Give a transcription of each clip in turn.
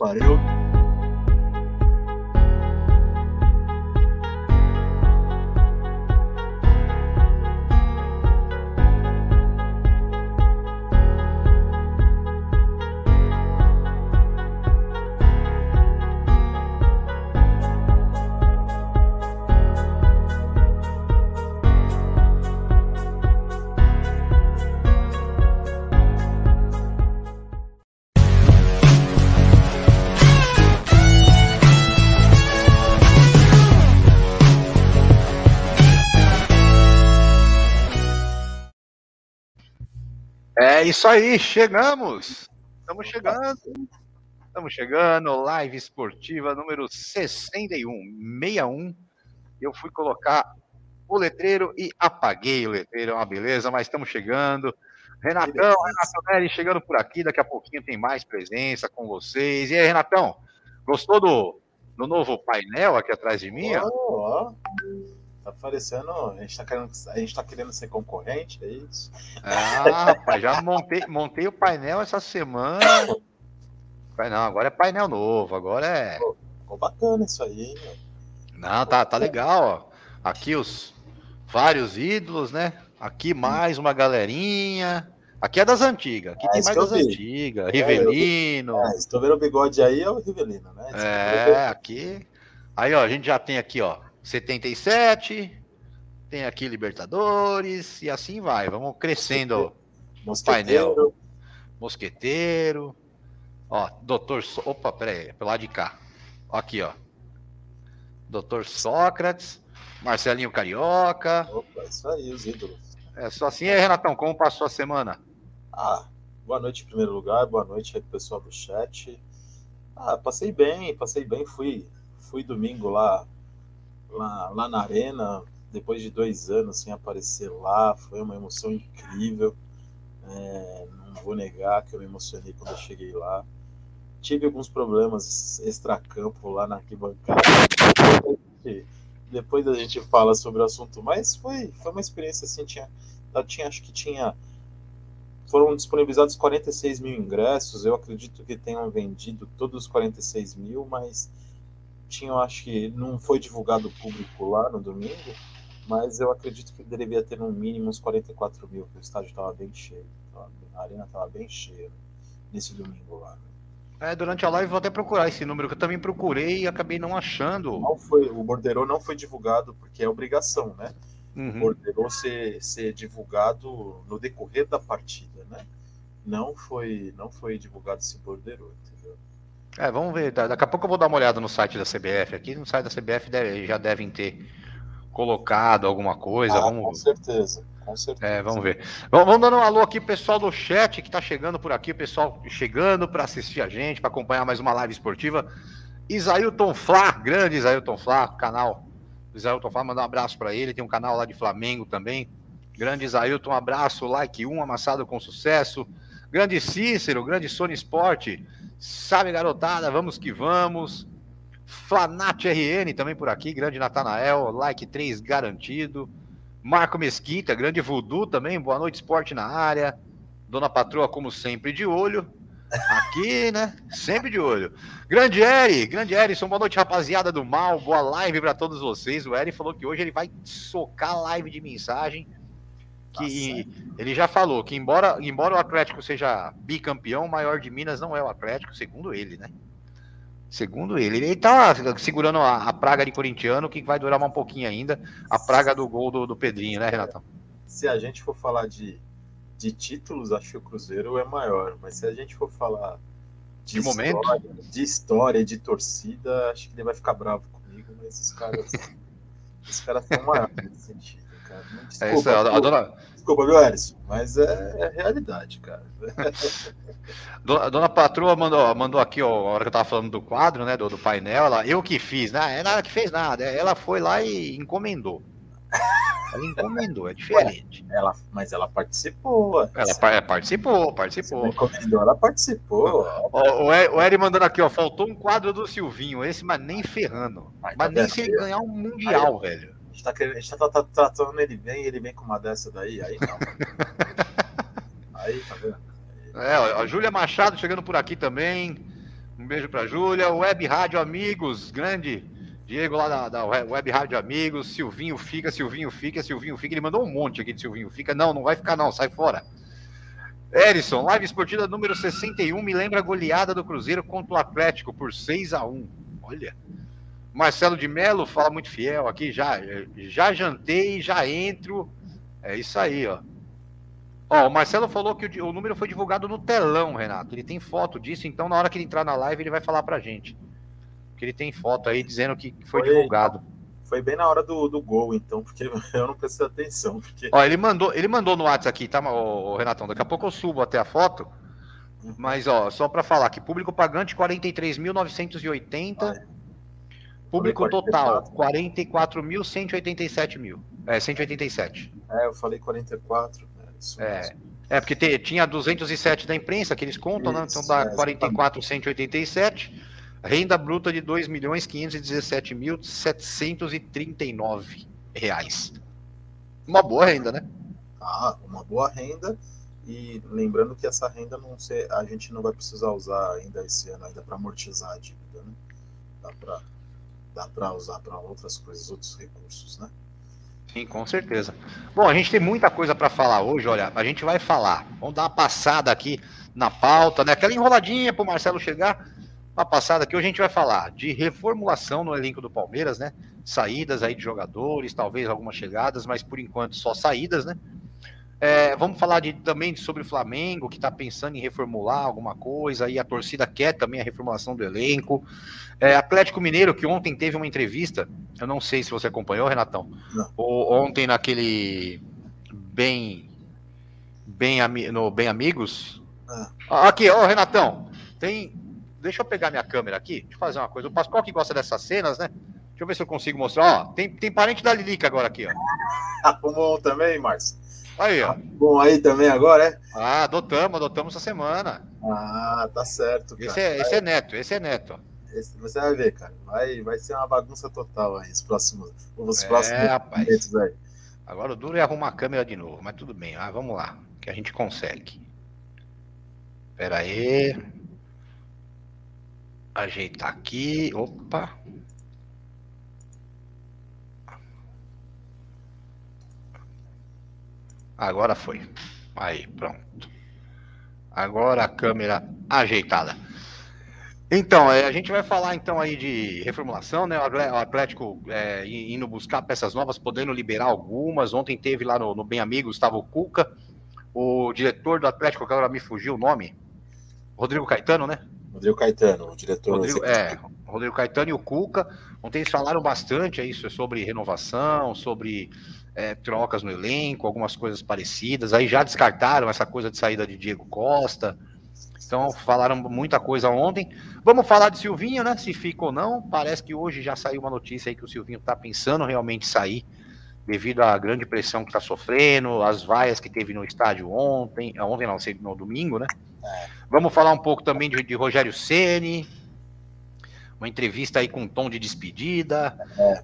Pariu. Isso aí, chegamos! Estamos chegando! Estamos chegando, live esportiva número 61, 61. Eu fui colocar o letreiro e apaguei o letreiro, é uma beleza, mas estamos chegando. Renatão, Renato Neri chegando por aqui, daqui a pouquinho tem mais presença com vocês. E aí, Renatão, gostou do, do novo painel aqui atrás de mim? Ó, ó. Tá parecendo. A gente tá, querendo, a gente tá querendo ser concorrente, é isso? Ah, rapaz, já montei, montei o painel essa semana. Não, agora é painel novo, agora é. Pô, ficou bacana isso aí, meu. Não, tá, tá legal, ó. Aqui os vários ídolos, né? Aqui mais uma galerinha. Aqui é das antigas, aqui Ah, tem mais das vi. antigas. É, Rivelino. É, tu vendo o bigode aí, é o Rivelino, né? É, aqui. Aí, ó, a gente já tem aqui, ó, 77, tem aqui Libertadores, e assim vai. Vamos crescendo. Mosqueteiro. Mosqueteiro. Ó, doutor. So... Opa, peraí, pelo lado de cá. Ó, Aqui, ó. Doutor Sócrates, Marcelinho Carioca. Opa, isso aí, os ídolos. É só assim. E aí, Renatão, como passou a semana? Ah, boa noite em primeiro lugar, boa noite aí pessoal do chat. Ah, passei bem, passei bem, fui, fui domingo lá, lá, lá na arena, depois de dois anos sem aparecer lá, foi uma emoção incrível. É, não vou negar que eu me emocionei quando eu cheguei lá. Tive alguns problemas extracampo lá na arquibancada. Depois a gente fala sobre o assunto, mas foi, foi uma experiência assim, tinha, tinha, acho que tinha foram disponibilizados 46 mil ingressos. Eu acredito que tenham vendido todos os 46 mil, mas tinham, acho que não foi divulgado o público lá no domingo, mas eu acredito que deveria ter no mínimo uns 44 mil, porque o estádio estava bem cheio, a arena estava bem cheia nesse domingo lá. É, durante a live vou até procurar esse número, que eu também procurei e acabei não achando. Não foi, o borderô não foi divulgado porque é obrigação, né? O Uhum. borderô ser, ser divulgado no decorrer da partida, né? Não foi, não foi divulgado esse borderô, entendeu? É, vamos ver. da- Daqui a pouco eu vou dar uma olhada no site da CBF aqui. No site da CBF deve- já devem ter colocado alguma coisa. Ah, com vamos, certeza, com certeza. é, vamos ver. Vamos, vamos dando um alô aqui, pessoal do chat que tá chegando por aqui, pessoal chegando para assistir a gente, para acompanhar mais uma live esportiva. Isailton Flá, grande Isailton Flá, canal do Isailton Flá, mandar um abraço para ele. Tem um canal lá de Flamengo também. Grande Isailton, um abraço, like 1, amassado com sucesso. Grande Cícero, grande Sony Sport. Sabe, garotada, vamos que vamos. Flanat RN também por aqui, grande Natanael, like 3 garantido. Marco Mesquita, grande Voodoo também, boa noite, esporte na área. Dona Patroa, como sempre, de olho. Aqui, né? Sempre de olho. Grande Eri, grande Erison, boa noite, rapaziada do mal. Boa live para todos vocês. O Eri falou que hoje ele vai socar live de mensagem. Que ele já falou que, embora, embora o Atlético seja bicampeão, o maior de Minas não é o Atlético, segundo ele, né? Segundo ele. Ele tá segurando a, a praga de corintiano, que vai durar um pouquinho ainda. A praga do gol do, do Pedrinho, né, Renatão? Se a gente for falar de, de títulos, acho que o Cruzeiro é maior. Mas se a gente for falar de, De momento? história, de história, de torcida, acho que ele vai ficar bravo comigo. Mas os caras, os caras são maiores nesse sentido. Cara. Desculpa, é isso, a, a dona... desculpa, viu, Alisson? Mas é, é realidade, cara. A dona Patroa mandou, mandou aqui, ó, a hora que eu tava falando do quadro, né, do, do painel, ela, eu que fiz, né? É nada que fez nada. Ela foi lá e encomendou. Ela encomendou, é diferente. Ela, mas ela participou. Ela par participou, participou. encomendou, ela participou. O, o, Eri mandando aqui, ó, faltou um quadro do Silvinho, esse, mas nem ferrando. Mas, mas tá nem se ele ganhar um mundial, aí, velho. A gente tá, querendo, a gente tá, tá, tá tratando ele bem, ele vem com uma dessa daí, aí não. aí, tá vendo? É, a Júlia Machado chegando por aqui também. Um beijo pra Júlia. Web Rádio Amigos, grande Diego lá da, da Web Rádio Amigos, Silvinho fica, Silvinho fica, Silvinho fica. Ele mandou um monte aqui de Silvinho fica. Não, não vai ficar não, sai fora. Erison, live esportiva número 61, me lembra a goleada do Cruzeiro contra o Atlético por 6 a 1 Olha. Marcelo de Melo fala muito fiel aqui, já, já jantei, já entro. É isso aí, ó. Ó, o Marcelo falou que o, o número foi divulgado no telão, Renato. Ele tem foto disso, então na hora que ele entrar na live ele vai falar pra gente que ele tem foto aí dizendo que foi, foi divulgado. Foi bem na hora do, do gol, então, porque eu não prestei atenção. Porque... Ó, ele mandou, ele mandou no WhatsApp aqui, tá, o, Renatão? Daqui a pouco eu subo até a foto. Uhum. Mas, ó, só para falar que público pagante 43.980. Ah, é. Público total 44.187 mil. É, 187. É, eu falei 44. É, é, é porque te, tinha 207 da imprensa que eles contam, isso, né? Então dá é, 44.187. Renda bruta de 2.517.739 reais. Uma boa renda, né? Ah, uma boa renda. E lembrando que essa renda não ser, a gente não vai precisar usar ainda esse ano ainda para amortizar a dívida, né? Dá para dá para usar para outras coisas, outros recursos, né? Sim, com certeza. Bom, a gente tem muita coisa para falar hoje, olha, a gente vai falar. Vamos dar uma passada aqui na pauta, né? Aquela enroladinha para o Marcelo chegar uma passada aqui, hoje a gente vai falar de reformulação no elenco do Palmeiras, né? Saídas aí de jogadores, talvez algumas chegadas, mas por enquanto só saídas, né? É, vamos falar de, também sobre o Flamengo, que está pensando em reformular alguma coisa, e a torcida quer também a reformulação do elenco. É, Atlético Mineiro, que ontem teve uma entrevista, eu não sei se você acompanhou, Renatão, ou ontem naquele Bem, bem, no Bem Amigos. Ah. Aqui, ó, Renatão, tem Deixa eu pegar minha câmera aqui, deixa eu fazer uma coisa. O Pascoal que gosta dessas cenas, né? Deixa eu ver se eu consigo mostrar. Ó, tem, tem parente da Lilica agora aqui, ó. Arrumou também, Márcio? Aí, ó. Bom aí também agora, é? Ah, adotamos, adotamos essa semana. Ah, tá certo. Cara. Esse, é, esse é neto, esse é neto. Esse, você vai ver, cara. Vai, vai ser uma bagunça total aí, os próximos, os é, próximos rapaz. aí. Agora o duro é arrumar a câmera de novo, mas tudo bem. Ah, vamos lá, que a gente consegue. Pera aí ajeitar aqui. Opa. Agora foi. Aí, pronto. Agora a câmera ajeitada. Então, é, a gente vai falar então aí de reformulação, né? O Atlético é, indo buscar peças novas, podendo liberar algumas. Ontem teve lá no, no Bem Amigo, Gustavo Cuca, o diretor do Atlético, que agora me fugiu o nome, Rodrigo Caetano, né? Rodrigo Caetano, o diretor. Rodrigo, é, Rodrigo Caetano e o Cuca. Ontem eles falaram bastante isso sobre renovação, sobre é, trocas no elenco, algumas coisas parecidas. Aí já descartaram essa coisa de saída de Diego Costa. Então falaram muita coisa ontem. Vamos falar de Silvinho, né? Se fica ou não. Parece que hoje já saiu uma notícia aí que o Silvinho está pensando realmente sair, devido à grande pressão que está sofrendo, as vaias que teve no estádio ontem, ontem não, no domingo, né? Vamos falar um pouco também de, de Rogério Ceni, uma entrevista aí com um tom de despedida.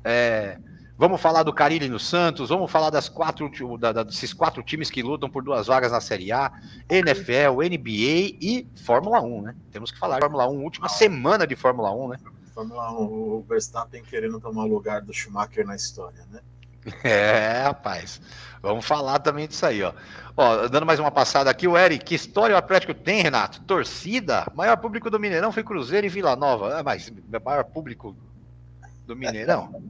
É. Vamos falar do Carilli no Santos, vamos falar das quatro, da, da, desses quatro times que lutam por duas vagas na Série A, NFL, NBA e Fórmula 1, né? Temos que falar de Fórmula 1, última semana de Fórmula 1, né? Fórmula 1, o Verstappen querendo tomar lugar do Schumacher na história, né? É, rapaz. Vamos falar também disso aí, ó. Ó, dando mais uma passada aqui, o Eric, que história o Atlético tem, Renato? Torcida? Maior público do Mineirão foi Cruzeiro e Vila Nova. Ah, mas maior público do Mineirão?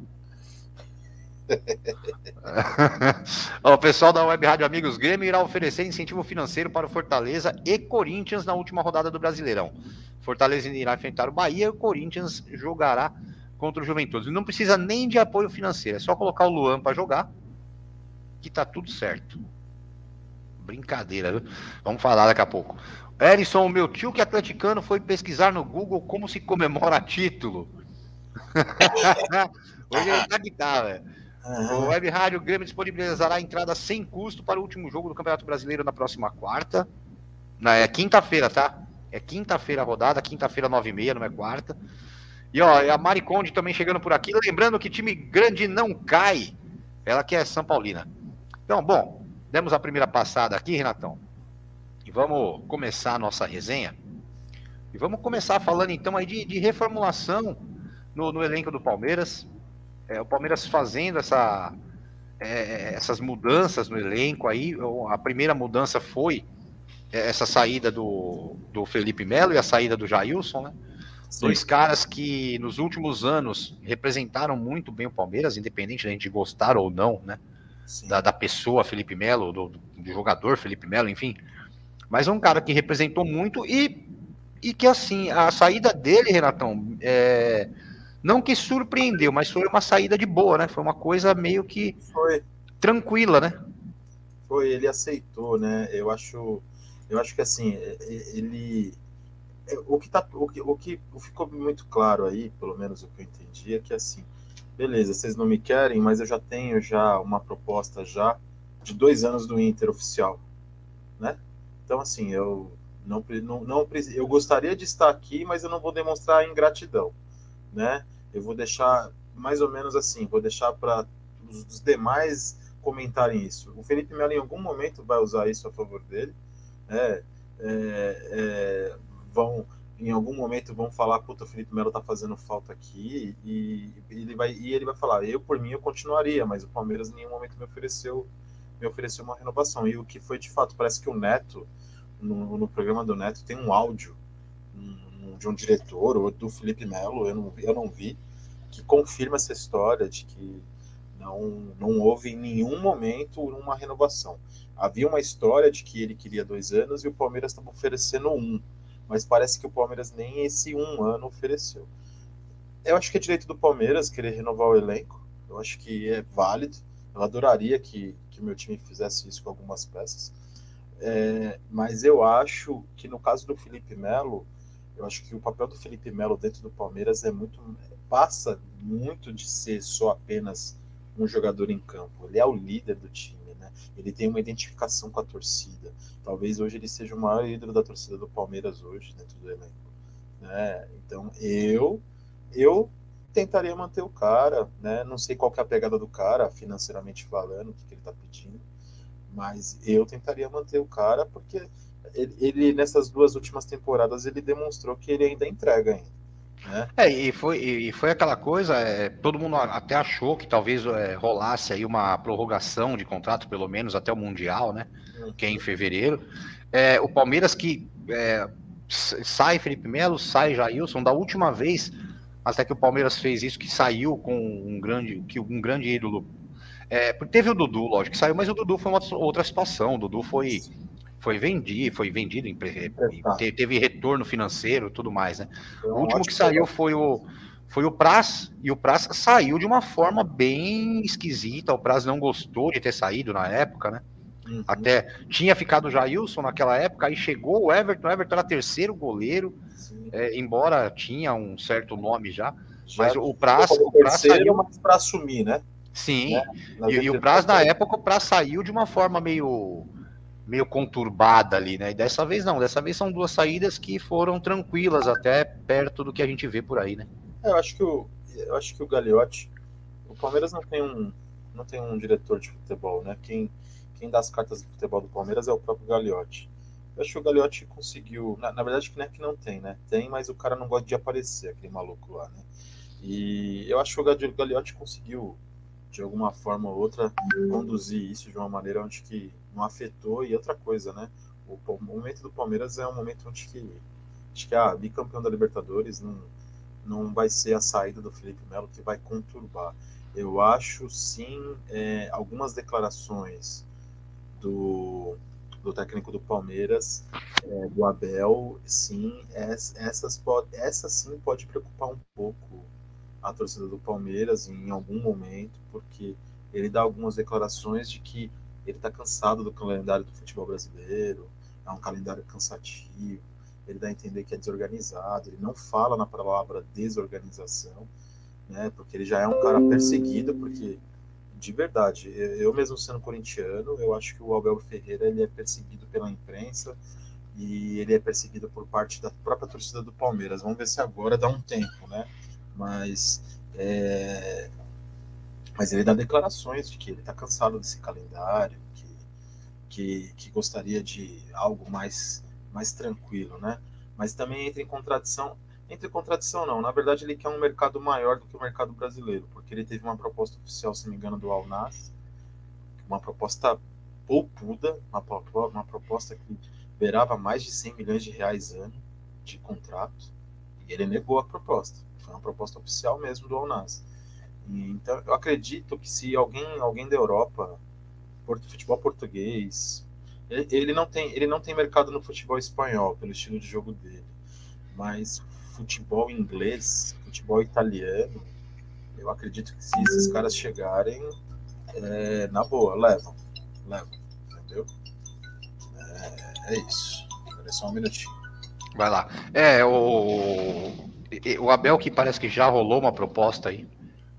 O pessoal da Web Rádio Amigos Grêmio irá oferecer incentivo financeiro para o Fortaleza e Corinthians na última rodada do Brasileirão. Fortaleza irá enfrentar o Bahia e o Corinthians jogará contra o Juventude. Não precisa nem de apoio financeiro, é só colocar o Luan para jogar que tá tudo certo. Brincadeira, viu? Vamos falar daqui a pouco. Erison, meu tio que é atleticano foi pesquisar no Google como se comemora título. Hoje ele tá que tá, velho. O Web Rádio Grêmio disponibilizará a entrada sem custo para o último jogo do Campeonato Brasileiro na próxima quarta. Na, é quinta-feira, tá? É quinta-feira a rodada, quinta-feira, nove e meia, não é quarta. E ó, a Mari Conde também chegando por aqui. Lembrando que time grande não cai. Ela que é São Paulina. Então, bom, demos a primeira passada aqui, Renatão. E vamos começar a nossa resenha. E vamos começar falando então aí de, de reformulação no, no, elenco do Palmeiras. É, o Palmeiras fazendo essa, é, essas mudanças no elenco aí. A primeira mudança foi essa saída do, do Felipe Melo e a saída do Jailson, né? Sim. Dois caras que nos últimos anos representaram muito bem o Palmeiras, independente da gente gostar ou não, né? Da, da, pessoa Felipe Melo, do, do, jogador Felipe Melo, enfim. Mas é um cara que representou muito e, e que, assim, a saída dele, Renatão, é, não que surpreendeu, mas foi uma saída de boa, né? Foi uma coisa meio que foi. tranquila, né? Foi, ele aceitou, né? Eu acho, eu acho que assim, ele é, o que, tá, o, que, o que ficou muito claro aí, pelo menos o que eu entendi, é que assim, beleza, vocês não me querem, mas eu já tenho já uma proposta já de dois anos do Inter oficial, né? Então assim, eu não, não, não eu gostaria de estar aqui, mas eu não vou demonstrar ingratidão, né? Eu vou deixar mais ou menos assim, vou deixar para os, demais comentarem isso. O Felipe Melo em algum momento vai usar isso a favor dele, né? É, é, vão em algum momento vão falar, puta, o Felipe Melo tá fazendo falta aqui, e, e, ele vai, e ele vai falar, eu por mim eu continuaria, mas o Palmeiras em nenhum momento me ofereceu me ofereceu uma renovação. E o que foi de fato, parece que o Neto, no, no programa do Neto, tem um áudio de um diretor, ou do Felipe Melo, eu não, eu não vi, que confirma essa história de que não, não houve em nenhum momento uma renovação. Havia uma história de que ele queria dois anos e o Palmeiras estava oferecendo um mas parece que o Palmeiras nem esse um ano ofereceu. Eu acho que é direito do Palmeiras querer renovar o elenco, eu acho que é válido. Eu adoraria que, que meu time fizesse isso com algumas peças. É, mas eu acho que no caso do Felipe Melo, eu acho que o papel do Felipe Melo dentro do Palmeiras é muito passa muito de ser só apenas um jogador em campo. Ele é o líder do time ele tem uma identificação com a torcida. Talvez hoje ele seja o maior ídolo da torcida do Palmeiras hoje, dentro do elenco. Né? Então, eu eu tentaria manter o cara, né? Não sei qual é a pegada do cara, financeiramente falando, o que, que ele está pedindo, mas eu tentaria manter o cara porque ele, ele, nessas duas últimas temporadas ele demonstrou que ele ainda entrega ainda. Né? É, e foi, e foi aquela coisa, é, todo mundo até achou que talvez é, rolasse aí uma prorrogação de contrato, pelo menos até o Mundial, né? Uhum. Que é em fevereiro. É, o Palmeiras que é, sai Felipe Melo, sai Jailson, da última vez até que o Palmeiras fez isso, que saiu com um grande, que um grande ídolo. É, teve o Dudu, lógico, que saiu, mas o Dudu foi uma outra situação. O Dudu foi foi vendido, foi vendido, teve retorno financeiro, tudo mais, né? o último que saiu foi o foi o Praz, e o Praz saiu de uma forma bem esquisita, o Praz não gostou de ter saído na época, né? Uhum. Até tinha ficado o Jailson naquela época, aí chegou o Everton, o Everton era terceiro goleiro, é, embora tinha um certo nome já, já mas o Praz, o Praz saiu mas para assumir, né? Sim, né? e, e, o Praz na época o Praz saiu de uma forma meio meio conturbada ali, né? E dessa vez não, dessa vez são duas saídas que foram tranquilas, até perto do que a gente vê por aí, né? É, eu acho que o, eu acho que o Gagliotti, o Palmeiras não tem um, não tem um diretor de futebol, né? Quem, quem dá as cartas de futebol do Palmeiras é o próprio Gagliotti. Eu acho que o Gagliotti conseguiu, na, na verdade que não é que não tem, né? Tem, mas o cara não gosta de aparecer, aquele maluco lá, né? E eu acho que o Gagliotti conseguiu de alguma forma ou outra conduzir isso de uma maneira onde que não afetou e outra coisa, né? O, o momento do Palmeiras é um momento onde que acho que a ah, bicampeão da Libertadores não não vai ser a saída do Felipe Melo que vai conturbar. Eu acho sim é, algumas declarações do, do técnico do Palmeiras, é, do Abel, sim, essas, pode, essa sim pode preocupar um pouco a torcida do Palmeiras em algum momento, porque ele dá algumas declarações de que ele está cansado do calendário do futebol brasileiro, é um calendário cansativo, ele dá a entender que é desorganizado, ele não fala na palavra desorganização, né, porque ele já é um cara perseguido, porque de verdade, eu mesmo sendo corintiano, eu acho que o Abel Ferreira ele é perseguido pela imprensa e ele é perseguido por parte da própria torcida do Palmeiras. Vamos ver se agora dá um tempo, né? Mas é... mas ele dá declarações de que ele está cansado desse calendário, que, que, que gostaria de algo mais mais tranquilo, né? Mas também entra em contradição entre contradição não, na verdade ele quer um mercado maior do que o mercado brasileiro, porque ele teve uma proposta oficial, se não me engano, do Alnas, uma proposta poupuda, uma, uma proposta que beirava mais de 100 milhões de reais ano de contrato, e ele negou a proposta. Foi uma proposta oficial mesmo do Alnas. Então, eu acredito que se alguém, alguém da Europa, futebol português, ele, ele, não tem, ele não tem mercado no futebol espanhol, pelo estilo de jogo dele, mas futebol inglês, futebol italiano, eu acredito que se esses caras chegarem, é, na boa, levam. Levam, entendeu? É, é isso. Espera só um minutinho. Vai lá. É, o, o Abel que parece que já rolou uma proposta aí.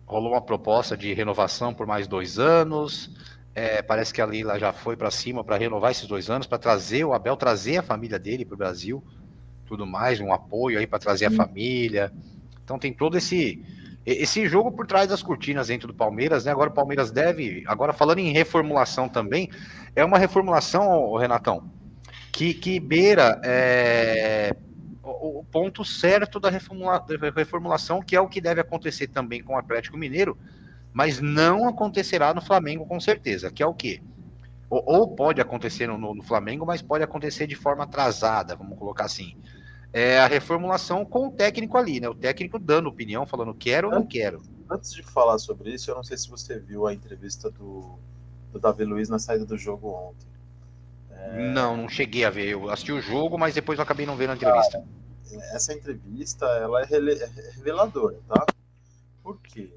Rolou uma proposta de renovação por mais dois anos. É, parece que a Lila já foi para cima para renovar esses dois anos, para trazer o Abel, trazer a família dele para o Brasil tudo mais, um apoio aí para trazer a família. Então tem todo esse esse jogo por trás das cortinas dentro do Palmeiras, né? Agora o Palmeiras deve, agora falando em reformulação também, é uma reformulação, Renatão, que, que beira é, o, o, ponto certo da reformula, reformulação, que é o que deve acontecer também com o Atlético Mineiro, mas não acontecerá no Flamengo com certeza, que é o quê? Ou, ou pode acontecer no, no Flamengo, mas pode acontecer de forma atrasada, vamos colocar assim é a reformulação com o técnico ali, né? O técnico dando opinião, falando quero ou não quero. Antes de falar sobre isso, eu não sei se você viu a entrevista do, do Davi Luiz na saída do jogo ontem. Não, não cheguei a ver. Eu assisti o jogo, mas depois eu acabei não vendo a entrevista. essa entrevista, ela é, é reveladora, tá? Por quê?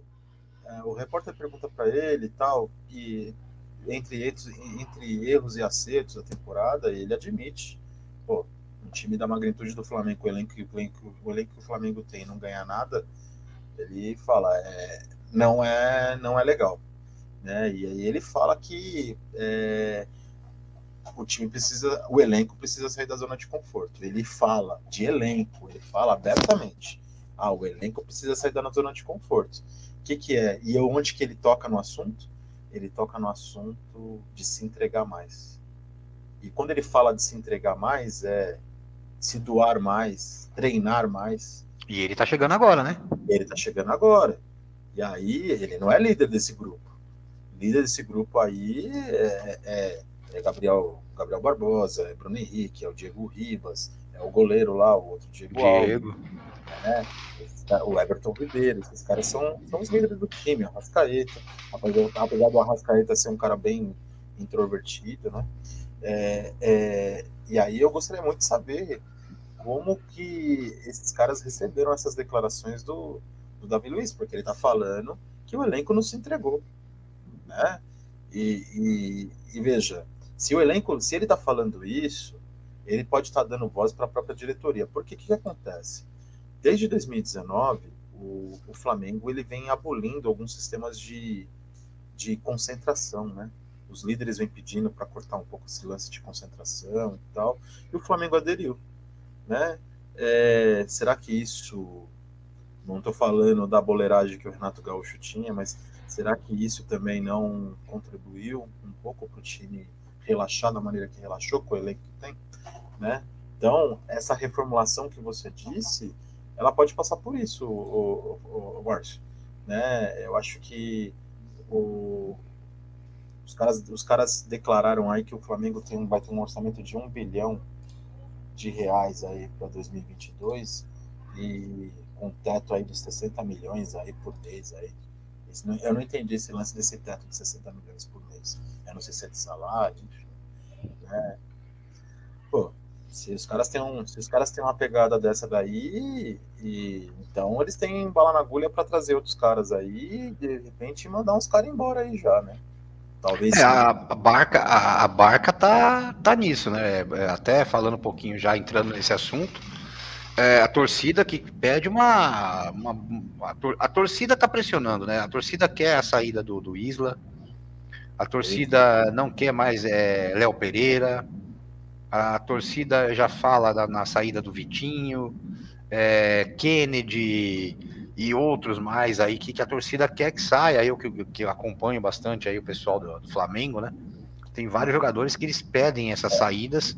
É, o repórter pergunta para ele e tal, e entre, entre erros e acertos da temporada, ele admite, pô, um time da magnitude do Flamengo, o elenco, o elenco, o elenco que o Flamengo tem não ganhar nada, ele fala, é, não é não é legal. Né? E aí ele fala que é, o time precisa, o elenco precisa sair da zona de conforto. Ele fala de elenco, ele fala abertamente. Ah, o elenco precisa sair da zona de conforto. O que, que é? E onde que ele toca no assunto? Ele toca no assunto de se entregar mais. E quando ele fala de se entregar mais, é se doar mais, treinar mais. E ele tá chegando agora, né? Ele tá chegando agora. E aí, ele não é líder desse grupo. líder desse grupo aí é, é, é, Gabriel, Gabriel Barbosa, é Bruno Henrique, é o Diego Ribas, é o goleiro lá, o outro Diego. Diego. né? o Everton Ribeiro, esses caras são, são os líderes do time, Arrascaeta, apesar, apesar do Arrascaeta ser um cara bem introvertido, né? É, é, e aí eu gostaria muito de saber como que esses caras receberam essas declarações do, do Davi Luiz, porque ele está falando que o elenco não se entregou, né? E, e, e veja, se o elenco, se ele está falando isso, ele pode estar tá dando voz para a própria diretoria. Porque o que, que, acontece? Desde 2019, o, o, Flamengo ele vem abolindo alguns sistemas de, de concentração, né? Os líderes vêm pedindo para cortar um pouco esse lance de concentração e tal, e o Flamengo aderiu né? É, será que isso, não estou falando da boleiragem que o Renato Gaúcho tinha, mas será que isso também não contribuiu um pouco para o time relaxar da maneira que relaxou com o elenco que tem, né? Então, essa reformulação que você disse, ela pode passar por isso, o, o, o né? Eu acho que o, os caras, os caras declararam aí que o Flamengo tem, vai ter um orçamento de um bilhão de reais aí para 2022 e com teto aí de 60 milhões aí por mês aí. eu não entendi esse lance desse teto de 60 milhões por mês. Eu não sei se é de salário, enfim. Né? Pô, Se os caras têm um, se os caras têm uma pegada dessa daí, e então eles têm bala na agulha para trazer outros caras aí, de repente mandar uns caras embora aí já, né? Talvez. É, a, barca, a, a, barca tá, tá nisso, né? É, até falando um pouquinho já entrando nesse assunto, é, a torcida que pede uma, uma, uma, a torcida tá pressionando, né? A torcida quer a saída do, do Isla, a torcida não quer mais é, Léo Pereira, a torcida já fala da, na saída do Vitinho, é, Kennedy e outros mais aí que, que, a torcida quer que saia. Eu que, que acompanho bastante aí o pessoal do, do, Flamengo, né? Tem vários jogadores que eles pedem essas saídas.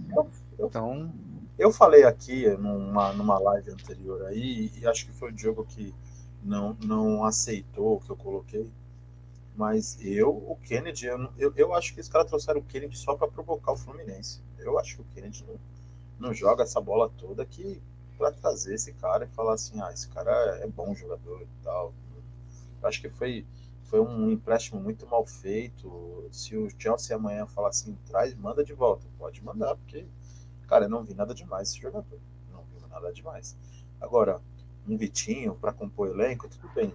Então. Eu falei aqui numa, numa live anterior aí, e acho que foi o Diogo que não, não aceitou o que eu coloquei. Mas eu, o Kennedy, eu, eu, eu acho que os caras trouxeram o Kennedy só para provocar o Fluminense. Eu acho que o Kennedy não, não joga essa bola toda que para trazer esse cara e falar assim, ah, esse cara é bom jogador e tal. Eu acho que foi, foi um empréstimo muito mal feito. Se o Chelsea amanhã falar assim, traz, manda de volta, pode mandar, porque, cara, eu não vi nada demais esse jogador. Não vi nada demais. Agora, um Vitinho para compor elenco, tudo bem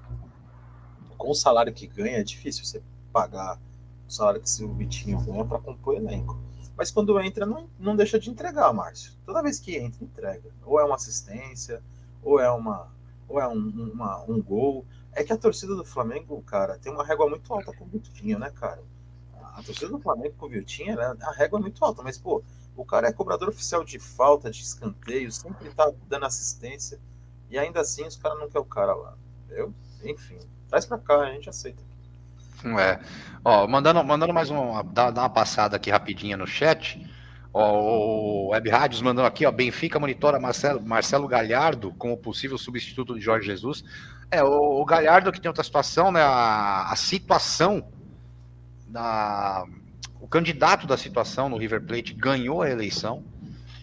com o salário que ganha, é difícil você pagar o salário que o Vitinho ganha para compor elenco. Mas quando entra, não, não deixa de entregar, Márcio. Toda vez que entra, entrega. Ou é uma assistência, ou é uma ou é um, uma, um gol. É que a torcida do Flamengo, cara, tem uma régua muito alta com o Vitinho, né, cara? A torcida do Flamengo com o Vitinho, né, a régua é muito alta, mas, pô, o cara é cobrador oficial de falta, de escanteio, sempre tá dando assistência, e ainda assim os caras não querem o cara lá. Eu, enfim, Traz pra cá, a gente aceita. É. Ó, mandando, mandando mais uma. Dar, uma passada aqui rapidinha no chat. Ó, o Web Rádios mandou aqui, ó. Benfica monitora Marcelo, Marcelo Galhardo como possível substituto de Jorge Jesus. É, o, o Galhardo que tem outra situação, né? A, a situação da. O candidato da situação no River Plate ganhou a eleição.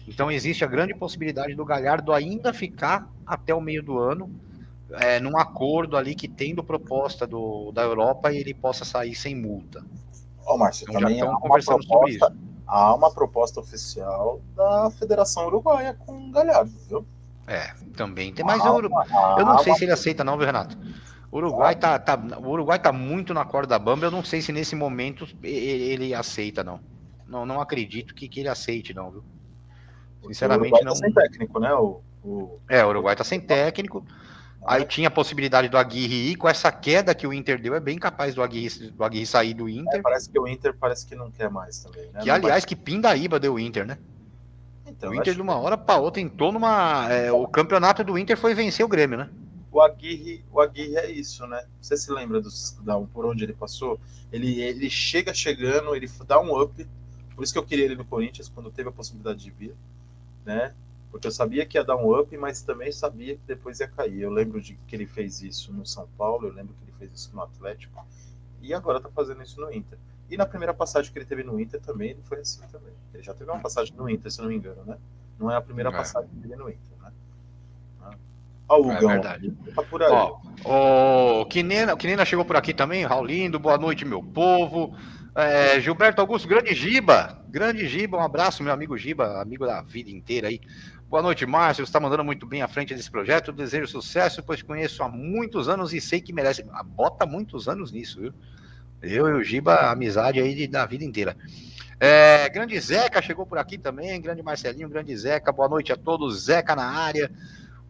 Então existe a grande possibilidade do Galhardo ainda ficar até o meio do ano é, num acordo ali que tendo proposta do, da Europa e ele possa sair sem multa. Ó, oh, Márcio, então, também há uma, proposta, há uma proposta oficial da Federação Uruguaia com o Galhardo, viu? É, também tem, mas eu, eu não sei se ele aceita não, viu, Renato? O Uruguai tá, tá, o Uruguai tá muito na corda bamba, eu não sei se nesse momento ele, aceita, não. Não, não acredito que, que ele aceite, não, viu? Sinceramente, o Uruguai tá não. Tá sem técnico, né? O, o... É, o Uruguai tá sem técnico. Aí tinha a possibilidade do Aguirre ir, com essa queda que o Inter deu, é bem capaz do Aguirre, do Aguirre sair do Inter. É, parece que o Inter parece que não quer mais também, né? Que, aliás, que pindaíba deu o Inter, né? Então, o Inter, de uma hora para outra, entrou numa. É, o campeonato do Inter foi vencer o Grêmio, né? O Aguirre, o Aguirre é isso, né? Você se lembra dos, da, por onde ele passou? Ele, ele chega chegando, ele dá um up. Por isso que eu queria ele no Corinthians, quando teve a possibilidade de vir, né? Porque eu sabia que ia dar um up, mas também sabia que depois ia cair. Eu lembro de que ele fez isso no São Paulo, eu lembro que ele fez isso no Atlético, e agora tá fazendo isso no Inter. E na primeira passagem que ele teve no Inter também, ele foi assim também. Ele já teve uma passagem no Inter, se não me engano, né? Não é a primeira é. passagem dele no Inter, né? Ó, o é verdade. Tá por aí. Ó, o Quinena, Quinena chegou por aqui também, Raulindo, boa noite, meu povo. É, Gilberto Augusto, grande Giba, grande Giba, um abraço, meu amigo Giba, amigo da vida inteira aí. Boa noite, Márcio. Você está mandando muito bem à frente desse projeto. Desejo sucesso, pois conheço há muitos anos e sei que merece. Ah, bota muitos anos nisso, viu? Eu e o Giba, amizade aí de, da vida inteira. É, grande Zeca chegou por aqui também. Grande Marcelinho, grande Zeca. Boa noite a todos. Zeca na área.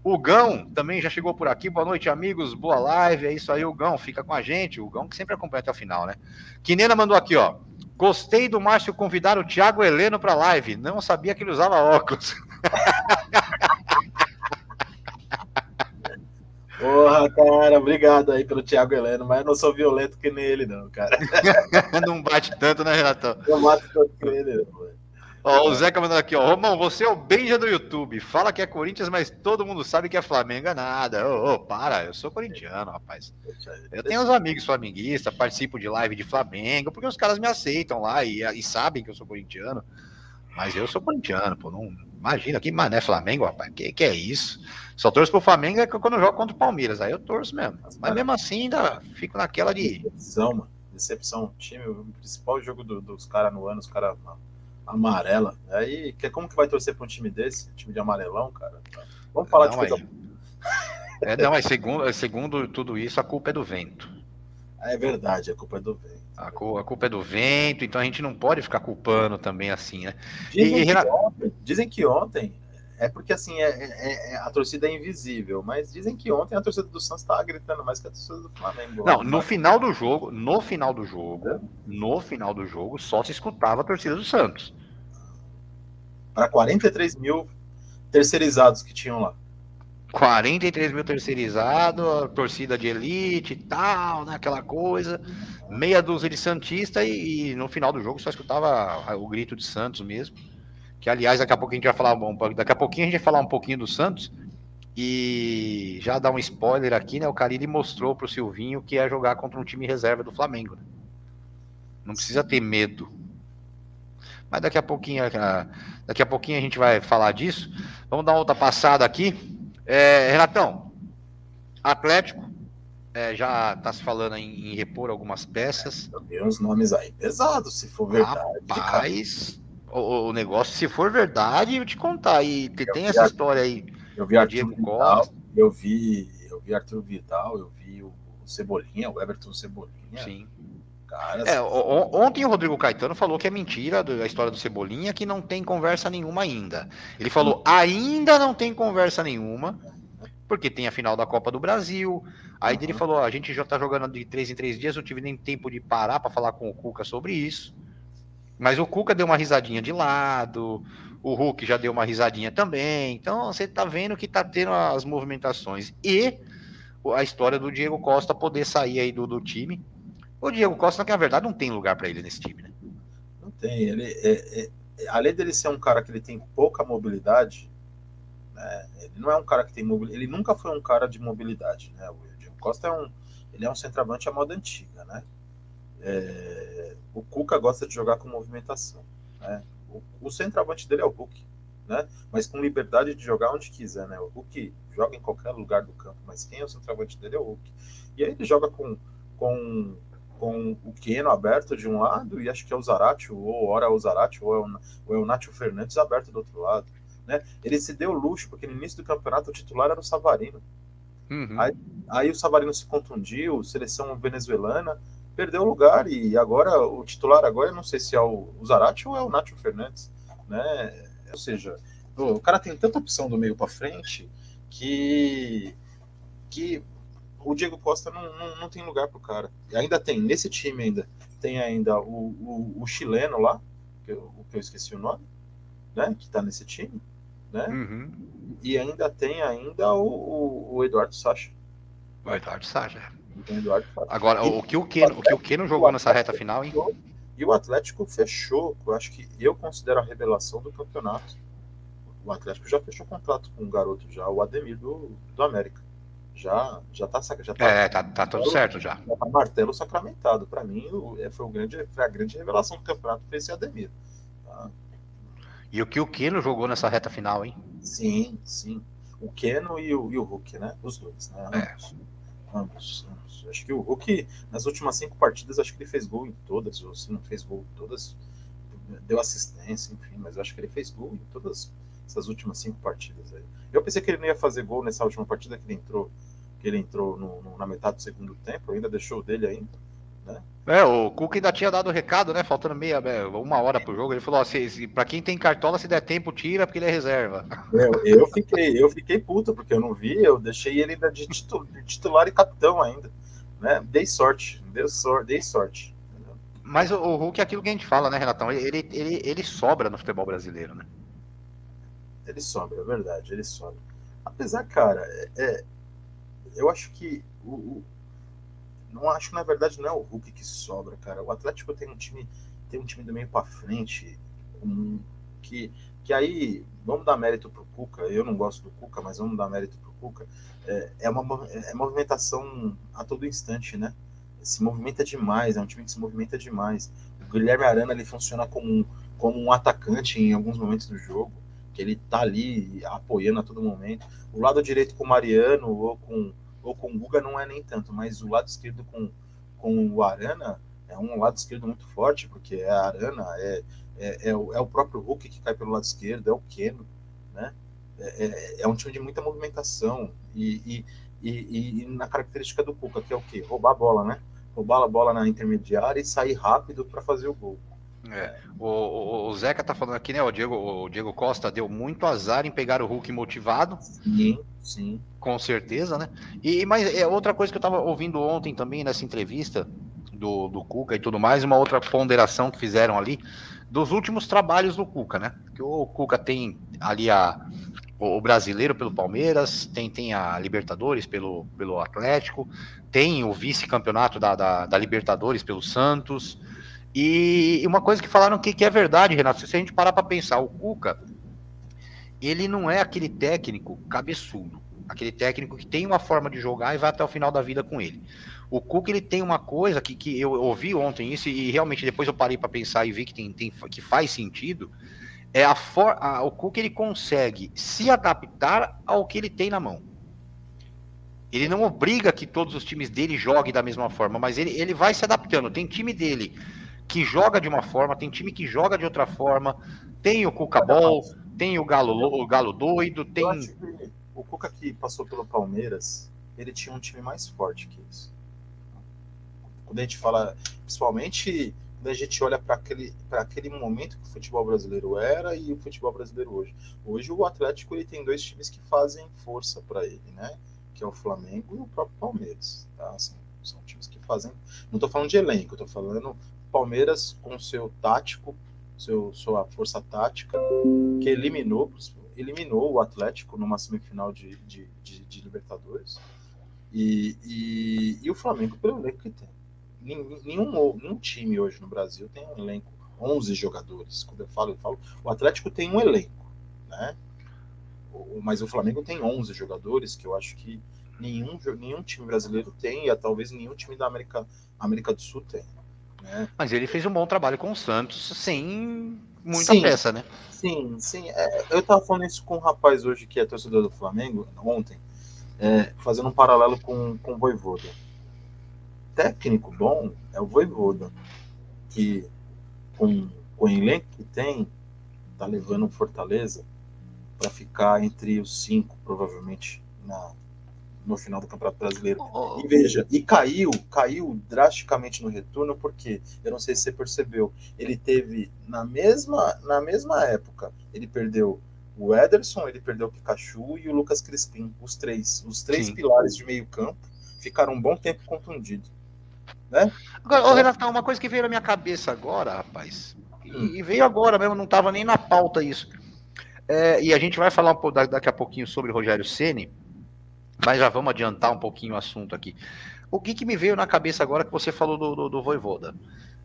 O Gão também já chegou por aqui. Boa noite, amigos. Boa live. É isso aí, o Gão. Fica com a gente. O Gão que sempre acompanha até o final, né? Quinena mandou aqui, ó. Gostei do Márcio convidar o Thiago Heleno para live. Não sabia que ele usava óculos. Porra, cara, obrigado aí pelo Thiago Heleno, mas eu não sou violento que nem ele, não, cara. não bate tanto, né, Renato? Não bate tanto que ele, não, Ó, o Zeca mandando aqui, ó. Romão, você é o Benja do YouTube. Fala que é Corinthians, mas todo mundo sabe que é Flamengo. É nada. Ô, ô, para, eu sou corintiano, rapaz. Eu tenho uns amigos flamenguistas, participo de live de Flamengo, porque os caras me aceitam lá e, e sabem que eu sou corintiano. Mas eu sou corintiano, pô. Não, imagina, que mané Flamengo, rapaz. Que, que é isso? Só torço pro Flamengo é quando eu jogo contra o Palmeiras. Aí eu torço mesmo. Mas mesmo assim, ainda fico naquela de. Decepção, mano. Decepção. Time, o principal jogo do, dos caras no ano, os caras Amarela. Aí, que, como que vai torcer para um time desse? Um time de amarelão, cara? Vamos falar não, de coisa. É, não, é segundo, é segundo tudo isso, a culpa é do vento. É verdade, a culpa é do vento. A, a culpa é do vento, então a gente não pode ficar culpando também assim, né? Dizem, e, que, ontem, dizem que ontem é porque assim é, é, é, a torcida é invisível, mas dizem que ontem a torcida do Santos estava gritando mais que a torcida do Flamengo. Não, no final do jogo, no final do jogo, no final do jogo, só se escutava a torcida do Santos. Para 43 mil terceirizados que tinham lá. 43 mil terceirizados, torcida de elite e tal, né, aquela coisa, meia dúzia de Santista e, e, no final do jogo só escutava o grito de Santos mesmo. Que aliás, daqui a pouquinho a gente vai falar um, daqui a pouquinho a gente vai falar um pouquinho do Santos. E já dar um spoiler aqui, né? O Carille mostrou pro Silvinho que é jogar contra um time reserva do Flamengo. Né? Não precisa ter medo. Mas daqui a pouquinho, daqui a pouquinho a gente vai falar disso. Vamos dar outra passada aqui. É, Renatão, Atlético, é, já está se falando em, em, repor algumas peças. Tem uns nomes aí pesados, se for verdade. Rapaz, o, o, negócio, se for verdade, eu te contar. E que tem essa história aí. Eu vi Arthur Diego Vidal, Costa. eu vi, eu vi Arthur Vidal, eu vi o, o Cebolinha, o Everton Cebolinha. Sim. Cara, é, ontem o Rodrigo Caetano falou que é mentira a história do Cebolinha, que não tem conversa nenhuma ainda. Ele falou, ainda não tem conversa nenhuma, porque tem a final da Copa do Brasil. Aí uhum. ele falou, a gente já tá jogando de três em três dias, não tive nem tempo de parar para falar com o Cuca sobre isso. Mas o Cuca deu uma risadinha de lado, o Hulk já deu uma risadinha também. Então você tá vendo que tá tendo as movimentações. E a história do Diego Costa poder sair aí do, do time o Diego Costa, que na verdade não tem lugar para ele nesse time, né? Não tem. Ele, é, é, além dele ser um cara que ele tem pouca mobilidade, né, ele não é um cara que tem mobilidade. Ele nunca foi um cara de mobilidade, né? O Diego Costa é um, ele é um centroavante à moda antiga, né? É, o Cuca gosta de jogar com movimentação, né? O, o centroavante dele é o Hulk, né? Mas com liberdade de jogar onde quiser, né? O Hulk joga em qualquer lugar do campo, mas quem é o centroavante dele é o Hulk. E aí ele joga com, com com o Keno aberto de um lado e acho que é o Zarate, ou ora é o Zarate, ou é o, ou é o Nátio Fernandes aberto do outro lado. Né? Ele se deu luxo, porque no início do campeonato o titular era o Savarino. Uhum. Aí, aí, o Savarino se contundiu, seleção venezuelana, perdeu o lugar e agora o titular agora não sei se é o, o Zarate ou é o Nátio Fernandes. Né? Ou seja, o cara tem tanta opção do meio para frente que que o Diego Costa não, não, não tem lugar para o cara. E ainda tem, nesse time ainda, tem ainda o, o, o chileno lá, que eu, que eu esqueci o nome, né? Que está nesse time, né? Uhum. E ainda tem ainda o, o, o Eduardo Sacha. O Eduardo Sacha. Agora, o que o Keno, o que o Keno jogou nessa reta final, hein? E o Atlético fechou, eu acho que eu considero a revelação do campeonato. O Atlético já fechou contrato com um garoto já, o Ademir do, do América já já tá já tá, é, tá, tá tudo certo já. Já tá martelo sacramentado. Para mim, o, é, foi, o grande, foi a grande revelação do campeonato foi esse Ademir. Tá? E o que o Keno jogou nessa reta final, hein? Sim, sim. O Keno e o, e o Hulk, né? Os dois, né? É. Ambos, Acho que o Hulk, nas últimas cinco partidas, acho que ele fez gol em todas, ou se não fez gol em todas, deu assistência, enfim, mas acho que ele fez gol em todas essas últimas cinco partidas aí. Eu pensei que ele não ia fazer gol nessa última partida que ele entrou, que ele entrou no, no, na metade do segundo tempo, ainda deixou dele ainda. Né? É, o Cuca ainda tinha dado o recado, né? Faltando meia, é, uma hora pro jogo. Ele falou: ó, se, pra quem tem cartola, se der tempo, tira, porque ele é reserva. Eu, eu, fiquei, eu fiquei puto, porque eu não vi, eu deixei ele ainda de, titular, e capitão ainda. Né? Dei sorte, dei sorte, dei sorte. Mas o, o Hulk é aquilo que a gente fala, né, Renatão? Ele, ele, ele sobra no futebol brasileiro, né? Ele sobra, é verdade, ele sobra. Apesar, cara, é, é eu acho que o, não acho que na verdade não é o Hulk que sobra, cara. O Atlético tem um time tem um time do meio para frente um, que que aí vamos dar mérito pro Cuca. Eu não gosto do Cuca, mas vamos dar mérito pro Cuca. É, é uma é movimentação a todo instante, né? Se movimenta demais, é um time que se movimenta demais. O Guilherme Arana ele funciona como como um atacante em alguns momentos do jogo que ele tá ali apoiando a todo momento. O lado direito com o Mariano ou com, ou com o Guga não é nem tanto, mas o lado esquerdo com, com o Arana é, um lado esquerdo muito forte, porque é a Arana, é, é, é, o, é o próprio Hulk que cai pelo lado esquerdo, é o Keno, né? É, é, é um time de muita movimentação e, e, e, e, na característica do Cuca, que é o quê? Roubar a bola, né? Roubar a bola na intermediária e sair rápido para fazer o gol. É. O, o, o, Zeca tá falando aqui, né? O Diego, o Diego Costa deu muito azar em pegar o Hulk motivado. Sim, sim. Com certeza, né? E mas é outra coisa que eu tava ouvindo ontem também nessa entrevista do, do Cuca e tudo mais, uma outra ponderação que fizeram ali dos últimos trabalhos do Cuca, né? Que o Cuca tem ali a, o brasileiro pelo Palmeiras, tem, tem a Libertadores pelo, pelo Atlético, tem o vice-campeonato da, da, da Libertadores pelo Santos. E uma coisa que falaram que, que é verdade, Renato, se a gente parar para pensar, o Cuca, ele não é aquele técnico cabeçudo, aquele técnico que tem uma forma de jogar e vai até o final da vida com ele. O Cuca ele tem uma coisa que, que eu ouvi ontem isso e realmente depois eu parei para pensar e vi que tem, tem, que faz sentido. É a, for, a o Cuca ele consegue se adaptar ao que ele tem na mão. Ele não obriga que todos os times dele joguem da mesma forma, mas ele, ele vai se adaptando. Tem time dele que joga de uma forma, tem time que joga de outra forma, tem o Cuca Ball, tem o Galo, o Galo doido, tem. o Cuca que passou pelo Palmeiras, ele tinha um time mais forte que isso. Quando a gente fala, principalmente quando a gente olha para aquele, aquele momento que o futebol brasileiro era e o futebol brasileiro hoje. Hoje o Atlético ele tem dois times que fazem força para ele, né? Que é o Flamengo e o próprio Palmeiras. Tá? Assim, são times que fazem. Não estou falando de elenco, estou falando Palmeiras com seu tático, seu, sua força tática, que eliminou, eliminou o Atlético numa semifinal de, de, de, de Libertadores. E, e, e, o Flamengo pelo elenco que tem. Nenhum, nenhum time hoje no Brasil tem um elenco 11 jogadores. Quando eu falo, eu falo, o Atlético tem um elenco, né? Mas o Flamengo tem 11 jogadores que eu acho que nenhum, nenhum time brasileiro tem, e talvez nenhum time da América, América do Sul tem. Né? Mas ele fez um bom trabalho com o Santos sem muita sim, peça, né? Sim, sim. É, eu tava falando isso com um rapaz hoje que é torcedor do Flamengo, ontem, é, fazendo um paralelo com, com o Voivoda. Técnico bom é o Voivoda, que com, com o elenco que tem, tá levando o Fortaleza para ficar entre os cinco, provavelmente, na, no final do Campeonato Brasileiro. Oh. E veja, e caiu, caiu drasticamente no retorno, porque eu não sei se você percebeu, ele teve na mesma, na mesma época, ele perdeu o Ederson, ele perdeu o Pikachu e o Lucas Crispim, os três, os três Sim. pilares de meio campo, ficaram um bom tempo contundidos. Né? Agora, ô, Renato, uma coisa que veio na minha cabeça agora, rapaz, hum. e veio agora mesmo, não estava nem na pauta isso. É, e a gente vai falar um pouco, daqui a pouquinho sobre o Rogério Ceni mas já vamos adiantar um pouquinho o assunto aqui. O que, que me veio na cabeça agora que você falou do, do, do Voivoda?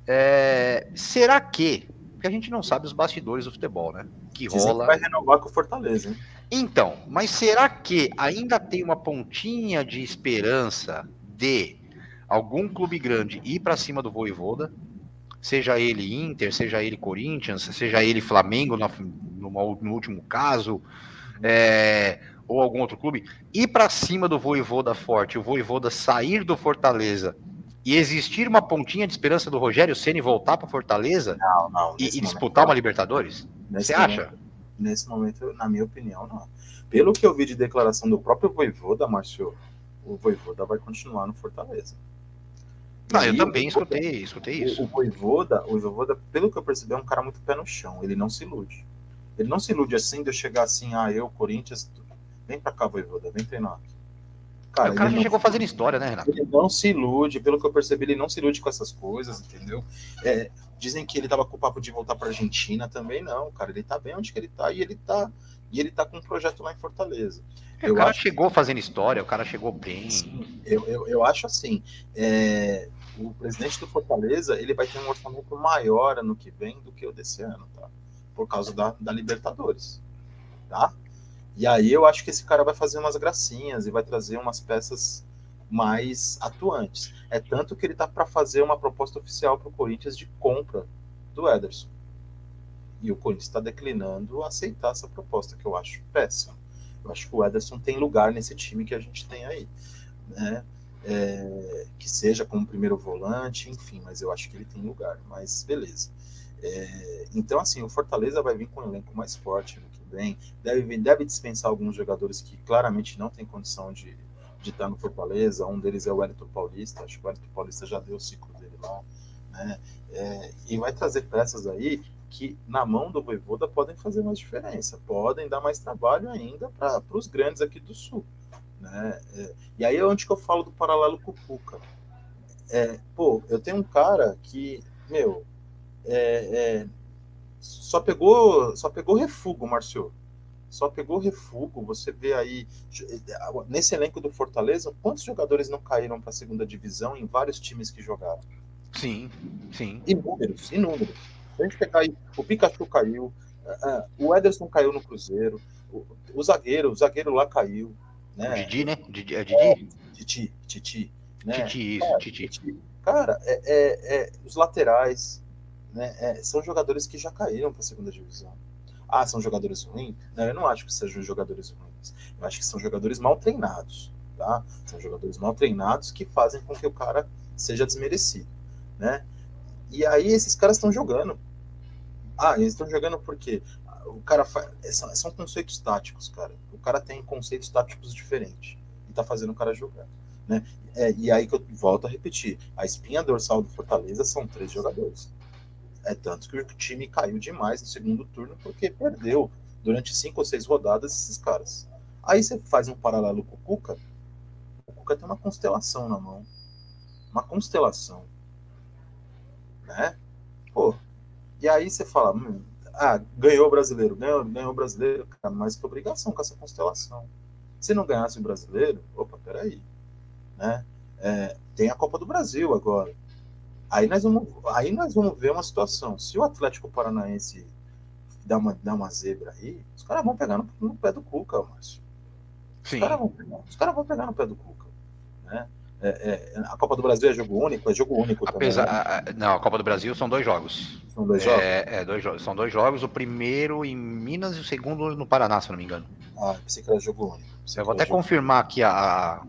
É, será que. Porque a gente não sabe os bastidores do futebol, né? Que rola. Que vai renovar com o Fortaleza. Hein? Então, mas será que ainda tem uma pontinha de esperança de algum clube grande ir para cima do Voivoda? Seja ele Inter, seja ele Corinthians, seja ele Flamengo no, no, no último caso. É, ou algum outro clube, ir para cima do Voivoda forte, o Voivoda sair do Fortaleza e existir uma pontinha de esperança do Rogério Ceni voltar para Fortaleza não, não, e, e, disputar uma Libertadores? Você acha? Nesse momento, na minha opinião, não. Pelo que eu vi de declaração do próprio Voivoda, Márcio, o Voivoda vai continuar no Fortaleza. Não, eu também escutei, escutei isso. O, o Voivoda, o Voivoda, pelo que eu percebi, é um cara muito pé no chão. Ele não se ilude. Ele não se ilude assim de eu chegar assim, ah, eu, Corinthians, Vem pra cá, Voivoda, vem treinar. Cara, o cara já não, chegou fazendo história, né, Renato? Ele não se ilude, pelo que eu percebi, ele não se ilude com essas coisas, entendeu? É, dizem que ele tava com o papo de voltar pra Argentina, também não, cara. Ele tá bem onde que ele tá e ele tá, e ele tá com um projeto lá em Fortaleza. É, o cara chegou fazendo história, o cara chegou bem. Sim, eu, eu, eu acho assim. É, o presidente do Fortaleza ele vai ter um orçamento maior ano que vem do que o desse ano, tá? Por causa da, da Libertadores, tá? E aí eu acho que esse cara vai fazer umas gracinhas e vai trazer umas peças mais atuantes. É tanto que ele tá para fazer uma proposta oficial para o Corinthians de compra do Ederson. E o Corinthians está declinando aceitar essa proposta, que eu acho péssima. Eu acho que o Ederson tem lugar nesse time que a gente tem aí. Né? é, que seja como primeiro volante, enfim, mas eu acho que ele tem lugar, mas beleza. É, então, assim, o Fortaleza vai vir com um elenco mais forte vem, deve, deve dispensar alguns jogadores que claramente não tem condição de, de estar no Fortaleza, um deles é o Wellington Paulista, acho que o Wellington Paulista já deu o ciclo dele lá, né? É, e vai trazer peças aí que na mão do Voivoda podem fazer mais diferença, podem dar mais trabalho ainda para os grandes aqui do Sul. Né? É, e aí é onde que eu falo do paralelo com o Cuca. É, pô, eu tenho um cara que, meu, é, é, só pegou só pegou refugo, Márcio. Só pegou refugo. Você vê aí, nesse elenco do Fortaleza, quantos jogadores não caíram para a segunda divisão em vários times que jogaram? Sim, sim. Inúmeros, inúmeros. Se a gente pegar aí, o Pikachu caiu, uh, o Ederson caiu no Cruzeiro, o, o zagueiro, o zagueiro lá caiu. Né? O Didi, né? Didi, é Didi? É, Titi, Titi. Né? Titi, isso, Cara, Titi. Titi. Cara, é, é, é, os laterais né, é, são jogadores que já caíram para a segunda divisão. Ah, são jogadores ruins? Não, eu não acho que sejam jogadores ruins. Eu acho que são jogadores mal treinados. Tá? São jogadores mal treinados que fazem com que o cara seja desmerecido. Né? E aí esses caras estão jogando. Ah, eles estão jogando porque o cara faz. São, são conceitos táticos, cara. O cara tem conceitos táticos diferentes. E tá fazendo o cara jogar. Né? É, e aí que eu volto a repetir: a espinha dorsal do Fortaleza são três jogadores. É tanto que o time caiu demais no segundo turno porque perdeu durante cinco ou seis rodadas esses caras. Aí você faz um paralelo com o Cuca. O Cuca tem uma constelação na mão. Uma constelação. Né? Pô. E aí você fala, hum, ah, ganhou o brasileiro, ganhou, ganhou o brasileiro, cara, mas que obrigação com essa constelação. Se não ganhasse o brasileiro, opa, peraí. Né? É, tem a Copa do Brasil agora. Aí nós, vamos, aí nós vamos ver uma situação. Se o Atlético Paranaense dá uma, dá uma zebra aí, os caras vão pegar no, no, pé do Cuca, Márcio. Os caras vão, caras vão pegar no pé do Cuca. Né? É, é, a Copa do Brasil é jogo único, é jogo único Apesar, também. Né? Não, a Copa do Brasil são dois jogos. São dois jogos? É, é, dois. São dois jogos, o primeiro em Minas e o segundo no Paraná, se não me engano. Ah, pensei que era jogo único. Eu vou até confirmar aqui a, a,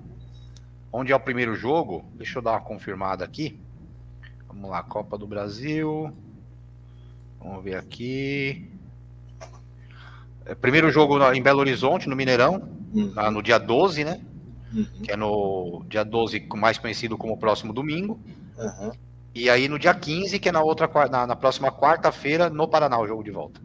onde é o primeiro jogo. Deixa eu dar uma confirmada aqui. Vamos lá, Copa do Brasil. Vamos ver aqui. É, primeiro jogo em Belo Horizonte, no Mineirão, Uhum. no dia 12, né? Uhum. Que é no dia 12, mais conhecido como próximo domingo. Uhum. E aí no dia 15, que é na outra na, na próxima quarta-feira, no Paraná, o jogo de volta.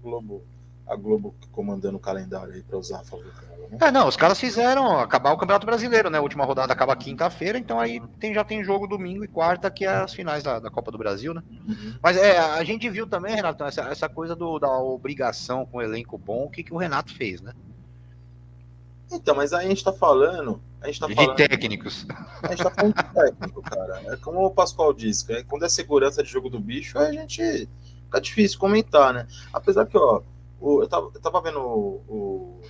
Globo, a Globo comandando o calendário aí para usar a favor dela, né? É, não, os caras fizeram acabar o Campeonato Brasileiro, né? A última rodada acaba quinta-feira, então aí tem, já tem jogo domingo e quarta, que é as finais da, da Copa do Brasil, né? Uhum. Mas é, a gente viu também, Renato, essa, essa coisa do, da obrigação com o elenco bom, o que, que o Renato fez, né? Então, mas aí a gente tá falando. A gente tá De falando. técnicos. A gente tá falando de técnico, cara. É como o Pascoal disse, que quando é segurança de jogo do bicho, a gente. Fica difícil comentar, né? Apesar que, ó, o, eu, tava, eu tava vendo o,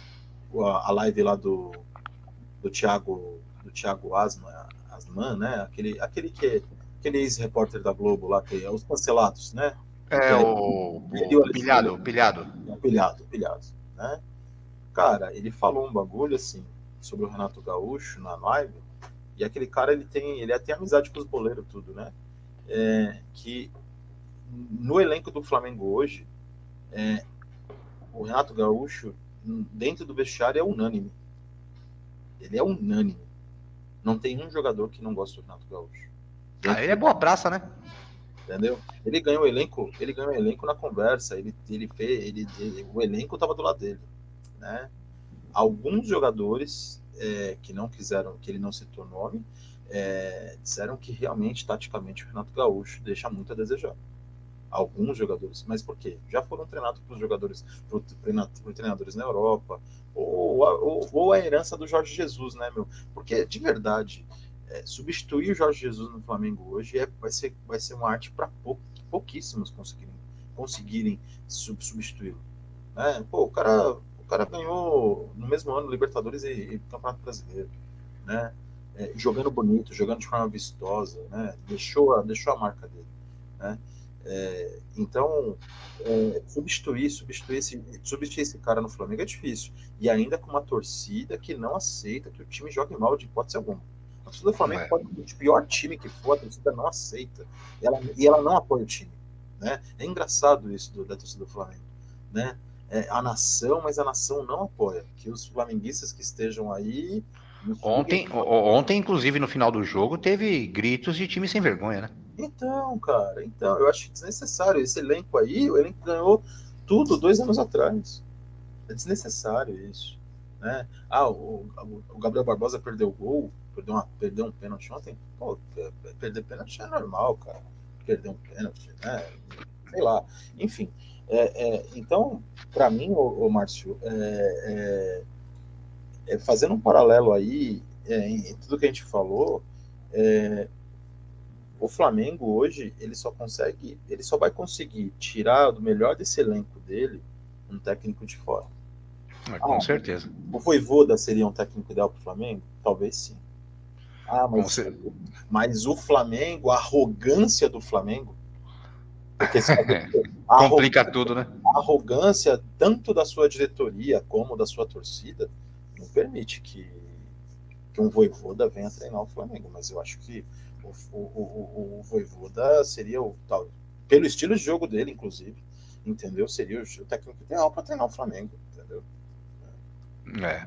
o, a live lá do, do Thiago, do Thiago Asma, Asman, né? Aquele, aquele que aquele ex-repórter da Globo lá, que é os cancelados, né? É, o, Ele- o pilhado, o pilhado. pilhado, pilhado, né? Cara, ele falou um bagulho assim sobre o Renato Gaúcho na live, e aquele cara ele tem, ele tem amizade com os boleiros tudo, né? É, que no elenco do Flamengo hoje, é, o Renato Gaúcho dentro do vestiário é unânime. Ele é unânime. Não tem um jogador que não gosta do Renato Gaúcho. Ah, ele é boa praça, né? entendeu? Ele ganhou o elenco, ele ganhou o elenco na conversa, ele, ele fez, ele, ele- o elenco estava do lado dele, né? Alguns jogadores é, que não quiseram, que ele não citou nome, é, disseram que realmente, taticamente, o Renato Gaúcho deixa muito a desejar. Alguns jogadores, mas por quê? Já foram treinados por jogadores, por, treina- por treinadores na Europa, ou, ou, ou a herança do Jorge Jesus, né, meu? Porque, de verdade, é, substituir o Jorge Jesus no Flamengo hoje é, vai, ser, vai ser uma arte para pou, pouquíssimos conseguirem, conseguirem sub, substituí-lo. Né? Pô, o cara, o cara ganhou no mesmo ano Libertadores e, e Campeonato Brasileiro, né? É, jogando bonito, jogando de forma vistosa, né? deixou, a, deixou a marca dele. Né? É, então, é, substituir, substituir esse, substituir esse cara no Flamengo é difícil. E ainda com uma torcida que não aceita que o time jogue mal de hipótese alguma. A torcida do Flamengo é. pode ser o pior time que for, a torcida não aceita. E ela, e ela não apoia o time. Né? É engraçado isso do, da torcida do Flamengo. Né? É, a nação, mas a nação não apoia. Que os flamenguistas que estejam aí. Ontem, ontem, inclusive, no final do jogo, teve gritos de time sem vergonha, né? Então, cara, então, eu acho desnecessário. Esse elenco aí, o elenco ganhou tudo dois anos atrás. É desnecessário isso. Né? Ah, o, o Gabriel Barbosa perdeu o gol, perdeu, uma, perdeu um pênalti ontem. Pô, perder pênalti é normal, cara. Perder um pênalti, né? Sei lá. Enfim. É, é, então, para mim, o, Márcio, é, é, é, fazendo um paralelo aí é, em, em, tudo que a gente falou, o Flamengo hoje ele só consegue, ele só vai conseguir tirar do melhor desse elenco dele um técnico de fora. com ah, certeza. O Voivoda seria um técnico ideal para o Flamengo? Talvez sim. Ah, mas, mas o Flamengo, a arrogância do Flamengo, Complica tudo, né? A arrogância, tanto da sua diretoria como da sua torcida, não permite que, que um Voivoda venha treinar o Flamengo. Mas eu acho que o, o, o, o Voivoda seria o tal, pelo estilo de jogo dele, inclusive, entendeu? Seria o, técnico ideal para treinar o Flamengo, entendeu? É,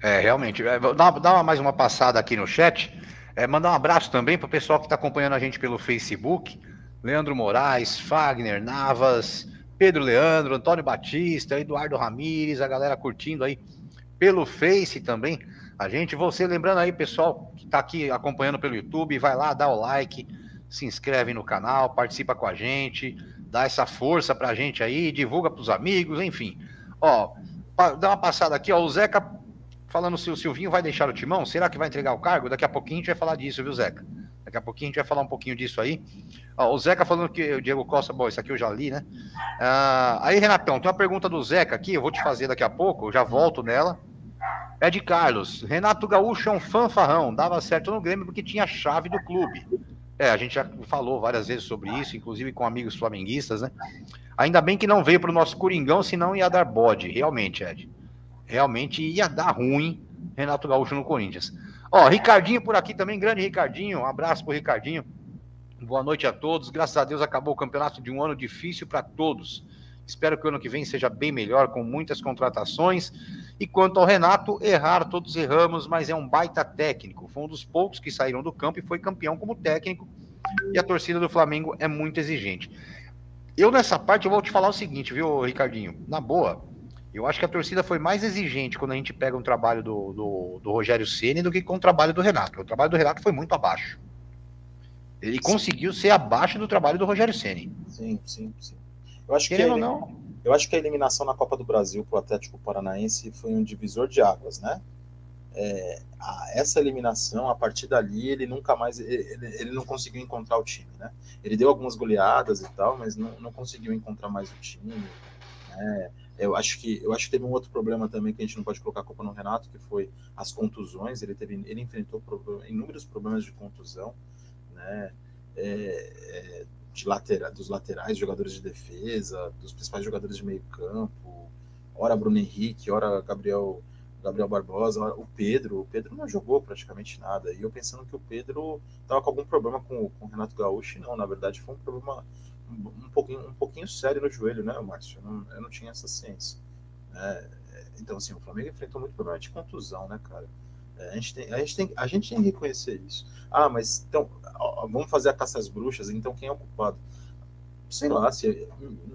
é realmente. É, dá, dá mais uma passada aqui no chat. É, mandar um abraço também para o pessoal que está acompanhando a gente pelo Facebook. Leandro Moraes, Fagner, Navas, Pedro Leandro, Antônio Batista, Eduardo Ramires, a galera curtindo aí pelo Face também. A gente, você lembrando aí, pessoal que está aqui acompanhando pelo YouTube, vai lá, dá o like, se inscreve no canal, participa com a gente, dá essa força pra gente aí, divulga pros amigos, enfim. Ó, dá uma passada aqui, ó, o Zeca falando se o Silvinho vai deixar o timão, será que vai entregar o cargo? Daqui a pouquinho a gente vai falar disso, viu, Zeca? Daqui a pouquinho a gente vai falar um pouquinho disso aí. Ó, o Zeca falando que o Diego Costa, bom, isso aqui eu já li, né? Ah, aí, Renatão, tem uma pergunta do Zeca aqui, eu vou te fazer daqui a pouco, eu já volto nela. É de Carlos. Renato Gaúcho é um fanfarrão, dava certo no Grêmio porque tinha a chave do clube. É, a gente já falou várias vezes sobre isso, inclusive com amigos flamenguistas, né? Ainda bem que não veio para o nosso Coringão, senão ia dar bode, realmente, Ed. Realmente ia dar ruim Renato Gaúcho no Corinthians. Ó, Ricardinho por aqui também, grande Ricardinho. Um abraço pro Ricardinho. Boa noite a todos. Graças a Deus acabou o campeonato de um ano difícil para todos. Espero que o ano que vem seja bem melhor, com muitas contratações. E quanto ao Renato, errar todos erramos, mas é um baita técnico. Foi um dos poucos que saíram do campo e foi campeão como técnico. E a torcida do Flamengo é muito exigente. Eu, nessa parte, eu vou te falar o seguinte, viu, Ricardinho? Na boa, eu acho que a torcida foi mais exigente quando a gente pega um trabalho do, do, do Rogério Ceni do que com o trabalho do Renato. O trabalho do Renato foi muito abaixo. Ele sim. conseguiu ser abaixo do trabalho do Rogério Ceni. Sim, sim, sim. Eu acho Querendo que ele, não. Eu acho que a eliminação na Copa do Brasil para o Atlético Paranaense foi um divisor de águas, né? É, a, essa eliminação, a partir dali, ele nunca mais ele, ele, não conseguiu encontrar o time, né? Ele deu algumas goleadas e tal, mas não, não conseguiu encontrar mais o time. Né? Eu acho que eu acho que teve um outro problema também que a gente não pode colocar a culpa no Renato, que foi as contusões. Ele teve, ele enfrentou inúmeros problemas de contusão, né? É, é, de latera, dos laterais, jogadores de defesa, dos principais jogadores de meio campo, ora Bruno Henrique, ora Gabriel Gabriel Barbosa, ora o Pedro. O Pedro não jogou praticamente nada. E eu pensando que o Pedro estava com algum problema com, com o Renato Gaúcho, não. Na verdade, foi um problema um pouquinho, um pouquinho sério no joelho, né, Márcio? Eu não, eu não tinha essa ciência. É, então, assim, o Flamengo enfrentou muito problema de contusão, né, cara? É, a, gente tem, a, gente tem, a gente tem que reconhecer isso. Ah, mas então, vamos fazer a caça às bruxas, então quem é o culpado? Sei lá se,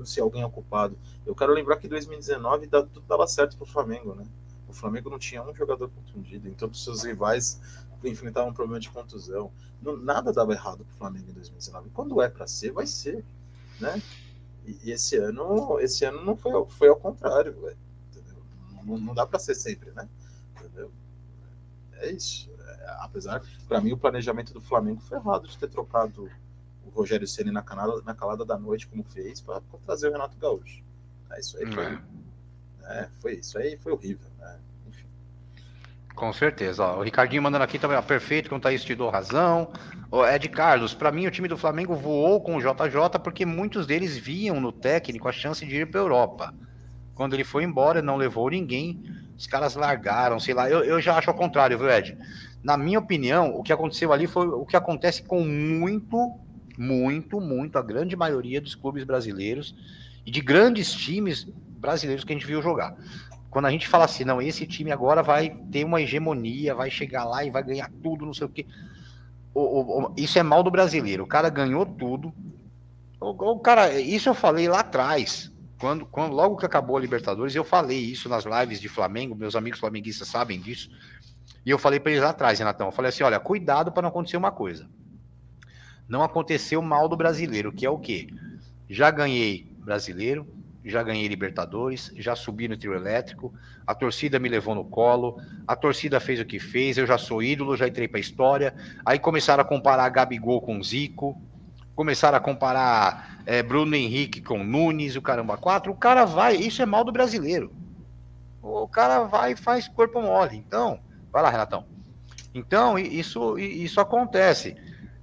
se alguém é culpado. Eu quero lembrar que em 2019 tudo dava certo para o Flamengo, né? O Flamengo não tinha um jogador contundido, então os seus rivais enfrentavam um problema de contusão. Não, nada dava errado para o Flamengo em 2019. Quando é para ser, vai ser né? E, e, esse ano, esse ano não foi, foi ao contrário, não, não, dá para ser sempre, né? Entendeu? É isso. É, apesar, para mim, o planejamento do Flamengo foi errado de ter trocado o Rogério Ceni na, na calada da noite, como fez, para trazer o Renato Gaúcho. É, isso aí foi, é. é, foi isso aí foi horrível, né? Com certeza. Ó, o Ricardinho mandando aqui também, ó, perfeito, quando Thaís te dou razão. Ó, Ed Carlos, para mim o time do Flamengo voou com o JJ porque muitos deles viam no técnico a chance de ir para Europa. Quando ele foi embora, não levou ninguém, os caras largaram, sei lá. Eu, eu já acho ao contrário, viu, Ed? na minha opinião, o que aconteceu ali foi o que acontece com muito, muito, muito, a grande maioria dos clubes brasileiros e de grandes times brasileiros que a gente viu jogar. Quando a gente fala assim, não, esse time agora vai ter uma hegemonia, vai chegar lá e vai ganhar tudo, não sei o quê. O, o, o, isso é mal do brasileiro. O cara ganhou tudo. O, cara, isso eu falei lá atrás. Quando, quando logo que acabou a Libertadores, eu falei isso nas lives de Flamengo, meus amigos flamenguistas sabem disso. E eu falei para eles lá atrás, Renatão, eu falei assim, olha, cuidado para não acontecer uma coisa. Não aconteceu mal do brasileiro, que é o quê? Já ganhei brasileiro, já ganhei Libertadores, já subi no trio elétrico, a torcida me levou no colo, a torcida fez o que fez, eu já sou ídolo, já entrei para a história. Aí começaram a comparar Gabigol com Zico, começaram a comparar é, Bruno Henrique com Nunes, o caramba quatro. O cara vai, isso é mal do brasileiro. O cara vai e faz corpo mole. Então, vai lá, Renatão. Então, isso, isso acontece.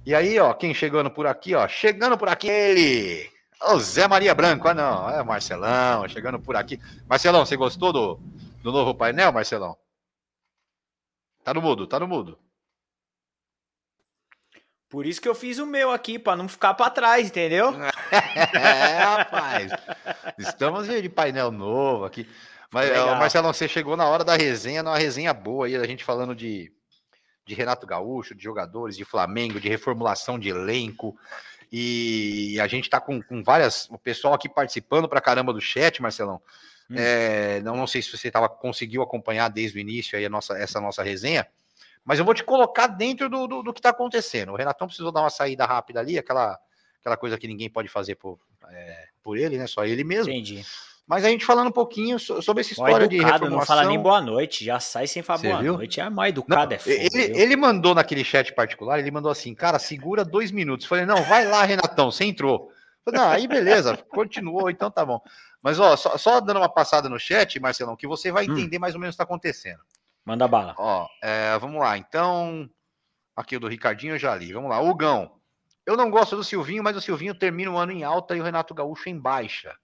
E aí, ó, quem chegando por aqui, ó, chegando por aqui, ele o Zé Maria Branco, ah não, é Marcelão, chegando por aqui. Marcelão, você gostou do, do novo painel, Marcelão? Tá no mudo, tá no mudo. Por isso que eu fiz o meu aqui, para não ficar para trás, entendeu? é, rapaz. Estamos de painel novo aqui. Mas, Legal. Marcelão, você chegou na hora da resenha, numa resenha boa aí, a gente falando de, de Renato Gaúcho, de jogadores, de Flamengo, de reformulação de elenco. E a gente está com, com várias. O pessoal aqui participando para caramba do chat, Marcelão. Hum. É, não, não sei se você tava, conseguiu acompanhar desde o início aí a nossa, essa nossa resenha, mas eu vou te colocar dentro do, do, do que está acontecendo. O Renatão precisou dar uma saída rápida ali, aquela, aquela coisa que ninguém pode fazer por, é, por ele, né? Só ele mesmo. Entendi. Mas a gente falando um pouquinho sobre essa história de reformulação. Não fala nem boa noite, já sai sem falar Você boa viu? noite. É mais educado, não, é fogo, ele, ele, mandou naquele chat particular, ele mandou assim, cara, segura dois minutos. Falei, não, vai lá, Renatão, você entrou. Falei, não, aí beleza, continuou, então tá bom. Mas ó, só, só, dando uma passada no chat, Marcelão, que você vai hum. entender hum. mais ou menos o que está acontecendo. Manda bala. Ó, é, vamos lá, então. Aqui o do Ricardinho eu já li. Vamos lá, Hugão. Eu não gosto do Silvinho, mas o Silvinho termina o ano em alta e o Renato Gaúcho em baixa.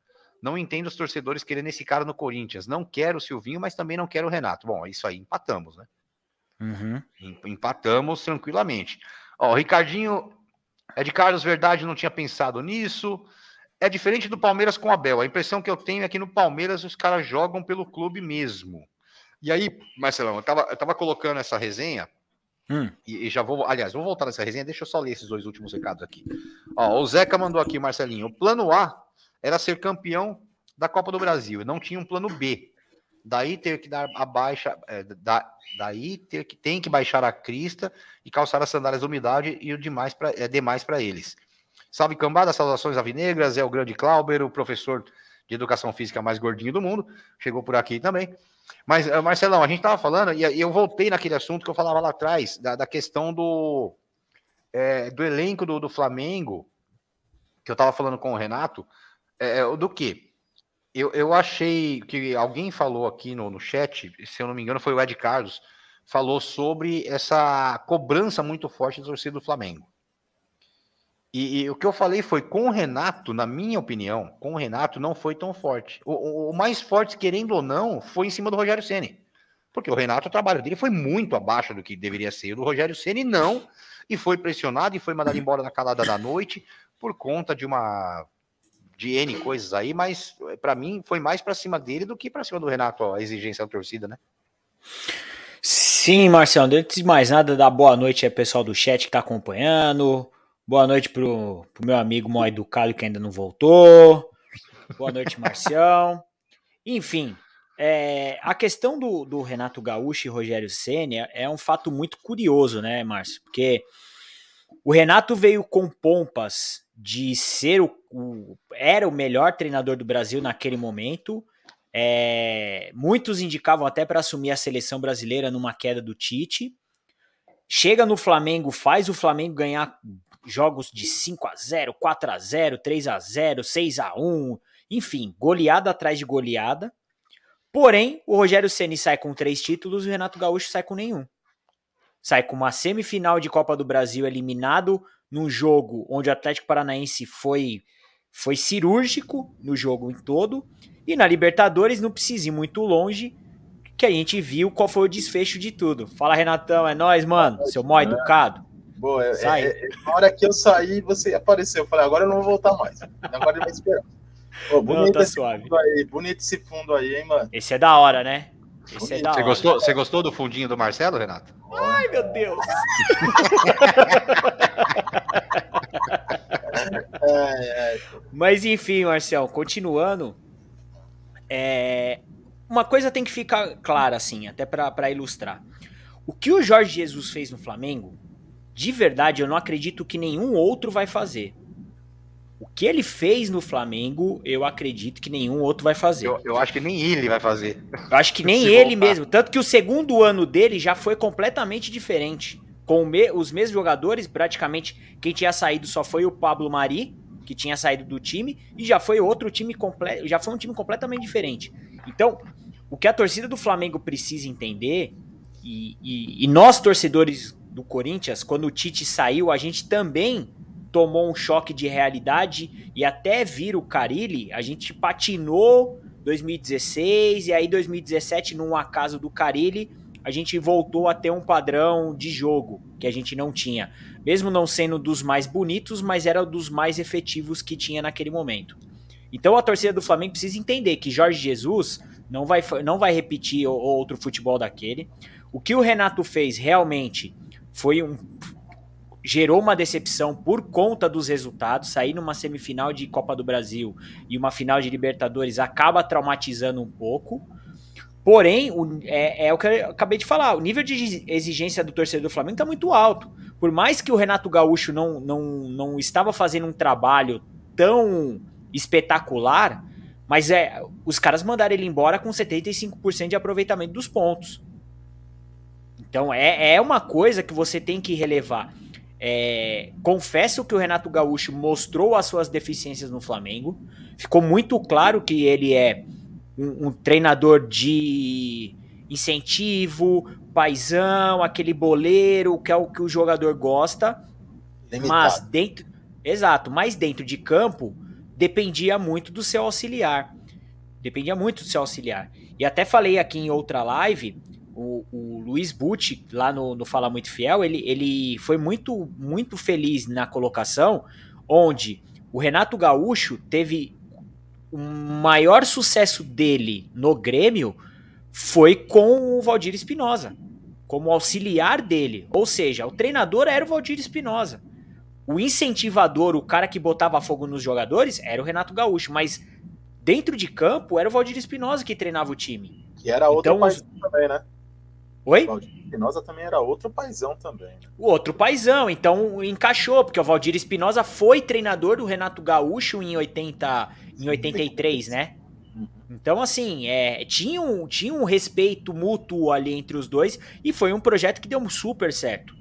Não entendo os torcedores querendo esse cara no Corinthians. Não quero o Silvinho, mas também não quero o Renato. Bom, isso aí empatamos, né? Uhum. Empatamos tranquilamente. Ó, o Ricardinho é de Carlos Verdade, não tinha pensado nisso. É diferente do Palmeiras com o Abel. A impressão que eu tenho é que no Palmeiras os caras jogam pelo clube mesmo. E aí, Marcelão, eu tava, eu tava colocando essa resenha. Hum. E, e, já vou, aliás, vou voltar nessa resenha. Deixa eu só ler esses dois últimos recados aqui. Ó, o Zeca mandou aqui, Marcelinho. O plano A era ser campeão da Copa do Brasil. Não tinha um plano B. Daí ter que dar a baixa, é, da, daí ter que tem que baixar a crista e calçar as sandálias da umidade e o demais para é demais para eles. Salve cambada, saudações avinegras, é o grande Clauber, o professor de educação física mais gordinho do mundo, chegou por aqui também. Mas, eh, Marcelão, a gente estava falando, e eu voltei naquele assunto que eu falava lá atrás, da, da questão do, é, do elenco do, do Flamengo, que eu estava falando com o Renato, é, do que? Eu, eu achei que alguém falou aqui no, no chat, se eu não me engano, foi o Ed Carlos, falou sobre essa cobrança muito forte da torcida do Flamengo. E, e, o que eu falei foi com o Renato, na minha opinião, com o Renato não foi tão forte. O, o, mais forte, querendo ou não, foi em cima do Rogério Ceni, porque o Renato, o trabalho dele foi muito abaixo do que deveria ser. O do Rogério Ceni não, e foi pressionado e foi mandado embora na calada da noite por conta de uma de N coisas aí, mas eh, para mim foi mais para cima dele do que para cima do Renato, a exigência da torcida, né? Sim, Marcelo, antes de mais nada, dar boa noite aí pessoal do chat que tá acompanhando. Boa noite pro, pro meu amigo mal educado que ainda não voltou. Boa noite, Marcião. Enfim, é, a questão do, do Renato Gaúcho e Rogério Senna é um fato muito curioso, né, Márcio? Porque o Renato veio com pompas de ser o, o, era o melhor treinador do Brasil naquele momento. É, muitos indicavam até para assumir a seleção brasileira numa queda do Tite. Chega no Flamengo, faz o Flamengo ganhar jogos de 5 a 0, 4 a 0, 3 a 0, 6 a 1, enfim, goleada atrás de goleada. Porém, o Rogério Ceni sai com três títulos e o Renato Gaúcho sai com nenhum. Sai com uma semifinal de Copa do Brasil eliminado num jogo onde o Atlético Paranaense foi, foi cirúrgico no jogo em todo. E na Libertadores não precisa ir muito longe, que a gente viu qual foi o desfecho de tudo. Fala, Renatão, é nós, mano, seu mó educado. Boa, é, Sai. É, é, na hora que eu saí, você apareceu. Eu falei, agora eu não vou voltar mais. Agora ele vai esperar. Pô, bonito não, tá esse suave. fundo aí, bonito esse fundo aí, hein, mano? Esse é da hora, né? Esse é da você, hora. Gostou, você gostou do fundinho do Marcelo, Renato? Ai, meu Deus! Mas enfim, Marcel, continuando. É... Uma coisa tem que ficar clara, assim, até para ilustrar. O que o Jorge Jesus fez no Flamengo, de verdade, eu não acredito que nenhum outro vai fazer. O que ele fez no Flamengo, eu acredito que nenhum outro vai fazer. Eu, eu acho que nem ele vai fazer. Eu acho que nem ele voltar. mesmo. Tanto que o segundo ano dele já foi completamente diferente. Com me, os mesmos jogadores, praticamente quem tinha saído só foi o Pablo Mari, que tinha saído do time, e já foi outro time completo, já foi um time completamente diferente. Então, o que a torcida do Flamengo precisa entender, e, e, e nós torcedores do Corinthians, quando o Tite saiu, a gente também tomou um choque de realidade e até vir o Carilli, a gente patinou 2016 e aí 2017 num acaso do Carilli, a gente voltou a ter um padrão de jogo que a gente não tinha, mesmo não sendo dos mais bonitos, mas era dos mais efetivos que tinha naquele momento. Então a torcida do Flamengo precisa entender que Jorge Jesus não vai, não vai repetir outro futebol daquele. O que o Renato fez realmente foi um, gerou uma decepção por conta dos resultados. Sair numa semifinal de Copa do Brasil e uma final de Libertadores acaba traumatizando um pouco. Porém, o, é, é, o que eu acabei de falar: o nível de exigência do torcedor do Flamengo está muito alto. Por mais que o Renato Gaúcho não, não, não estava fazendo um trabalho tão espetacular, mas é, os caras mandaram ele embora com 75% de aproveitamento dos pontos. Então é, é uma coisa que você tem que relevar. É, confesso que o Renato Gaúcho mostrou as suas deficiências no Flamengo. Ficou muito claro que ele é um, um treinador de incentivo, paisão, aquele boleiro, que é o que o jogador gosta. Limitado. Mas dentro. Exato, mas dentro de campo dependia muito do seu auxiliar. Dependia muito do seu auxiliar. E até falei aqui em outra live o, o Luiz Butti, lá no, no Fala Muito Fiel, ele, ele foi muito, muito feliz na colocação, onde o Renato Gaúcho teve o maior sucesso dele no Grêmio foi com o Valdir Espinosa, como auxiliar dele. Ou seja, o treinador era o Valdir Espinosa. O incentivador, o cara que botava fogo nos jogadores, era o Renato Gaúcho, mas dentro de campo era o Valdir Espinosa que treinava o time. Que era outro então, também, né? Oi? Valdir Espinosa também era outro paizão também. O outro paizão, então encaixou, porque o Valdir Espinosa foi treinador do Renato Gaúcho em 80, em 83, né? Uhum. Então, assim, é, tinha, um, tinha um respeito mútuo ali entre os dois e foi um projeto que deu super certo.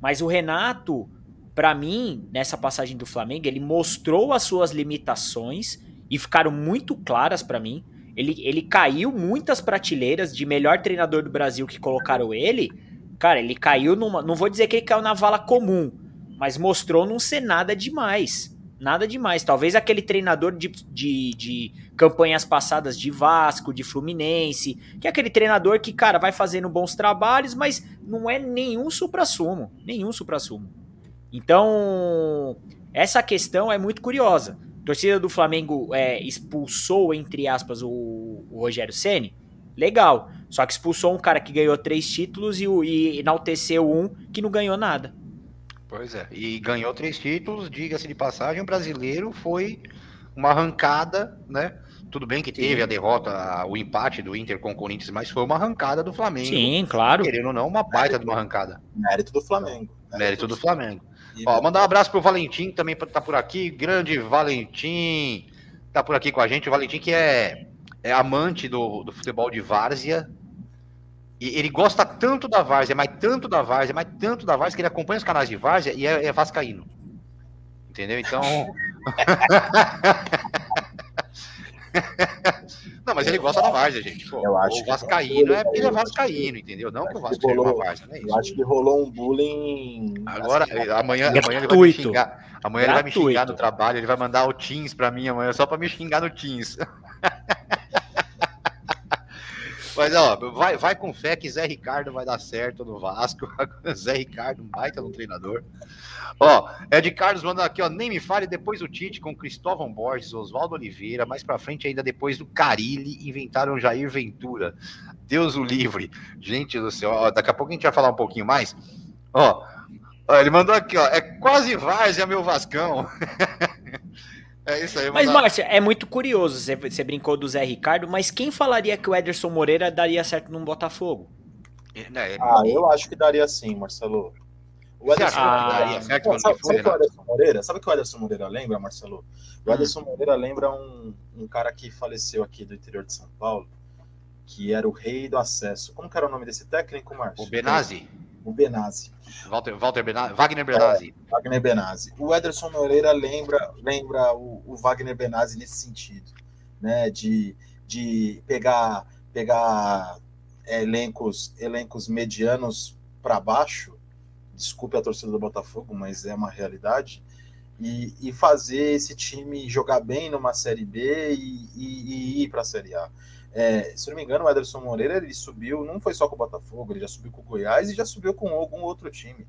Mas o Renato, para mim, nessa passagem do Flamengo, ele mostrou as suas limitações e ficaram muito claras para mim. Ele, ele caiu muitas prateleiras de melhor treinador do Brasil que colocaram ele. Cara, ele caiu numa. Não vou dizer que ele caiu na vala comum, mas mostrou não ser nada demais. Nada demais. Talvez aquele treinador de, de, de campanhas passadas de Vasco, de Fluminense, que é aquele treinador que, cara, vai fazendo bons trabalhos, mas não é nenhum supra-sumo. Nenhum supra-sumo. Então, essa questão é muito curiosa torcida do Flamengo é, expulsou, entre aspas, o, o Rogério Ceni. Legal. Só que expulsou um cara que ganhou três títulos e, e enalteceu um que não ganhou nada. Pois é. E ganhou três títulos, diga-se de passagem, o brasileiro foi uma arrancada, né? Tudo bem que teve Sim. a derrota, o empate do Inter com o Corinthians, mas foi uma arrancada do Flamengo. Sim, claro. Querendo ou não, uma baita de uma arrancada. Mérito do Flamengo. Mérito, Mérito do Flamengo. Ó, mandar um abraço pro Valentim, também tá por aqui. Grande Valentim, tá por aqui com a gente. O Valentim que é, é amante do, do futebol de várzea. E ele gosta tanto da várzea, mas tanto da várzea, mas tanto da várzea, que ele acompanha os canais de várzea e é, é vascaíno. Entendeu? Então... Não, mas ele gosta da Várzea, gente. Pô, eu acho o Vascaíno é porque ele é Vascaíno, entendeu? Não que o Vasco seja uma Várzea, não é isso. Eu acho que rolou um bullying. Agora, amanhã, amanhã ele vai me xingar. Amanhã ele vai me xingar no trabalho, ele vai mandar o Teams pra mim amanhã só pra me xingar no Teams. Mas, ó, vai, vai com fé que Zé Ricardo vai dar certo no Vasco. Zé Ricardo, um baita no treinador. Ó, Ed Carlos manda aqui, ó, nem me fale depois do Tite com Cristóvão Borges, Oswaldo Oliveira, mais pra frente ainda depois do Carilli, inventaram Jair Ventura. Deus o livre. Gente do céu, ó, daqui a pouco a gente vai falar um pouquinho mais. Ó, ó ele mandou aqui, ó, é quase várzea meu Vascão. É isso aí, Mas, Márcia, é muito curioso. Você, você brincou do Zé Ricardo, mas quem falaria que o Ederson Moreira daria certo num Botafogo? É, né, ah, eu acho que daria sim, Marcelo. O Ederson ah, certo quando sabe, o Ederson Moreira, sabe que o Ederson Moreira lembra, Marcelo? O hum. Ederson. Moreira lembra um, um cara que faleceu aqui do interior de São Paulo, que era o rei do acesso. Como que era o nome desse técnico, Márcio? O Benazzi. O Benazzi. Walter, Walter Benazzi, Wagner Benazzi. É, Wagner Benazzi. O Ederson Moreira lembra, lembra o, o, Wagner Benazzi nesse sentido, né? De, de pegar, pegar elencos, elencos medianos para baixo, desculpe a torcida do Botafogo, mas é uma realidade, e, e fazer esse time jogar bem numa Série B e, e, e ir para a Série A. É, se não me engano, o Ederson Moreira ele subiu, não foi só com o Botafogo, ele já subiu com o Goiás e já subiu com algum outro time,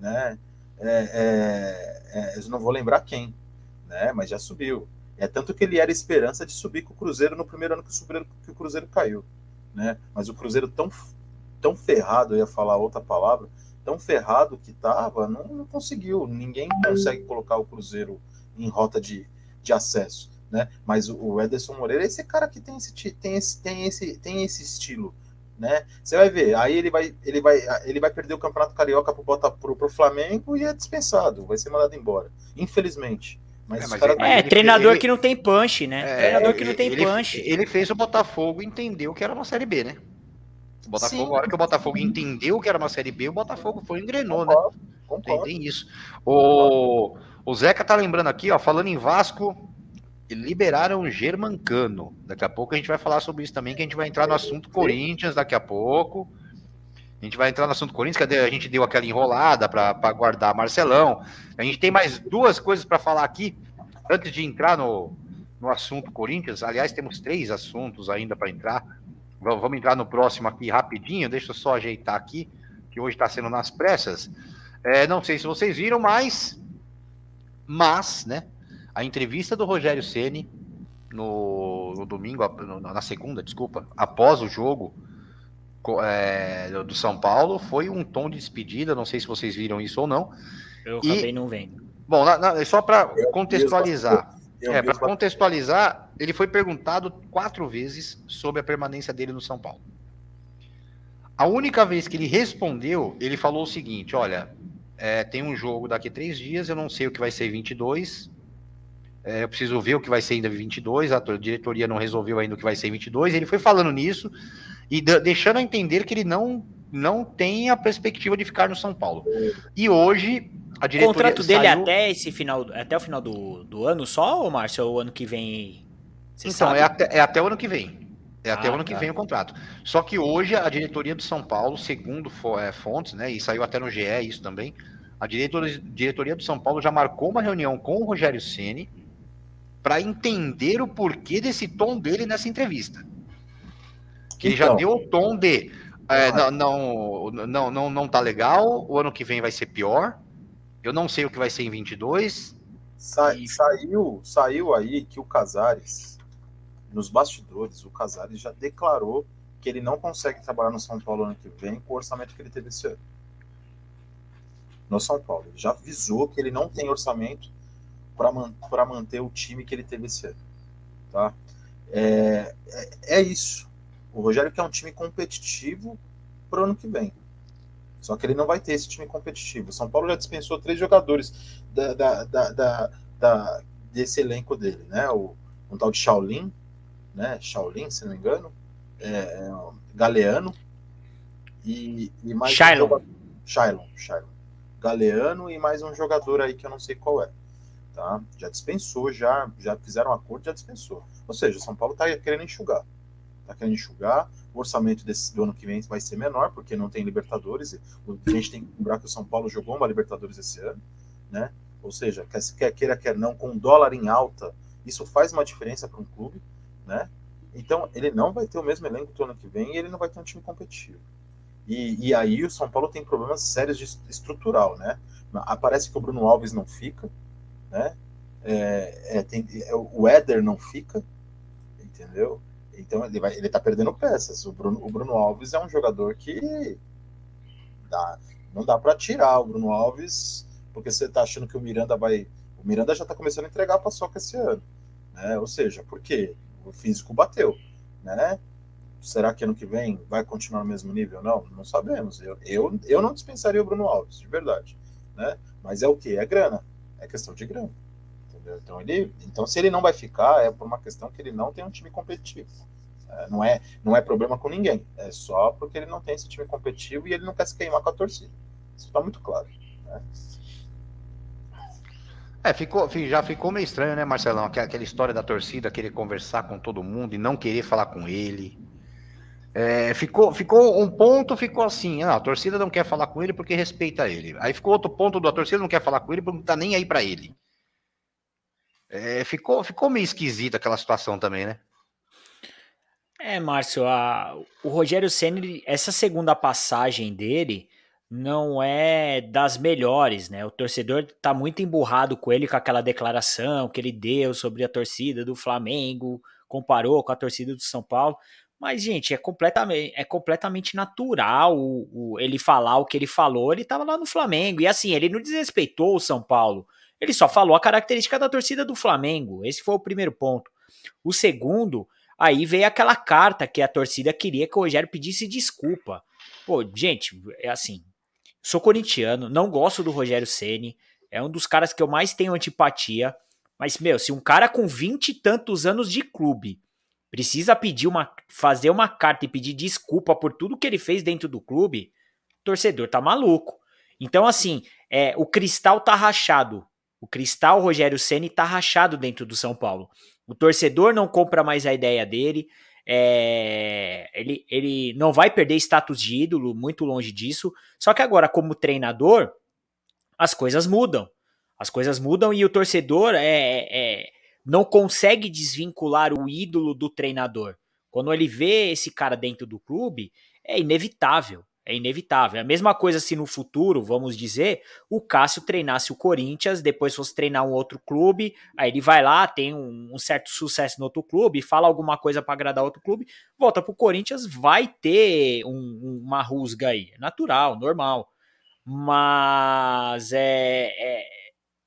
né? É, é, é, eu não vou lembrar quem, né? Mas já subiu. É tanto que ele era esperança de subir com o Cruzeiro no primeiro ano que o, que o Cruzeiro caiu, né? Mas o Cruzeiro tão tão ferrado, eu ia falar outra palavra, tão ferrado que estava, não, não conseguiu. Ninguém consegue colocar o Cruzeiro em rota de, de acesso né? Mas o Ederson Moreira é esse cara que tem esse, tem esse, tem esse, tem esse estilo, né? Você vai ver, aí ele vai, ele vai, ele vai perder o Campeonato Carioca pro, Bota, pro, pro Flamengo e é dispensado, vai ser mandado embora, infelizmente. Mas, é, mas cara... é, treinador ele, que não tem punch, né? É, treinador que não tem ele, punch. Ele fez o Botafogo entendeu que era uma Série B, né? O Botafogo, Sim. a hora que o Botafogo entendeu que era uma Série B, o Botafogo foi engrenou, né? Concordo. Tem, tem, isso. O, o Zeca tá lembrando aqui, ó, falando em Vasco, liberaram Germancano. Daqui a pouco a gente vai falar sobre isso também, que a gente vai entrar no assunto Corinthians daqui a pouco. A gente vai entrar no assunto Corinthians, que a gente deu aquela enrolada para guardar Marcelão. A gente tem mais duas coisas para falar aqui, antes de entrar no, no assunto Corinthians. Aliás, temos três assuntos ainda para entrar. Vamos entrar no próximo aqui rapidinho. Deixa eu só ajeitar aqui, que hoje está sendo nas pressas. É, não sei se vocês viram, mas. Mas, né? a entrevista do Rogério Ceni no, no, domingo, na segunda, desculpa, após o jogo é, do São Paulo, foi um tom de despedida. Não sei se vocês viram isso ou não. Eu acabei e, não vendo. Bom, na, na, só para contextualizar. É, para contextualizar, ele foi perguntado quatro vezes sobre a permanência dele no São Paulo. A única vez que ele respondeu, ele falou o seguinte: olha, é, tem um jogo daqui a três dias, eu não sei o que vai ser 22, é, eu preciso ver o que vai ser ainda 22, a diretoria não resolveu ainda o que vai ser 22. Ele foi falando nisso e deixando a entender que ele não, não tem a perspectiva de ficar no São Paulo. E hoje a diretoria. O contrato dele saiu... até esse final, até o final do, do ano só, ou Márcio, ou o ano que vem? então, é até, é até o ano que vem. É até ah, o ano que tá. vem o contrato. Só que hoje a diretoria do São Paulo, segundo é, fontes, né, e saiu até no GE isso também, a diretoria, diretoria do São Paulo já marcou uma reunião com o Rogério Ceni para entender o porquê desse tom dele nessa entrevista. Que então, ele já então. deu o tom de é, não, não, não, não, não tá legal, o ano que vem vai ser pior. Eu não sei o que vai ser em 22. Sa e... Saiu, saiu aí que o Casares, nos bastidores, o Casares já declarou que ele não consegue trabalhar no São Paulo ano que vem com o orçamento que ele teve esse ano. No São Paulo. Ele já avisou que ele não tem orçamento para manter o time que ele teve esse ano. Tá? É, é, é, isso. O Rogério quer um time competitivo para o ano que vem. Só que ele não vai ter esse time competitivo. O São Paulo já dispensou três jogadores da, da, da, da desse elenco dele, né? O, um tal de Shaolin, né? Shaolin, se não me engano, é, é Galeano e, e mais Shailon. Um Shailon, Shailon. Galeano e mais um jogador aí que eu não sei qual é tá? Já dispensou, já, já fizeram um acordo, já dispensou. Ou seja, o São Paulo está querendo enxugar. Está querendo enxugar. O orçamento desse, do ano que vem vai ser menor, porque não tem Libertadores. A gente tem que lembrar que o São Paulo jogou uma Libertadores esse ano, né? Ou seja, quer, quer queira, quer não, com dólar em alta, isso faz uma diferença para um clube, né? Então, ele não vai ter o mesmo elenco do ano que vem e ele não vai ter um time competitivo. E, e aí o São Paulo tem problemas sérios de estrutural, né? Aparece que o Bruno Alves não fica, né? É, é, tem, é, o Éder não fica, entendeu? Então ele, vai, ele tá perdendo peças. O Bruno, o Bruno Alves é um jogador que dá, não dá para tirar o Bruno Alves, porque você tá achando que o Miranda vai. O Miranda já tá começando a entregar a paçoca esse ano. Né? Ou seja, por quê? O físico bateu. Né? Será que ano que vem vai continuar no mesmo nível? Não, não sabemos. Eu, eu, eu não dispensaria o Bruno Alves, de verdade. Né? Mas é o que? É grana. É questão de grana. Entendeu? Então, ele, então, se ele não vai ficar, é por uma questão que ele não tem um time competitivo. É, não, é, não é problema com ninguém. É só porque ele não tem esse time competitivo e ele não quer se queimar com a torcida. Isso está muito claro. Né? É, ficou, já ficou meio estranho, né, Marcelão? Aquela história da torcida querer conversar com todo mundo e não querer falar com ele. É, ficou, ficou um ponto, ficou assim, não, a torcida não quer falar com ele porque respeita ele. Aí ficou outro ponto do a torcida não quer falar com ele porque não tá nem aí para ele. É, ficou, ficou meio esquisita aquela situação também, né? É, Márcio, a, o Rogério Ceni, essa segunda passagem dele não é das melhores, né? O torcedor tá muito emburrado com ele com aquela declaração que ele deu sobre a torcida do Flamengo, comparou com a torcida do São Paulo. Mas, gente, é completamente, é completamente natural o, o, ele falar o que ele falou. Ele estava lá no Flamengo. E assim, ele não desrespeitou o São Paulo. Ele só falou a característica da torcida do Flamengo. Esse foi o primeiro ponto. O segundo, aí veio aquela carta que a torcida queria que o Rogério pedisse desculpa. Pô, gente, é assim. Sou corintiano, não gosto do Rogério Ceni. É um dos caras que eu mais tenho antipatia. Mas, meu, se um cara com vinte e tantos anos de clube precisa pedir uma, fazer uma carta e pedir desculpa por tudo que ele fez dentro do clube, torcedor tá maluco. Então, assim, é, o cristal tá rachado. O cristal Rogério Ceni tá rachado dentro do São Paulo. O torcedor não compra mais a ideia dele. É, ele, ele não vai perder status de ídolo, muito longe disso. Só que agora, como treinador, as coisas mudam. As coisas mudam e o torcedor é, é não consegue desvincular o ídolo do treinador. Quando ele vê esse cara dentro do clube, é inevitável. É inevitável. É a mesma coisa se no futuro, vamos dizer, o Cássio treinasse o Corinthians, depois fosse treinar um outro clube, aí ele vai lá, tem um, um certo sucesso no outro clube, fala alguma coisa para agradar outro clube, volta pro Corinthians, vai ter um, uma rusga aí. É natural, normal. Mas é, é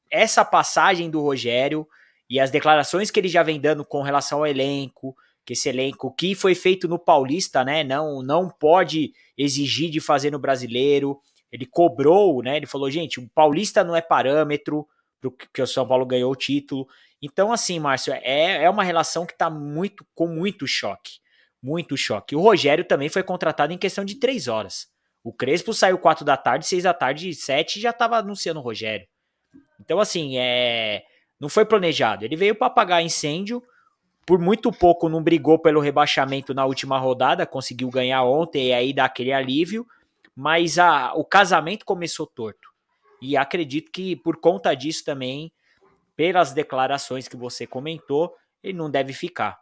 essa passagem do Rogério e as declarações que ele já vem dando com relação ao elenco, que esse elenco que foi feito no Paulista, né, não não pode exigir de fazer no Brasileiro. Ele cobrou, né? Ele falou, gente, o Paulista não é parâmetro porque o São Paulo ganhou o título. Então, assim, Márcio, é, é uma relação que está muito com muito choque, muito choque. O Rogério também foi contratado em questão de três horas. O Crespo saiu quatro da tarde, seis da tarde, sete já estava anunciando o Rogério. Então, assim, é não foi planejado. Ele veio para apagar incêndio. Por muito pouco não brigou pelo rebaixamento na última rodada, conseguiu ganhar ontem e aí dá aquele alívio. Mas a, o casamento começou torto. E acredito que por conta disso também, pelas declarações que você comentou, ele não deve ficar.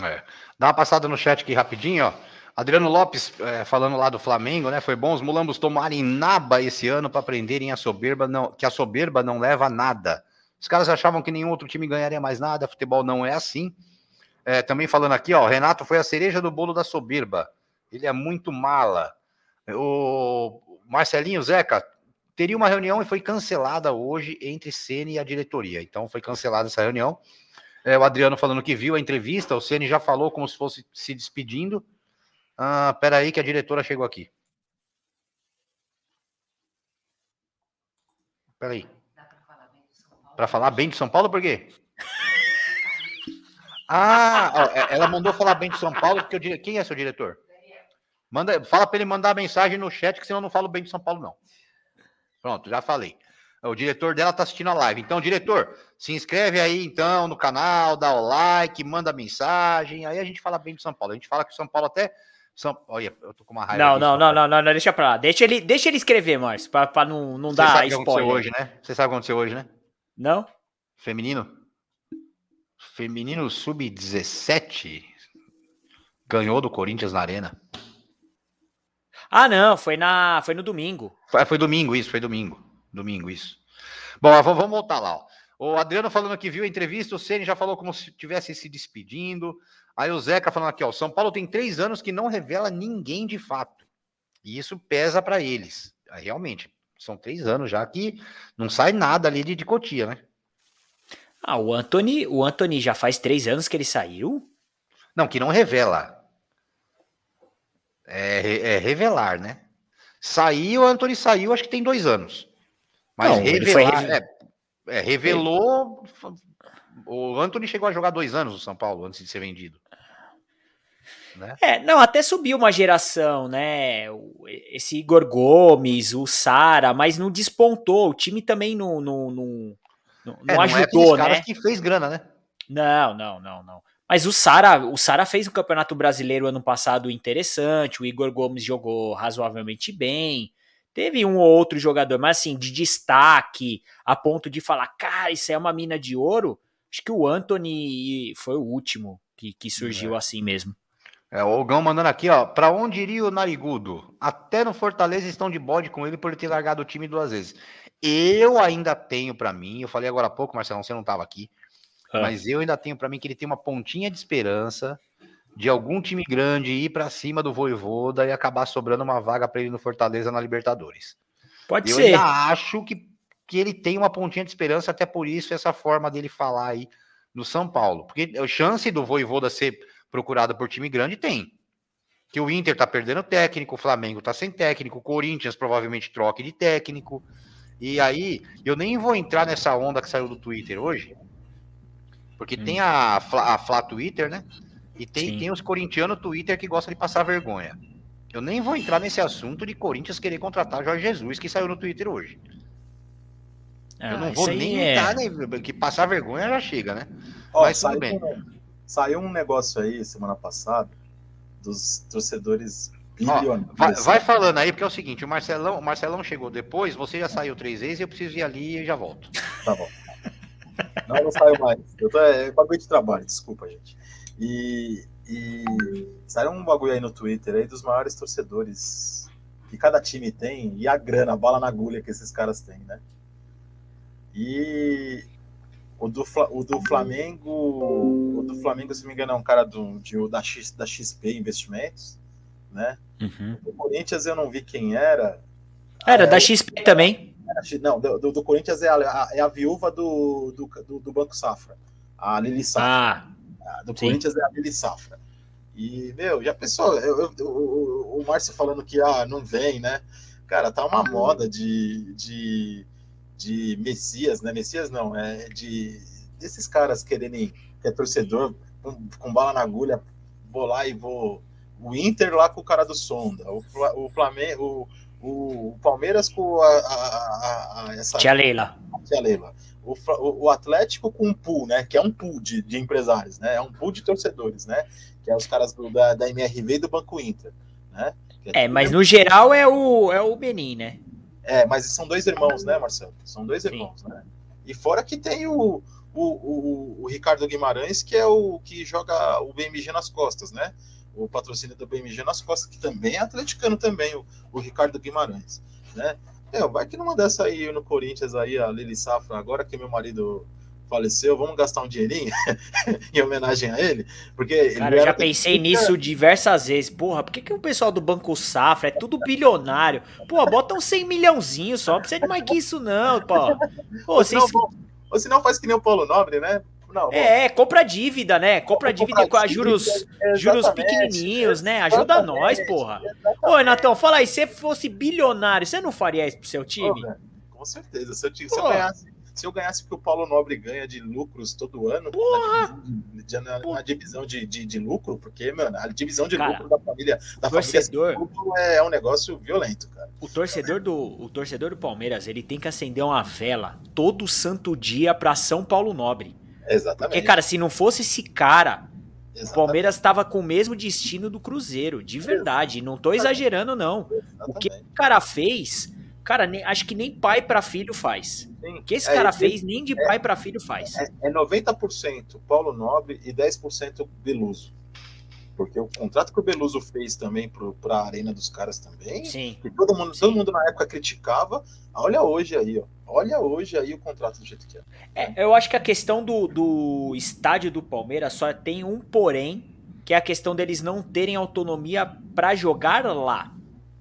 É. Dá uma passada no chat aqui rapidinho, ó. Adriano Lopes é, falando lá do Flamengo, né? Foi bom os mulambos tomarem naba esse ano para aprenderem a soberba não, que a soberba não leva a nada. Os caras achavam que nenhum outro time ganharia mais nada, futebol não é assim. É, também falando aqui, ó, Renato foi a cereja do bolo da soberba. Ele é muito mala. O Marcelinho Zeca teria uma reunião e foi cancelada hoje entre Ceni e a diretoria. Então foi cancelada essa reunião. É, o Adriano falando que viu a entrevista, o Ceni já falou como se fosse se despedindo. Ah, peraí que a diretora chegou aqui. Peraí. Para falar bem de São Paulo, por quê? Ah, é, ela mandou falar bem de São Paulo, porque eu, quem é seu diretor? Manda, fala para ele mandar mensagem no chat, que senão eu não falo bem de São Paulo, não. Pronto, já falei. O diretor dela tá assistindo a live. Então, diretor, se inscreve aí então no canal, dá o like, manda mensagem. Aí a gente fala bem de São Paulo. A gente fala que o São Paulo até. São... Olha, eu tô com uma raiva. Não, não, não, não, não, não, deixa pra lá. Deixa ele, deixa ele escrever, Márcio, pra, pra não, não dar sabe spoiler. hoje, né? Você sabe o que aconteceu hoje, né? Não? Feminino? feminino sub-17 ganhou do Corinthians na Arena. Ah, não, foi na, foi no domingo. Foi, foi domingo isso, foi domingo. Domingo isso. Bom, vamos voltar lá. Ó. O Adriano falando que viu a entrevista, o Ceni já falou como se estivesse se despedindo. Aí o Zeca falando aqui, ó, São Paulo tem três anos que não revela ninguém de fato. E isso pesa para eles. Realmente, são três anos já que não sai nada ali de, de Cotia, né? Ah, o Anthony, o Anthony já faz três anos que ele saiu? Não, que não revela. É, é revelar, né? Saiu, o Anthony saiu, acho que tem dois anos. Mas não, revelar, foi... é, é, revelou. O Anthony chegou a jogar dois anos no São Paulo antes de ser vendido. Né? É, não, até subiu uma geração, né? Esse Igor Gomes, o Sara, mas não despontou. O time também não, não, não, não, é, não ajudou, não é né? que fez grana, né? Não, não, não, não. Mas o Sara, o Sara fez um campeonato brasileiro ano passado interessante. O Igor Gomes jogou razoavelmente bem. Teve um ou outro jogador, mas assim, de destaque, a ponto de falar, cara, isso é uma mina de ouro. Acho que o Anthony foi o último que, que surgiu é. assim mesmo. É, o Gão mandando aqui, ó. Pra onde iria o Narigudo? Até no Fortaleza estão de bode com ele por ele ter largado o time duas vezes. Eu ainda tenho para mim, eu falei agora há pouco, Marcelo, você não estava aqui, ah. mas eu ainda tenho para mim que ele tem uma pontinha de esperança de algum time grande ir para cima do Voivoda e acabar sobrando uma vaga para ele no Fortaleza na Libertadores. Pode eu ser. Eu ainda acho que, que ele tem uma pontinha de esperança, até por isso essa forma dele falar aí no São Paulo. Porque a chance do Voivoda ser procurado por time grande tem. Que o Inter tá perdendo técnico, o Flamengo tá sem técnico, o Corinthians provavelmente troque de técnico. E aí, eu nem vou entrar nessa onda que saiu do Twitter hoje, porque hum. tem a, a Flá Twitter, né? E tem, tem os corintianos Twitter que gostam de passar vergonha. Eu nem vou entrar nesse assunto de Corinthians querer contratar Jorge Jesus, que saiu no Twitter hoje. Ah, eu não vou nem é... entrar, né? Que passar vergonha já chega, né? Ó, Mas tudo bem. Um, saiu um negócio aí semana passada dos torcedores Ó, vai, vai, falando aí, porque é o seguinte, o Marcelão, o Marcelão chegou depois, você já saiu três vezes, eu preciso ir ali e já volto. Tá bom. Não, não saio mais. Eu tô, é bagulho de trabalho, desculpa, gente. E, e saiu um bagulho aí no Twitter aí dos maiores torcedores que cada time tem e a grana, a bala na agulha que esses caras têm, né? E o do, o do Flamengo, o do Flamengo, se não me engano, é um cara do, de, da, X, da XP Investimentos né? Uhum. Do Corinthians eu não vi quem era. Era, é, da XP também. não, do, do, Corinthians é a, é a viúva do, do, do, Banco Safra, a Lili Safra. Ah, do sim. Corinthians é a Lili Safra. E, meu, já pensou, eu, eu, o, o Márcio falando que ah, não vem, né? Cara, tá uma moda de, de, de Messias, né? Messias não, é de desses caras quererem, que é torcedor, com, com bala na agulha, vou lá e vou o Inter lá com o cara do Sonda, o, o Flamengo, o, o Palmeiras com a, a, a, essa tia Leila, tia Leila. O, o, Atlético com um pool, né? Que é um pool de, de empresários, né? É um pool de torcedores, né? Que é os caras do, da, da MRV e do Banco Inter, né? É, é mas no geral é o, é o Benin, né? É, mas são dois irmãos, né, Marcelo? São dois irmãos, Sim. né? E fora que tem o, o, o, o, Ricardo Guimarães, que é o que joga o BMG nas costas, né? o patrocínio do BMG nas costas, que também é atleticano também, o, o Ricardo Guimarães, né? É, vai que numa dessa aí no Corinthians aí, a Lili Safra, agora que meu marido faleceu, vamos gastar um dinheirinho em homenagem a ele? Porque Cara, eu já pensei nisso diversas vezes. Porra, por que, que o pessoal do Banco Safra é tudo bilionário? Pô, bota um 100 milhãozinho só, não precisa de mais que isso não, pô. Pô, ou, vocês... senão, ou senão faz que nem o Paulo Nobre, né? Não, é, compra dívida, né? Compra dívida com juros, juros pequenininhos, né? Ajuda nós, porra. Ô, Renatão, fala aí, se fosse bilionário, você não faria isso pro seu time? com certeza. Se eu, se eu ganhasse se eu ganhasse o que o Paulo Nobre ganha de lucros todo ano, Porra! na, na, na divisão de, de, de, lucro, porque, mano, a divisão de cara, lucro da família da torcedor, família é, é um negócio violento, cara. O torcedor do o torcedor do Palmeiras, ele tem que acender uma vela todo santo dia para São Paulo Nobre. Exatamente. Porque, cara, se não fosse esse cara, Exatamente. o Palmeiras estava com o mesmo destino do Cruzeiro, de verdade. Não tô exagerando, não. Exatamente. O que o cara fez Cara, nem, acho que nem pai para filho faz. Sim. O que esse É, cara fez, nem de pai para filho faz. É, é 90% Paulo Nobre e 10% Beluso. Porque o contrato que o Beluso fez também para a arena dos caras também, Sim. que todo mundo, todo mundo na época criticava. Olha hoje aí, ó. Olha hoje aí o contrato do jeito que é. É, eu acho que a questão do, do estádio do Palmeiras só tem um porém, que é a questão deles não terem autonomia para jogar lá.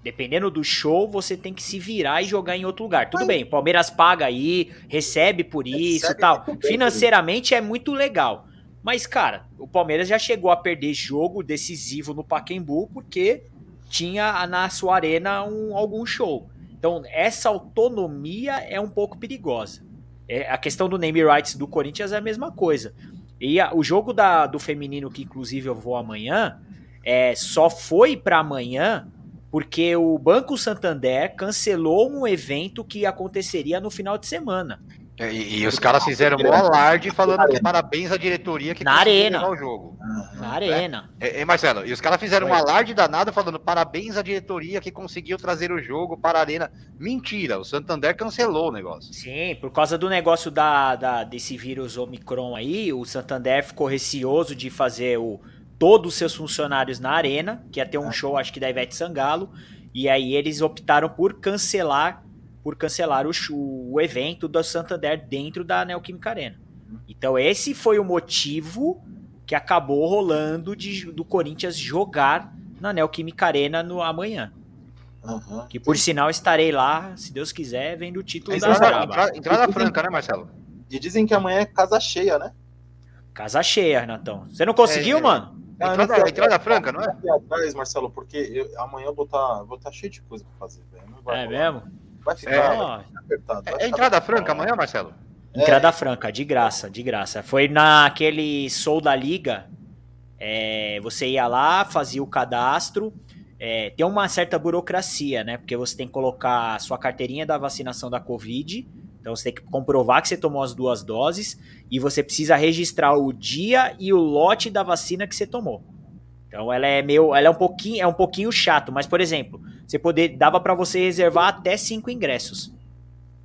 Dependendo do show, você tem que se virar e jogar em outro lugar. Tudo Mas- bem, o Palmeiras paga aí, recebe por isso e Recebe tal. bem Financeiramente é muito legal. Mas, cara, o Palmeiras já chegou a perder jogo decisivo no Pacaembu porque tinha na sua arena um, algum show. Então, essa autonomia é um pouco perigosa. É, a questão do name rights do Corinthians é a mesma coisa. E a- o jogo da, do feminino, que inclusive eu vou amanhã, é, só foi para amanhã porque o Banco Santander cancelou um evento que aconteceria no final de semana. E, e os caras fizeram um alarde falando que parabéns à diretoria que Na conseguiu arena. o jogo. Na arena. É, é, Marcelo, e os caras fizeram um alarde danado falando parabéns à diretoria que conseguiu trazer o jogo para a arena. Mentira, o Santander cancelou o negócio. Sim, por causa do negócio da, da- desse vírus Omicron aí, o Santander ficou receoso de fazer o, todos os seus funcionários na arena, que ia ter um show, acho que da Ivete Sangalo, e aí eles optaram por cancelar por cancelar o, show- o evento do Santander dentro da Neoquímica Arena. Então esse foi o motivo que acabou rolando de, do Corinthians jogar na Neoquímica Arena no amanhã. Aham. Que por sinal estarei lá, se Deus quiser, vendo o título Mas da entrada-. Entrada, entrada franca, né, Marcelo? E dizem que amanhã é casa cheia, né? Casa cheia, Renatão. Você não conseguiu, É, mano? Ah, eu Entrada, não entrada atrás, franca, não é? atrás, Marcelo, porque eu- amanhã eu vou estar vou tá cheio de coisa pra fazer, velho. Não É rolar. mesmo? Vai ficar, É. vai ficar apertado. vai É ficar entrada apertado. franca amanhã, Marcelo? É. Entrada franca, de graça, de graça. Foi naquele Soul da Liga. é, você ia lá, fazia o cadastro. é, tem uma certa burocracia, né? Porque você tem que colocar a sua carteirinha da vacinação da Covid. Então você tem que comprovar que você tomou as duas doses. E você precisa registrar o dia e o lote da vacina que você tomou. Então ela é meio. Ela é um pouquinho, é um pouquinho chato, mas, por exemplo, você poder. Dava para você reservar até cinco ingressos.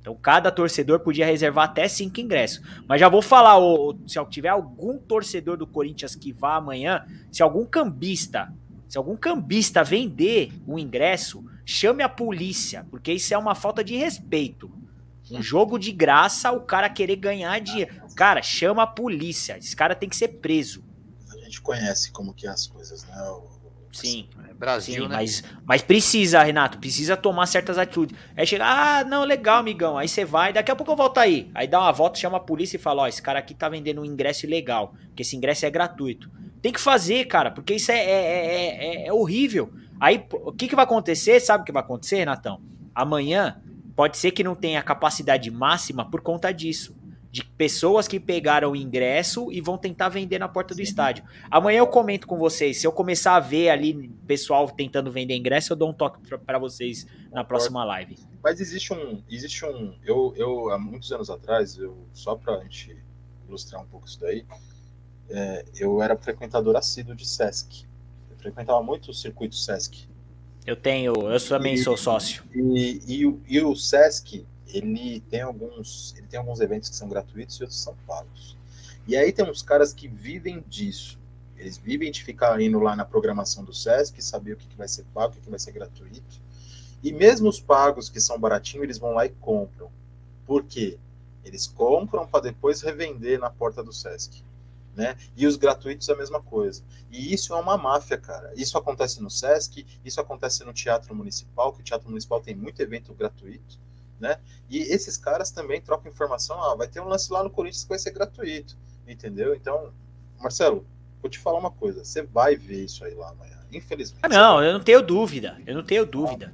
Então cada torcedor podia reservar até cinco ingressos. Mas já vou falar, ô, se tiver algum torcedor do Corinthians que vá amanhã, se algum cambista, se algum cambista vender um ingresso, chame a polícia, porque isso é uma falta de respeito. Um jogo de graça, o cara querer ganhar dinheiro. Cara, chama a polícia. Esse cara tem que ser preso. A gente conhece como que é as coisas, né? O- Sim. É Brasil, Sim, né? mas, mas precisa, Renato, precisa tomar certas atitudes. Aí chega, ah, não, legal, amigão. Aí você vai, daqui a pouco eu volto aí. Aí dá uma volta, chama a polícia e fala: Ó, esse cara aqui tá vendendo um ingresso ilegal, porque esse ingresso é gratuito. Tem que fazer, cara, porque isso é, é, é, é- é horrível. Aí o que, que vai acontecer? Sabe o que vai acontecer, Renatão? Amanhã pode ser que não tenha capacidade máxima por conta disso. De pessoas que pegaram o ingresso e vão tentar vender na porta do estádio. Amanhã eu comento com vocês. Se eu começar a ver ali pessoal tentando vender ingresso, eu dou um toque pra vocês na próxima live. Mas existe um. Existe um. Eu, eu, há muitos anos atrás, eu, só pra gente ilustrar um pouco isso daí, é, eu era frequentador assíduo de Sesc. Eu frequentava muito o circuito Sesc. Eu tenho, eu também sou sócio. E, e, o- e o Sesc, ele tem alguns. Ele tem alguns eventos que são gratuitos e outros são pagos. E aí tem uns caras que vivem disso. Eles vivem de ficar indo lá na programação do Sesc, saber o que, que vai ser pago, o que, que vai ser gratuito. E mesmo os pagos que são baratinhos, eles vão lá e compram. Por quê? Eles compram para depois revender na porta do Sesc. Né? E os gratuitos a mesma coisa. E isso é uma máfia, cara. Isso acontece no Sesc, isso acontece no Teatro Municipal, que o Teatro Municipal tem muito evento gratuito, né? E esses caras também trocam informação, ah, vai ter um lance lá no Corinthians que vai ser gratuito, entendeu? Então, Marcelo, vou te falar uma coisa, você vai ver isso aí lá amanhã, infelizmente. Ah, não, eu não tenho dúvida. Eu não tenho dúvida.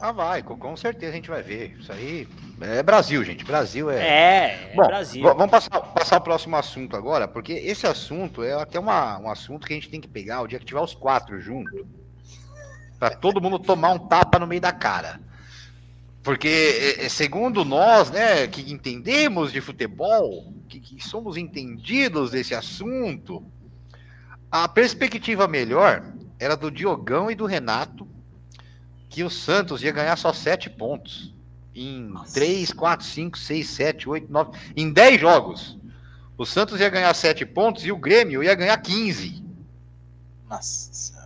Ah, vai, com, certeza a gente vai ver. Isso aí é Brasil, gente. Brasil é. É, é Bom, Brasil. Vamos passar, passar o próximo assunto agora, porque esse assunto é até uma, um assunto que a gente tem que pegar o dia que tiver os quatro juntos, para todo mundo tomar um tapa no meio da cara. Porque, é, é, segundo nós, né, que entendemos de futebol, que, que somos entendidos desse assunto, a perspectiva melhor era do Diogão e do Renato, que o Santos ia ganhar só 7 pontos. Em Nossa. 3, 4, 5, 6, 7, 8, 9. Em 10 jogos. O Santos ia ganhar 7 pontos e o Grêmio ia ganhar 15. Nossa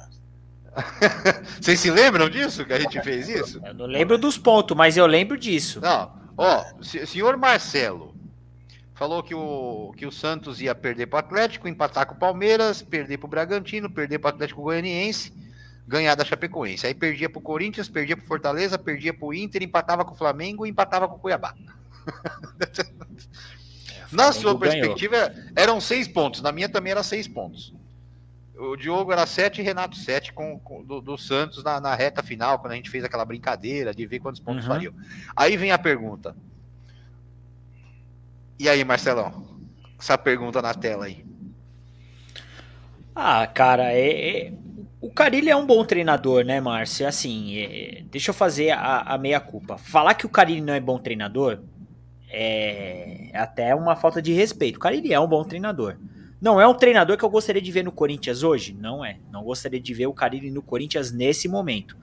Vocês se lembram disso que a gente fez isso? Eu não lembro dos pontos, mas eu lembro disso. Não, ó, senhor Marcelo falou que o, que o Santos ia perder para o Atlético, empatar com o Palmeiras, perder para o Bragantino, perder para o Atlético Goianiense, ganhar da Chapecoense. Aí perdia para o Corinthians, perdia para o Fortaleza, perdia para o Inter, empatava com o Flamengo e empatava com o Cuiabá. Na sua perspectiva, eram seis pontos. Na minha também era seis pontos. O Diogo era sete e Renato sete com, com do, do, Santos na, na, reta final, quando a gente fez aquela brincadeira de ver quantos pontos uhum. fariam. Aí vem a pergunta. E aí, Marcelão? Essa pergunta na tela aí. Ah, cara, é, é... o Carilli é um bom treinador, né, Márcio? Assim, é... deixa eu fazer a, a meia-culpa. Falar que o Carilli não é bom treinador é até uma falta de respeito. O Carilli é um bom treinador. Não é um treinador que eu gostaria de ver no Corinthians hoje? Não é. Não gostaria de ver o Carilli no Corinthians nesse momento.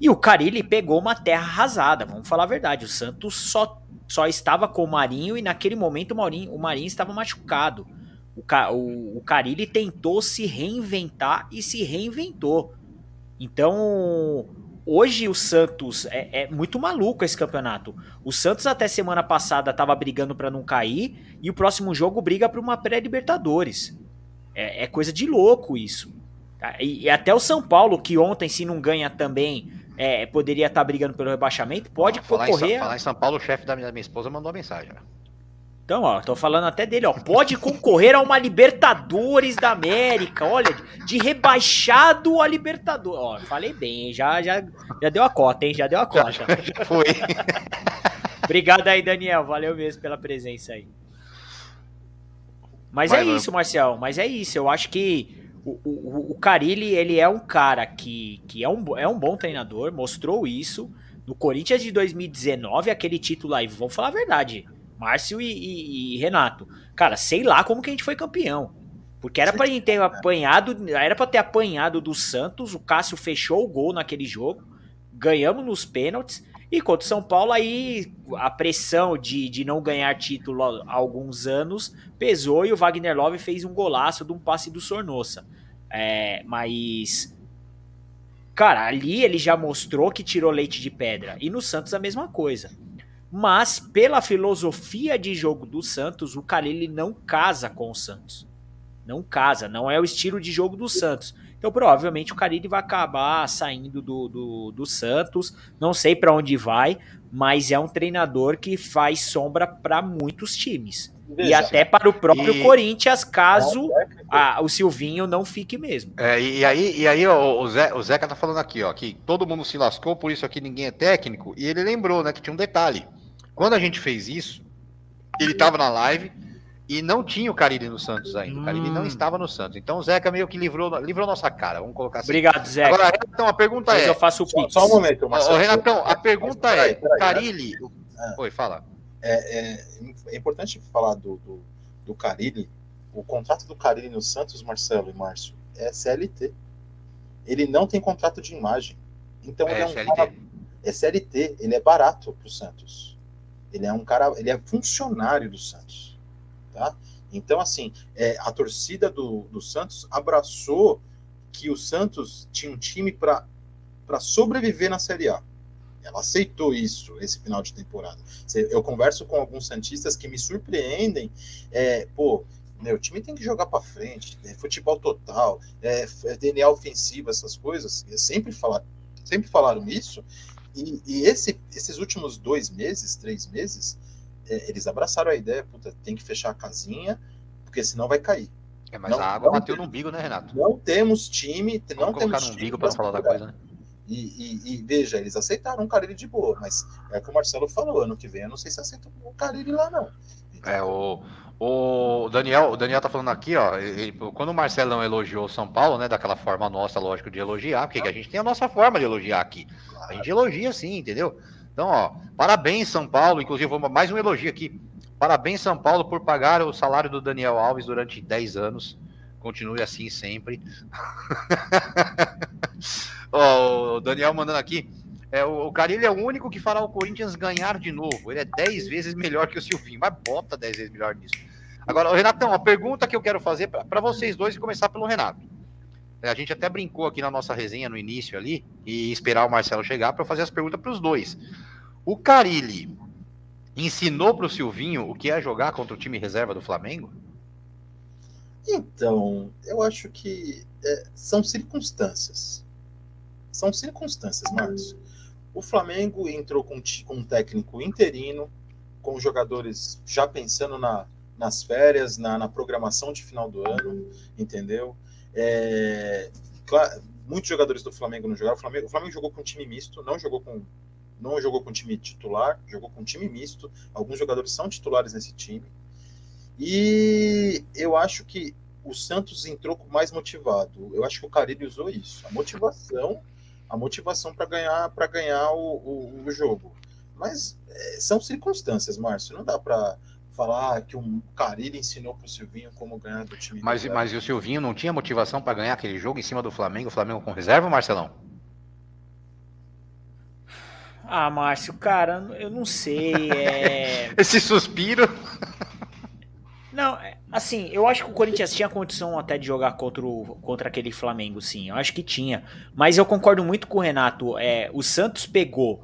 E o Carilli pegou uma terra arrasada, vamos falar a verdade. O Santos só, só estava com o Marinho e naquele momento o Marinho, o Marinho estava machucado. O, o, o Carilli tentou se reinventar e se reinventou. Então, hoje o Santos é, é, muito maluco esse campeonato. O Santos até semana passada estava brigando para não cair e o próximo jogo briga para uma pré-Libertadores. É, é, coisa de louco isso. Tá? E, e, até o São Paulo, que ontem, se não ganha também, é, poderia estar tá brigando pelo rebaixamento, pode ah, falar concorrer. Em São, falar em São Paulo, o chefe da minha, minha esposa mandou uma mensagem. Né? Então, ó, tô falando até dele, ó. Pode concorrer a uma Libertadores da América. Olha, de rebaixado a Libertadores. Ó, falei bem, já, já, já deu a cota, hein? Já deu a cota. Já, já foi. Obrigado aí, Daniel. Valeu mesmo pela presença aí. Mas Vai, é mano. isso, Marcial. Mas é isso. Eu acho que o, o, o Carilli, ele é um cara que, que é, um, é um bom treinador, mostrou isso. No Corinthians de 2019, aquele título aí, vamos falar a verdade Márcio e, e, e, Renato. Cara, sei lá como que a gente foi campeão. Porque era pra gente ter apanhado, era para ter apanhado do Santos, o Cássio fechou o gol naquele jogo, ganhamos nos pênaltis, e contra o São Paulo aí a pressão de, de não ganhar título há alguns anos pesou e o Wagner Love fez um golaço de um passe do Sornossa. É, mas cara, ali ele já mostrou que tirou leite de pedra. E no Santos a mesma coisa. Mas, pela filosofia de jogo do Santos, o Carilli não casa com o Santos. Não casa, não é o estilo de jogo do Santos. Então, provavelmente, o Carilli vai acabar saindo do, do, do Santos. Não sei para onde vai, mas é um treinador que faz sombra para muitos times. Veja, e até para o próprio e... Corinthians, caso a, o Silvinho não fique mesmo. É, e, aí, e aí o, o, Zé, o Zeca tá falando aqui, ó, que todo mundo se lascou, por isso aqui ninguém é técnico. E ele lembrou, né, que tinha um detalhe. Quando a gente fez isso, ele estava na live e não tinha o Carille no Santos ainda. Hum. O Carille não estava no Santos. Então o Zeca meio que livrou, livrou nossa cara. Vamos colocar assim. Obrigado, Zeca. Agora, então, a pergunta Mas é. Eu faço o só, só um momento, Marcelo. Renatão, a pergunta é: o Carille. Ah. Oi, fala. É, é, é, importante falar do, do, do Carilli. O contrato do Carilli no Santos, Marcelo e Márcio, é CLT. Ele não tem contrato de imagem. Então é, ele é um CLT. Cara, é CLT, ele é barato para o Santos. Ele é um cara, ele é funcionário do Santos, tá? Então, assim, é, a torcida do, do Santos abraçou que o Santos tinha um time para sobreviver na Série A. Ela aceitou isso esse final de temporada. Eu converso com alguns santistas que me surpreendem. É, pô, meu time tem que jogar para frente, é futebol total, é, é DNA ofensivo, essas coisas. Sempre falar, sempre falaram isso. E, e esse, esses últimos dois meses, três meses, é, eles abraçaram a ideia, puta, tem que fechar a casinha, porque senão vai cair. É, mas não, a água bateu tem, no umbigo, né, Renato? Não temos time, Vamos não temos no umbigo para falar da coisa, né? E, e, e, veja, eles aceitaram o Carilli de boa, mas é o que o Marcelo falou, ano que vem eu não sei se aceita o Carilli lá, não. Então, é, o, o Daniel, o Daniel tá falando aqui, ó, ele, quando o Marcelão elogiou São Paulo, né, daquela forma nossa, lógico, de elogiar, porque a gente tem a nossa forma de elogiar aqui. A gente elogia sim, entendeu? Então, ó, parabéns São Paulo, inclusive mais um elogio aqui. Parabéns São Paulo por pagar o salário do Daniel Alves durante 10 anos. Continue assim sempre. ó, o Daniel mandando aqui. É, o, o Carilli é o único que fará o Corinthians ganhar de novo. Ele é 10 vezes melhor que o Silvinho, mas bota 10 vezes melhor nisso. Agora, Renatão, a pergunta que eu quero fazer para vocês dois e começar pelo Renato. É, a gente até brincou aqui na nossa resenha no início ali e esperar o Marcelo chegar para fazer as perguntas para os dois. O Carilli ensinou para o Silvinho o que é jogar contra o time reserva do Flamengo? Então, eu acho que é, são circunstâncias. São circunstâncias, Márcio. O Flamengo entrou com, com um técnico interino, com jogadores já pensando na, nas férias, na, na, programação de final do ano, entendeu? É, claro, muitos jogadores do Flamengo não jogaram. O Flamengo, o Flamengo jogou com time misto, não jogou com não jogou com time titular, jogou com time misto. Alguns jogadores são titulares nesse time. E eu acho que o Santos entrou mais motivado. Eu acho que o Carille usou isso, a motivação, a motivação para ganhar para ganhar o, o, o, jogo. Mas é, são circunstâncias, Márcio. Não dá para falar que o Carilli ensinou para o Silvinho como ganhar do time. Mas, do mas o Silvinho não tinha motivação para ganhar aquele jogo em cima do Flamengo, o Flamengo com reserva, Marcelão? Ah, Márcio, cara, eu não sei. É... Esse suspiro. Não, é, assim, eu acho que o Corinthians tinha condição até de jogar contra, o, contra aquele Flamengo, sim. Eu acho que tinha. Mas eu concordo muito com o Renato. É, o Santos pegou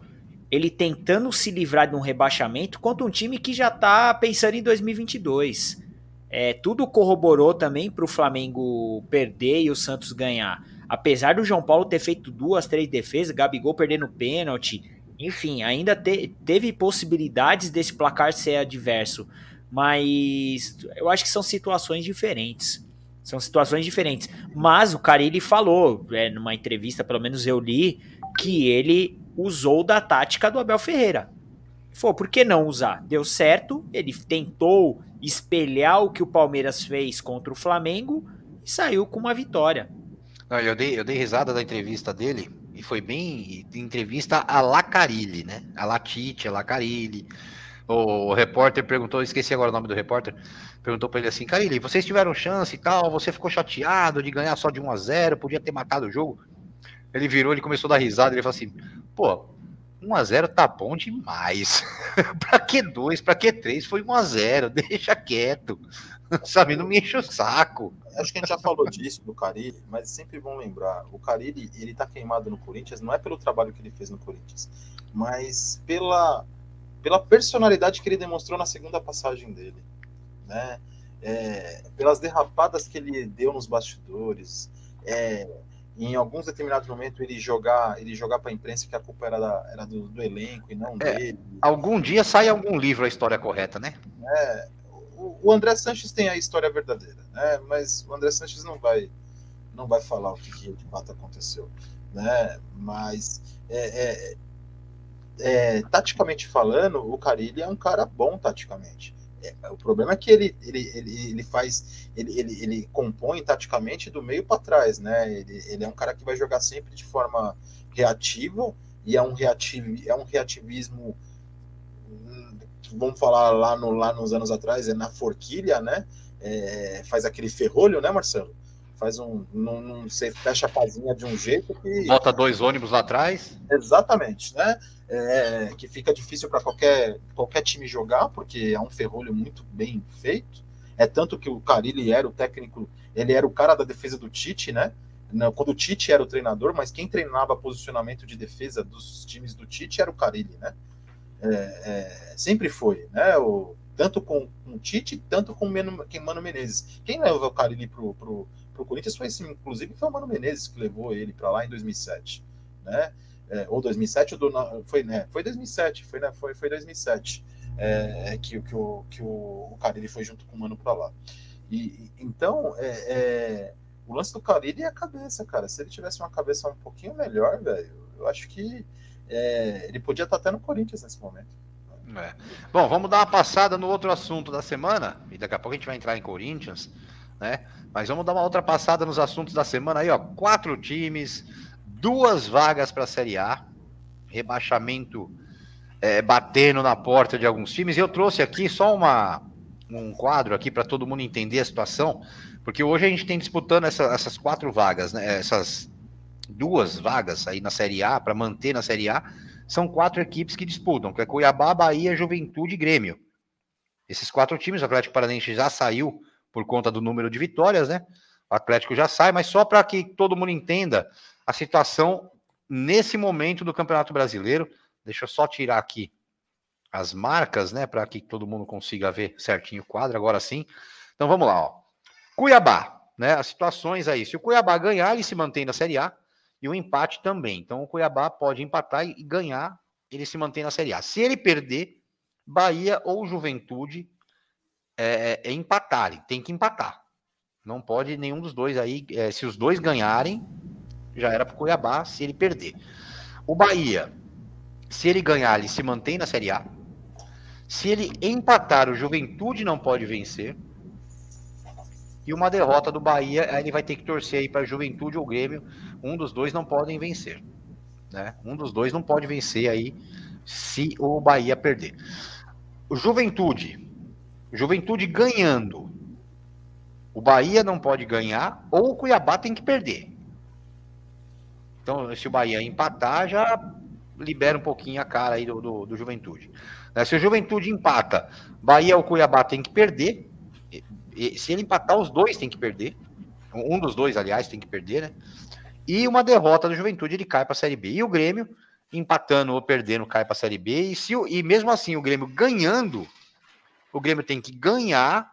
ele tentando se livrar de um rebaixamento contra um time que já tá pensando em 2022. É, tudo corroborou também para o Flamengo perder e o Santos ganhar. Apesar do João Paulo ter feito duas, três defesas, Gabigol perdendo pênalti, enfim, ainda te, teve possibilidades desse placar ser adverso. Mas eu acho que são situações diferentes. São situações diferentes. Mas o Carilli falou, é, numa entrevista, pelo menos eu li, que ele usou da tática do Abel Ferreira. Falou, por que não usar? Deu certo, ele tentou espelhar o que o Palmeiras fez contra o Flamengo e saiu com uma vitória. Não, eu, dei, eu dei risada da entrevista dele, e foi bem entrevista a la Carilli, né? A la Tite, a la Carilli. O, repórter perguntou, esqueci agora o nome do repórter, perguntou para ele assim, Carilli, vocês tiveram chance e tal, você ficou chateado de ganhar só de 1 a 0 podia ter matado o jogo? Ele virou, ele começou a dar risada, ele falou assim, pô, 1 a 0 tá bom demais. pra que 2? Pra que 3? Foi 1 a 0 deixa quieto. Sabe, não me enche o saco. Acho que a gente já falou disso do Carilli, mas é sempre bom lembrar, o Carilli, ele tá queimado no Corinthians, não é pelo trabalho que ele fez no Corinthians, mas pela pela personalidade que ele demonstrou na segunda passagem dele, né? É, pelas derrapadas que ele deu nos bastidores, é, em alguns determinados momentos ele jogar ele jogar para a imprensa que a culpa era, da, era do, do, elenco e não é, dele. Algum dia sai algum livro a história correta, né? É, o, o, André Sanches tem a história verdadeira, né? Mas o André Sanches não vai não vai falar o que, que de fato aconteceu, né? Mas é, é taticamente falando, o Carilli é um cara bom taticamente. É, o problema é que ele, ele, ele, ele faz, ele, ele, ele compõe taticamente do meio para trás, né? Ele, ele é um cara que vai jogar sempre de forma reativa e é um, reativ, é um reativismo, vamos falar lá, no, lá nos anos atrás, é na forquilha, né? É, faz aquele ferrolho, né, Marcelo? Faz um. Não, não sei, fecha a casinha de um jeito que. Bota dois ônibus lá atrás. Exatamente, né? É, que fica difícil para qualquer, qualquer time jogar, porque é um ferrolho muito bem feito. É tanto que o Carilli era o técnico, ele era o cara da defesa do Tite, né? Quando o Tite era o treinador, mas quem treinava posicionamento de defesa dos times do Tite era o Carilli, né? É, é, sempre foi, né? O, tanto com, com o Tite, tanto com o Mano, Menezes. Quem levou o Carilli pro, pro, pro Corinthians foi, inclusive, foi o Mano Menezes que levou ele para lá em 2007, né? É, ou 2007, ou do, foi, né, foi 2007, foi, né, foi, foi 2007 é, que, que, o, que o, o Carilli foi junto com o Mano para lá. E, então, é, é, o lance do Carilli é a cabeça, cara. Se ele tivesse uma cabeça um pouquinho melhor, velho, eu acho que é, ele podia estar até no Corinthians nesse momento. É. Bom, vamos dar uma passada no outro assunto da semana, e daqui a pouco a gente vai entrar em Corinthians, né? Mas vamos dar uma outra passada nos assuntos da semana aí, ó. Quatro times, duas vagas para a Série A, rebaixamento é, batendo na porta de alguns times. Eu trouxe aqui só uma, um quadro aqui para todo mundo entender a situação, porque hoje a gente tem disputando essa, essas quatro vagas, né? Essas duas vagas aí na Série A, para manter na Série A, são quatro equipes que disputam, que é Cuiabá, Bahia, Juventude e Grêmio. Esses quatro times, o Atlético Paranaense já saiu por conta do número de vitórias, né? O Atlético já sai, mas só para que todo mundo entenda a situação nesse momento do Campeonato Brasileiro. Deixa eu só tirar aqui as marcas, né, para que todo mundo consiga ver certinho o quadro. Agora sim. Então vamos lá, ó. Cuiabá, né? As situações aí. Se o Cuiabá ganhar, ele se mantém na Série A e o empate também. Então o Cuiabá pode empatar e ganhar, ele se mantém na Série A. Se ele perder, Bahia ou Juventude é, é, é empatarem, tem que empatar. Não pode nenhum dos dois aí. É, se os dois ganharem, já era para o Cuiabá. Se ele perder, o Bahia, se ele ganhar, ele se mantém na Série A. Se ele empatar, o Juventude não pode vencer. E uma derrota do Bahia, aí ele vai ter que torcer aí para Juventude ou Grêmio. Um dos dois não podem vencer. Né? Um dos dois não pode vencer aí se o Bahia perder. O Juventude. Juventude ganhando. O Bahia não pode ganhar ou o Cuiabá tem que perder. Então, se o Bahia empatar, já libera um pouquinho a cara aí do, do, do Juventude. Né? Se o Juventude empata, Bahia ou Cuiabá tem que perder. E, se ele empatar, os dois tem que perder. Um dos dois, aliás, tem que perder, né? E uma derrota do Juventude, ele cai para a Série B. E o Grêmio empatando ou perdendo, cai para a Série B. E, se, e mesmo assim, o Grêmio ganhando, o Grêmio tem que ganhar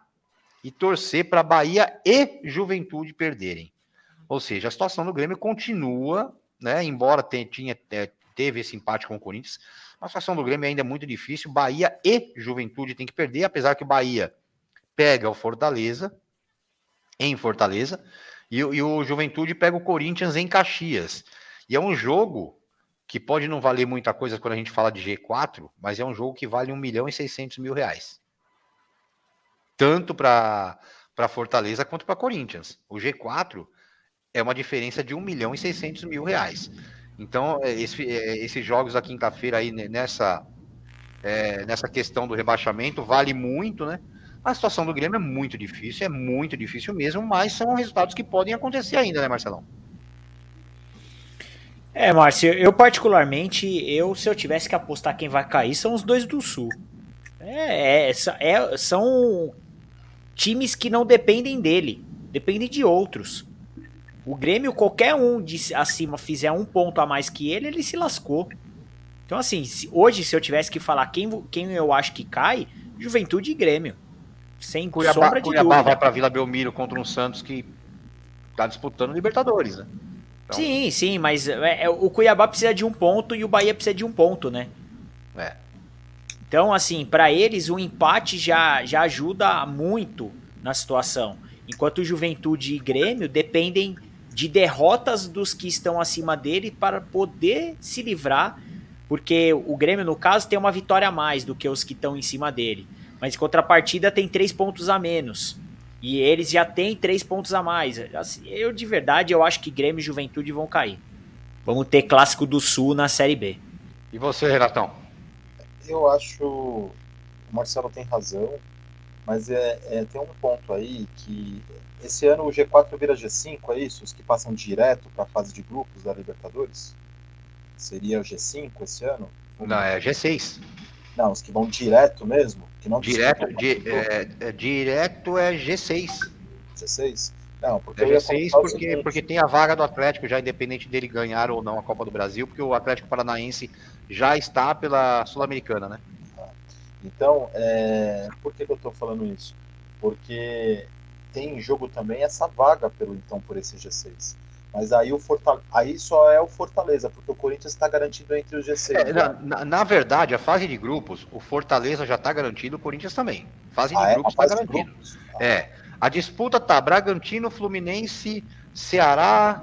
e torcer para Bahia e Juventude perderem. Ou seja, a situação do Grêmio continua, né? Embora tenha, tinha, é, teve esse empate com o Corinthians, a situação do Grêmio ainda é muito difícil. Bahia e Juventude tem que perder, apesar que o Bahia pega o Fortaleza em Fortaleza e, e o Juventude pega o Corinthians em Caxias. E é um jogo que pode não valer muita coisa quando a gente fala de G4, mas é um jogo que vale 1 milhão e 600 mil reais. Tanto para Fortaleza quanto para Corinthians. O G4 é uma diferença de 1 milhão e 600 mil reais. Então, é, esse, é, esses jogos da quinta-feira aí nessa, é, nessa questão do rebaixamento vale muito, né? A situação do Grêmio é muito difícil, é muito difícil mesmo, mas são resultados que podem acontecer ainda, né, Marcelão? É, Márcio, eu particularmente, eu se eu tivesse que apostar quem vai cair, são os dois do Sul. É, é, é, são times que não dependem dele, dependem de outros. O Grêmio, qualquer um de acima fizer um ponto a mais que ele, ele se lascou. Então, assim, hoje, se eu tivesse que falar quem, quem eu acho que cai, Juventude e Grêmio. Sem Cuiabá, sombra de Cuiabá dúvida. vai para Vila Belmiro contra um Santos que tá disputando Libertadores, né? Então... Sim, sim, mas é, é, o Cuiabá precisa de um ponto e o Bahia precisa de um ponto, né? É. Então, assim, para eles o empate já, já ajuda muito na situação. Enquanto Juventude e Grêmio dependem de derrotas dos que estão acima dele para poder se livrar, porque o Grêmio, no caso, tem uma vitória a mais do que os que estão em cima dele. Mas em contrapartida tem três pontos a menos. E eles já têm três pontos a mais. Assim, eu, de verdade, eu acho que Grêmio e Juventude vão cair. Vamos ter Clássico do Sul na Série B. E você, Renatão? Eu acho. O Marcelo tem razão. Mas é, é, tem um ponto aí que esse ano o G4 vira G5, é isso? Os que passam direto para a fase de grupos da Libertadores? Seria o G5 esse ano? Não, é G6. Não, os que vão direto mesmo? Que não direto, di, é, é, direto é G6. G6? Não, porque é G6 porque, porque tem a vaga do Atlético, já independente dele ganhar ou não a Copa do Brasil, porque o Atlético Paranaense já está pela Sul-Americana, né? Então, é... por que, que eu estou falando isso? Porque tem em jogo também essa vaga pelo então por esse G6. Mas aí, o Fortaleza, aí só é o Fortaleza, porque o Corinthians está garantido entre os G6. É, né? na, na, verdade, a fase de grupos, o Fortaleza já está garantido, o Corinthians também. Fase de ah, é? grupos está garantido. Ah. É. A disputa tá Bragantino, Fluminense, Ceará.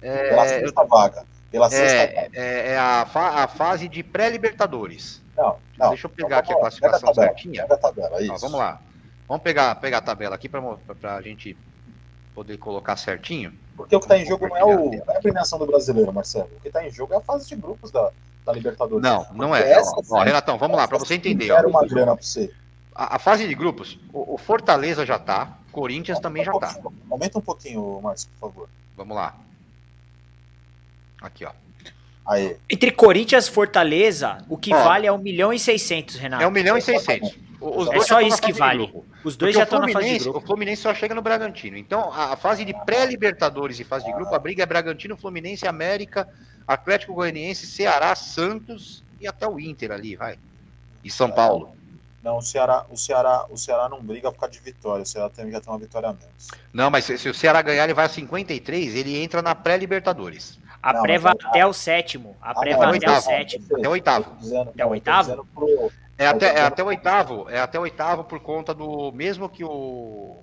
É, pela sexta vaga. Pela sexta é, vaga. É, é a, fa a fase de pré-Libertadores. Não, não. Deixa eu pegar aqui a classificação certinha. Pega a tabela, isso. vamos lá. Vamos pegar, pegar a tabela aqui para a gente poder colocar certinho. Porque o que está em jogo não é, o, é a premiação do brasileiro, Marcelo. O que está em jogo é a fase de grupos da, da Libertadores. Não, não é. Essa, ó, ó, Renatão, vamos lá, para você entender. Quero uma grana para você. A, a, fase de grupos, o, o Fortaleza já está, Corinthians Aumenta também já está. Aumenta um pouquinho, Márcio, por favor. Vamos lá. Aqui, ó. Aí. Entre Corinthians e Fortaleza, o que Ó. vale é 1 milhão e 600, Renato. É 1 milhão e 600. Os É só isso que vale. grupo. Os dois Porque já estão na fase de grupo. O Fluminense só chega no Bragantino. Então, a fase de pré-Libertadores e fase de grupo, a briga é Bragantino, Fluminense, América, Atlético Goianiense, Ceará, Santos e até o Inter ali, vai. E São Paulo. Não, o Ceará, o Ceará, o Ceará não briga por causa de vitória. O Ceará tem, já tem uma vitória a menos. Não, mas se, se o Ceará ganhar, ele vai a 53, ele entra na pré-Libertadores. A Não, pré vai é- até o sétimo. A pré não, vai é até o sétimo. Até o oitavo. Até o oitavo? É até, é até o oitavo, é até o oitavo por conta do. Mesmo que o.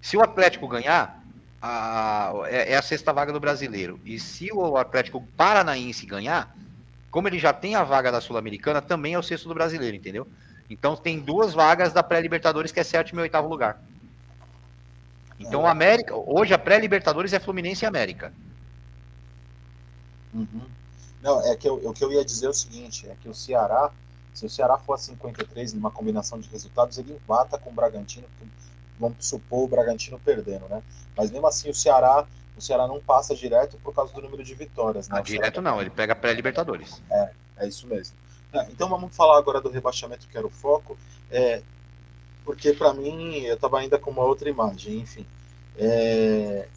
Se o Atlético ganhar, a, é, é a sexta vaga do brasileiro. E se o Atlético Paranaense ganhar, como ele já tem a vaga da Sul-Americana, também é o sexto do brasileiro, entendeu? Então tem duas vagas da pré-Libertadores, que é sétimo e oitavo lugar. Então o América. Hoje a pré-Libertadores é Fluminense e América. Uhum. Não, é que eu, o que eu ia dizer é o seguinte, é que o Ceará, se o Ceará for a 53 numa combinação de resultados, ele empata com o Bragantino, vamos supor o Bragantino perdendo, né? Mas mesmo assim o Ceará, o Ceará não passa direto por causa do número de vitórias, né? Ah, O Ceará direto não, ele pega a pré-Libertadores. É isso mesmo. É, então vamos falar agora do rebaixamento, que era o foco. É, porque para mim, eu estava ainda com uma outra imagem, enfim. É,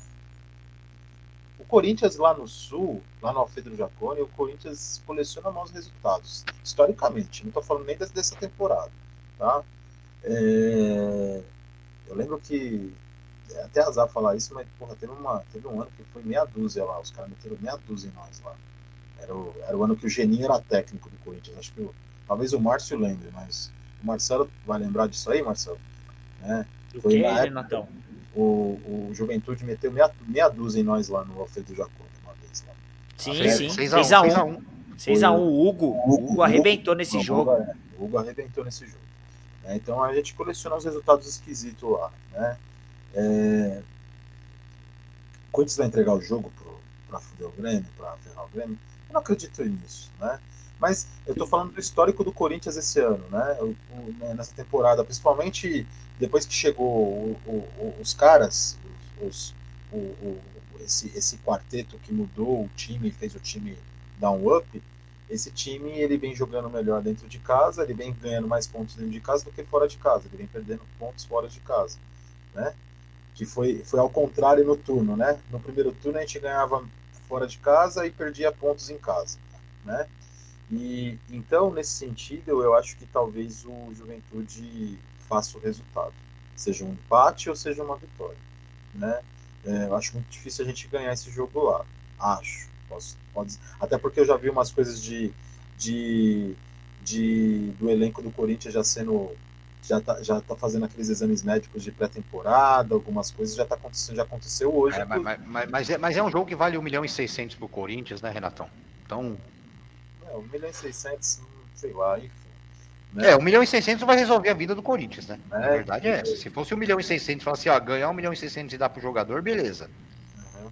Corinthians lá no Sul, lá no Alfredo Jaconi, o Corinthians coleciona maus resultados, historicamente. Não estou falando nem dessa, temporada. Tá? É, eu lembro que, é até azar falar isso, mas porra, teve, uma, teve um ano que foi meia dúzia lá, os caras meteram meia dúzia em nós lá. Era o, era o ano que o Geninho era técnico do Corinthians. Acho que talvez o Márcio lembre, mas o Marcelo vai lembrar disso aí, Marcelo? Né? O Foi que, época- Renatão? O, o Juventude meteu meia, meia dúzia em nós lá no Alfredo Jacone uma vez. Lá. Sim, É, sim. 6x1. 6x1. 6x1. O Hugo. O Hugo- Hugo arrebentou nesse Não, jogo. O Hugo, é, o Hugo arrebentou nesse jogo. né? Então a gente coleciona os resultados esquisitos lá. Né? É... Corinthians vai entregar o jogo para fuder o Grêmio, para ferrar o Grêmio. Eu não acredito nisso. Né? Mas eu estou falando do histórico do Corinthians esse ano, né? O- o- né, nessa temporada, principalmente depois que chegou o- o- os caras, os, esse, esse quarteto que mudou o time, fez o time dar um up, esse time ele vem jogando melhor dentro de casa, ele vem ganhando mais pontos dentro de casa do que fora de casa, ele vem perdendo pontos fora de casa, né? Que foi, foi ao contrário no turno, né? No primeiro turno a gente ganhava fora de casa e perdia pontos em casa, né? E então nesse sentido eu acho que talvez o Juventude faça o resultado, seja um empate ou seja uma vitória, né? É, eu acho muito difícil a gente ganhar esse jogo lá, acho. Posso, pode, até porque eu já vi umas coisas de, de, de do elenco do Corinthians já sendo já tá, já tá fazendo aqueles exames médicos de pré-temporada, algumas coisas já tá acontecendo, já aconteceu hoje. É, mas, mas- mas- mas é, mas é um jogo que vale 1 milhão e 600 pro Corinthians, né, Renatão? Então, É, 1 milhão e 600, sei lá, enfim. Né? é, 1 milhão e 600 vai resolver a vida do Corinthians, né? A É. verdade é essa. Se fosse 1 milhão e 600 falar assim, ó, ganhar 1 milhão e 600 e dar pro jogador, beleza. Uhum.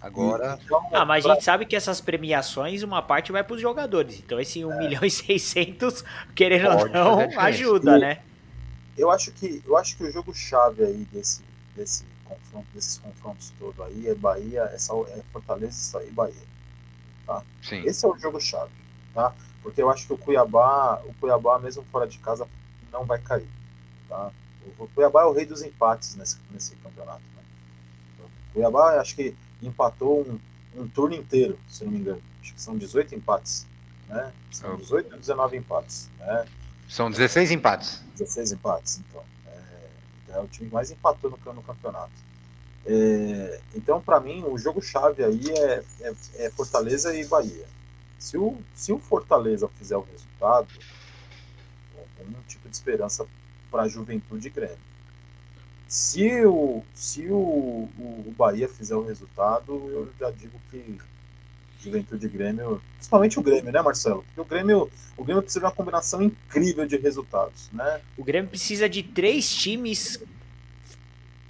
Agora, então, Ah, mas a gente sabe que essas premiações, uma parte vai para os jogadores. Então esse 1 milhão e 600, querendo ou Pode não, a diferença. ajuda, E- né? eu acho que eu acho que o jogo chave aí desse desse confronto desses confrontos todo aí é Bahia, é, é Fortaleza e Bahia. sim. Esse é o jogo chave, tá? Porque eu acho que o Cuiabá, o Cuiabá mesmo fora de casa não vai cair, tá? O Cuiabá é o rei dos empates nesse, nesse campeonato. Né? O Cuiabá acho que empatou um, um turno inteiro, se não me engano. Acho que são 18 empates, né? São Oh. 18 ou 19 empates, né? São 16 empates. 16 empates, então. É, é o time que mais empatou no, no campeonato. É, então, para mim, o jogo-chave aí é, é, é Fortaleza e Bahia. Se o, se o Fortaleza fizer o resultado, algum tipo de esperança para a Juventude e Grêmio. Se o, se o, o, o Bahia fizer o resultado, eu já digo que Juventude Grêmio, principalmente o Grêmio, né, Marcelo? Porque o Grêmio, o Grêmio precisa de uma combinação incrível de resultados, né? O Grêmio precisa de três times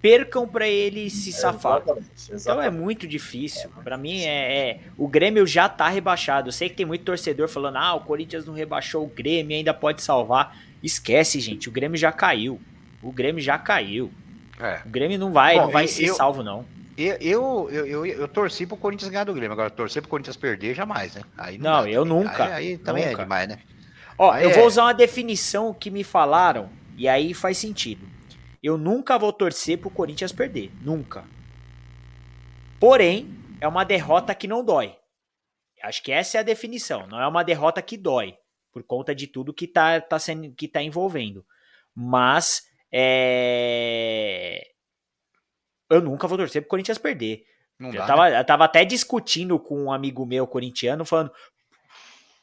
percam para ele se safar. Exatamente, Então é exatamente. muito difícil. Pra mim é, é- o Grêmio já tá rebaixado. Eu sei que tem muito torcedor falando: "Ah, o Corinthians não rebaixou o Grêmio, ainda pode salvar". Esquece, gente, o Grêmio já caiu. O Grêmio já caiu. É. O Grêmio não vai, Bom, não vai e- ser eu- salvo não. Eu, eu, eu, eu, eu torci pro Corinthians ganhar do Grêmio. Agora, torcer pro Corinthians perder, jamais, né? Aí não, não dá, eu também. nunca. Aí, aí também é nunca. é demais, né? Ó, aí eu é... vou usar uma definição que me falaram, e aí faz sentido. Eu nunca vou torcer pro Corinthians perder. Nunca. Porém, é uma derrota que não dói. Acho que essa é a definição. Não é uma derrota que dói. Por conta de tudo que tá, tá, sendo, que tá envolvendo. Mas é eu nunca vou torcer pro Corinthians perder. Não eu, dá, tava, né? eu tava até discutindo com um amigo meu corintiano, falando,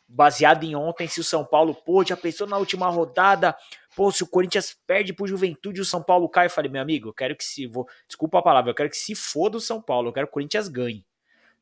baseado em ontem, se o São Paulo, pô, já pensou na última rodada, pô, se o Corinthians perde pro Juventude o São Paulo cai, eu falei, meu amigo, eu quero que se, vou, desculpa a palavra, eu quero que se foda o São Paulo, eu quero que o Corinthians ganhe.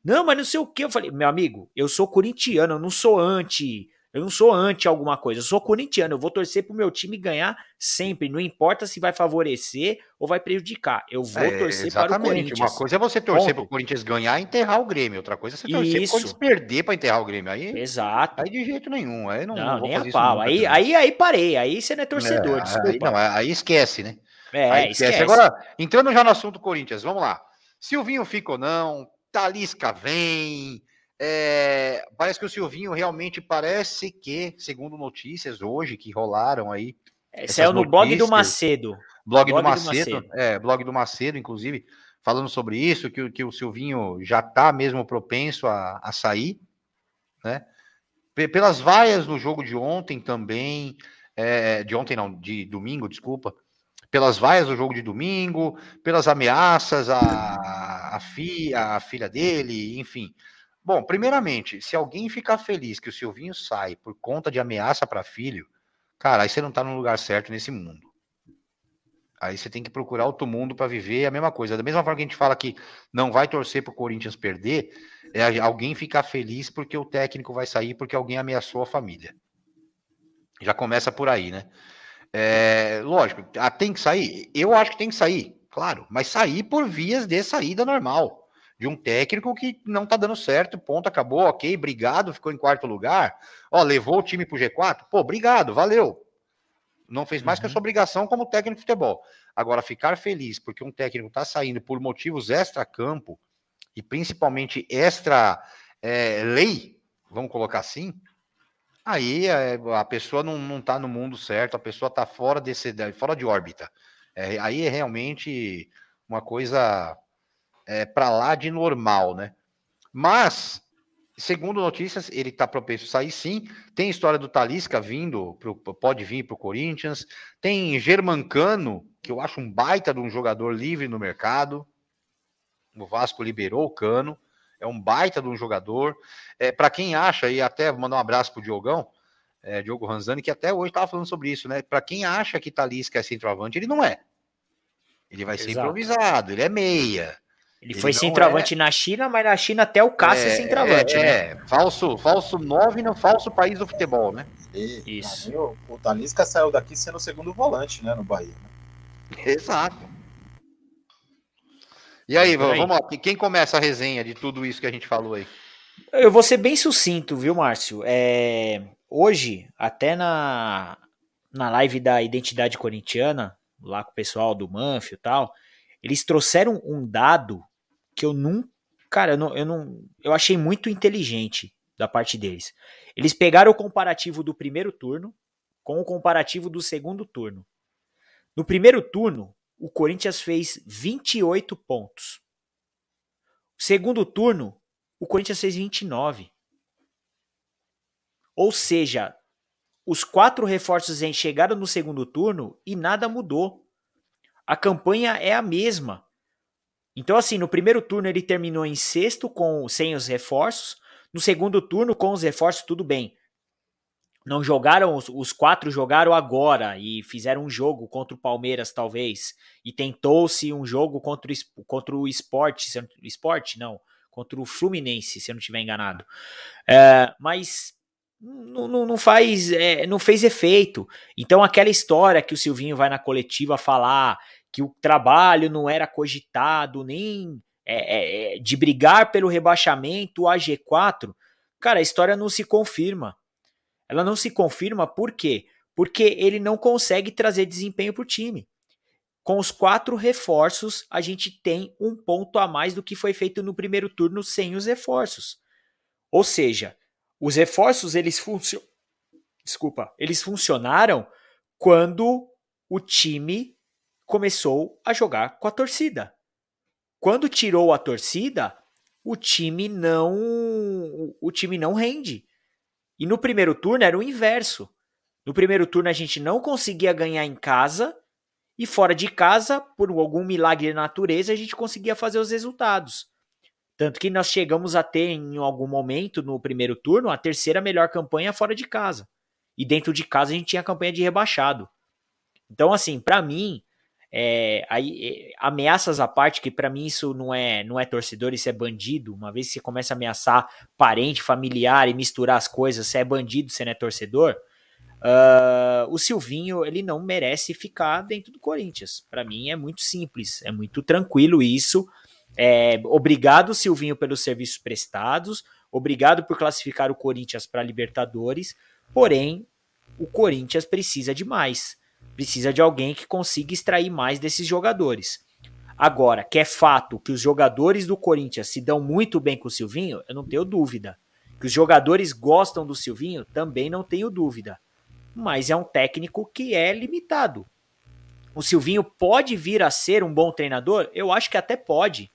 Não, mas não sei o que, eu falei, meu amigo, eu sou corintiano, eu não sou anti eu não sou anti alguma coisa, eu sou corintiano, eu vou torcer pro meu time ganhar sempre, não importa se vai favorecer ou vai prejudicar. Eu vou é, torcer para o Corinthians. Uma coisa é você torcer para o Corinthians ganhar e enterrar o Grêmio, outra coisa é você torcer para o Corinthians perder para enterrar o Grêmio. Aí, Exato. Aí de jeito nenhum, aí não, não, não nem a pau. Aí, aí, aí parei, aí você não é torcedor, é, desculpa. Aí, não, aí esquece, né? É, aí esquece. esquece. Agora, entrando já no assunto Corinthians, vamos lá. Silvinho fica ou não, Talisca vem, é, parece que o Silvinho realmente parece que, segundo notícias hoje que rolaram aí. É, saiu no blog do Macedo. Blog, blog do, Macedo, do, Macedo, é, blog do Macedo, inclusive, falando sobre isso, que, que o Silvinho já está mesmo propenso a, a sair, né? Pelas vaias do jogo de ontem também, é, de ontem não, de domingo, desculpa, pelas vaias do jogo de domingo, pelas ameaças à, à, fi, à filha dele, enfim. Bom, primeiramente, se alguém ficar feliz que o Silvinho sai por conta de ameaça para filho, cara, aí você não tá no lugar certo nesse mundo. Aí você tem que procurar outro mundo para viver a mesma coisa. Da mesma forma que a gente fala que não vai torcer pro Corinthians perder, é alguém ficar feliz porque o técnico vai sair porque alguém ameaçou a família. Já começa por aí, né? É, lógico, ah, tem que sair? Eu acho que tem que sair, claro, mas sair por vias de saída normal de um técnico que não tá dando certo, ponto, acabou, ok, obrigado, ficou em quarto lugar. Ó, levou o time pro G4, pô, obrigado, valeu. Não fez mais uhum. que a sua obrigação como técnico de futebol. Agora, ficar feliz porque um técnico tá saindo por motivos extra-campo e principalmente extra-lei, é, vamos colocar assim, aí é, a pessoa não, não tá no mundo certo, a pessoa tá fora, desse, fora de órbita. É, aí é realmente uma coisa é, para lá de normal, né? Mas, segundo notícias, ele está propenso a sair sim. Tem história do Talisca vindo, pro, pode vir para o Corinthians. Tem Germancano, que eu acho um baita de um jogador livre no mercado. O Vasco liberou o Cano. É um baita de um jogador. É, para quem acha, e até mandar um abraço pro Diogão, é, Diogo Ranzani, que até hoje estava falando sobre isso, né? Para quem acha que Talisca é centroavante, ele não é. Ele vai Exato. ser improvisado, ele é meia. Ele, ele foi centroavante é... na China, mas na China até o Cássio é, é centroavante, é, né? É, falso, falso 9 no falso país do futebol, né? E, Isso. Mim, o, o Talisca saiu daqui sendo o segundo volante, né, no Bahia. Né? Exato. E aí, vamos, vamos lá. Quem começa a resenha de tudo isso que a gente falou aí? Eu vou ser bem sucinto, viu, Márcio? É, hoje, até na, na live da Identidade Corintiana, lá com o pessoal do Manfio e tal, eles trouxeram um dado que eu não. Cara, eu não, eu não. Eu achei muito inteligente da parte deles. Eles pegaram o comparativo do primeiro turno com o comparativo do segundo turno. No primeiro turno, o Corinthians fez 28 pontos. Segundo turno, o Corinthians fez 29. Ou seja, os quatro reforços chegaram no segundo turno e nada mudou. A campanha é a mesma. Então, assim, no primeiro turno ele terminou em sexto com sem os reforços. No segundo turno, com os reforços, tudo bem. Não jogaram, os, os quatro jogaram agora e fizeram um jogo contra o Palmeiras, talvez. E tentou-se um jogo contra o, contra o esporte, esporte, não, contra o Fluminense, se eu não estiver enganado. É, mas não, não, não faz, é, não fez efeito. Então aquela história que o Silvinho vai na coletiva falar que o trabalho não era cogitado nem é, é, é de brigar pelo rebaixamento a G4, cara, a história não se confirma. Ela não se confirma por quê? Porque ele não consegue trazer desempenho para o time. com os quatro reforços, a gente tem um ponto a mais do que foi feito no primeiro turno sem os reforços. Ou seja, os reforços eles funcionam. Desculpa, eles funcionaram quando o time começou a jogar com a torcida. Quando tirou a torcida, o time não o time não rende. E no primeiro turno era o inverso. No primeiro turno a gente não conseguia ganhar em casa e fora de casa, por algum milagre da natureza, a gente conseguia fazer os resultados. Tanto que nós chegamos a ter em algum momento no primeiro turno a terceira melhor campanha fora de casa. E dentro de casa a gente tinha a campanha de rebaixado. Então, assim, para mim, é, aí, é, ameaças à parte, que para mim isso não é, não é torcedor, isso é bandido. Uma vez que você começa a ameaçar parente, familiar e misturar as coisas, você é bandido, você não é torcedor. Uh, o Silvinho ele não merece ficar dentro do Corinthians. Para mim é muito simples, é muito tranquilo isso. É, obrigado, Silvinho, pelos serviços prestados. Obrigado por classificar o Corinthians para Libertadores. Porém, o Corinthians precisa de mais. Precisa de alguém que consiga extrair mais desses jogadores. Agora, que é fato que os jogadores do Corinthians se dão muito bem com o Silvinho, eu não tenho dúvida. Que os jogadores gostam do Silvinho, também não tenho dúvida. Mas é um técnico que é limitado. O Silvinho pode vir a ser um bom treinador? Eu acho que até pode.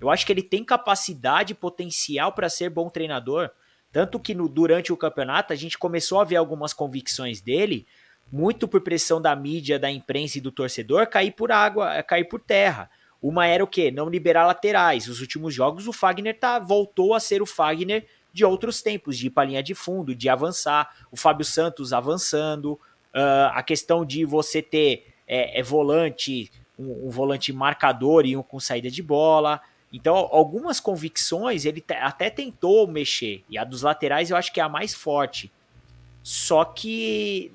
Eu acho que ele tem capacidade e potencial para ser bom treinador. Tanto que no, durante o campeonato a gente começou a ver algumas convicções dele muito por pressão da mídia, da imprensa e do torcedor, cair por água, eh, cair por terra. Uma era o quê? Não liberar laterais. Os últimos jogos o Fagner tá, voltou a ser o Fagner de outros tempos, de ir para linha de fundo, de avançar. O Fábio Santos avançando. Uh, a questão de você ter é, é volante, um, um, volante marcador e um com saída de bola. Então, algumas convicções ele até tentou mexer. E a dos laterais eu acho que é a mais forte. Só que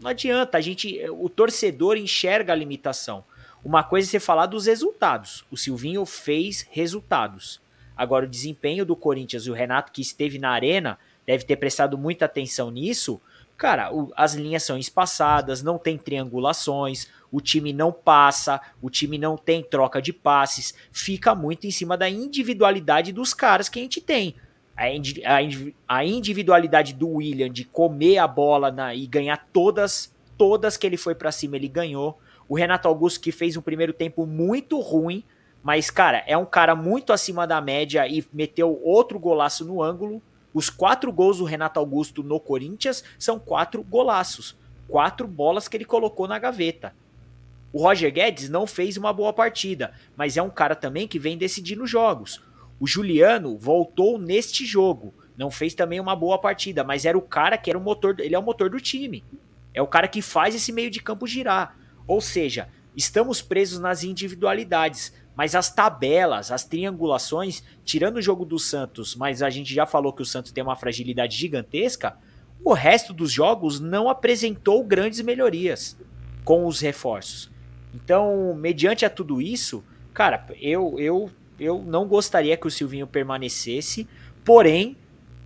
não adianta, a gente, o torcedor enxerga a limitação. Uma coisa é você falar dos resultados. O Silvinho fez resultados. Agora, o desempenho do Corinthians e o Renato, que esteve na arena, deve ter prestado muita atenção nisso. Cara, o, as linhas são espaçadas, não tem triangulações, o time não passa, o time não tem troca de passes, fica muito em cima da individualidade dos caras que a gente tem a, a individualidade do William de comer a bola na, e ganhar todas, todas que ele foi para cima, ele ganhou. O Renato Augusto que fez um primeiro tempo muito ruim, mas cara, é um cara muito acima da média e meteu outro golaço no ângulo. Os quatro gols do Renato Augusto no Corinthians são quatro golaços, quatro bolas que ele colocou na gaveta. O Roger Guedes não fez uma boa partida, mas é um cara também que vem decidindo jogos. O Juliano voltou neste jogo. Não fez também uma boa partida, mas era o cara que era o motor. Ele é o motor do time. É o cara que faz esse meio de campo girar. Ou seja, estamos presos nas individualidades. Mas as tabelas, as triangulações, tirando o jogo do Santos, mas a gente já falou que o Santos tem uma fragilidade gigantesca. O resto dos jogos não apresentou grandes melhorias com os reforços. Então, mediante a tudo isso, cara, eu, eu eu não gostaria que o Silvinho permanecesse, porém,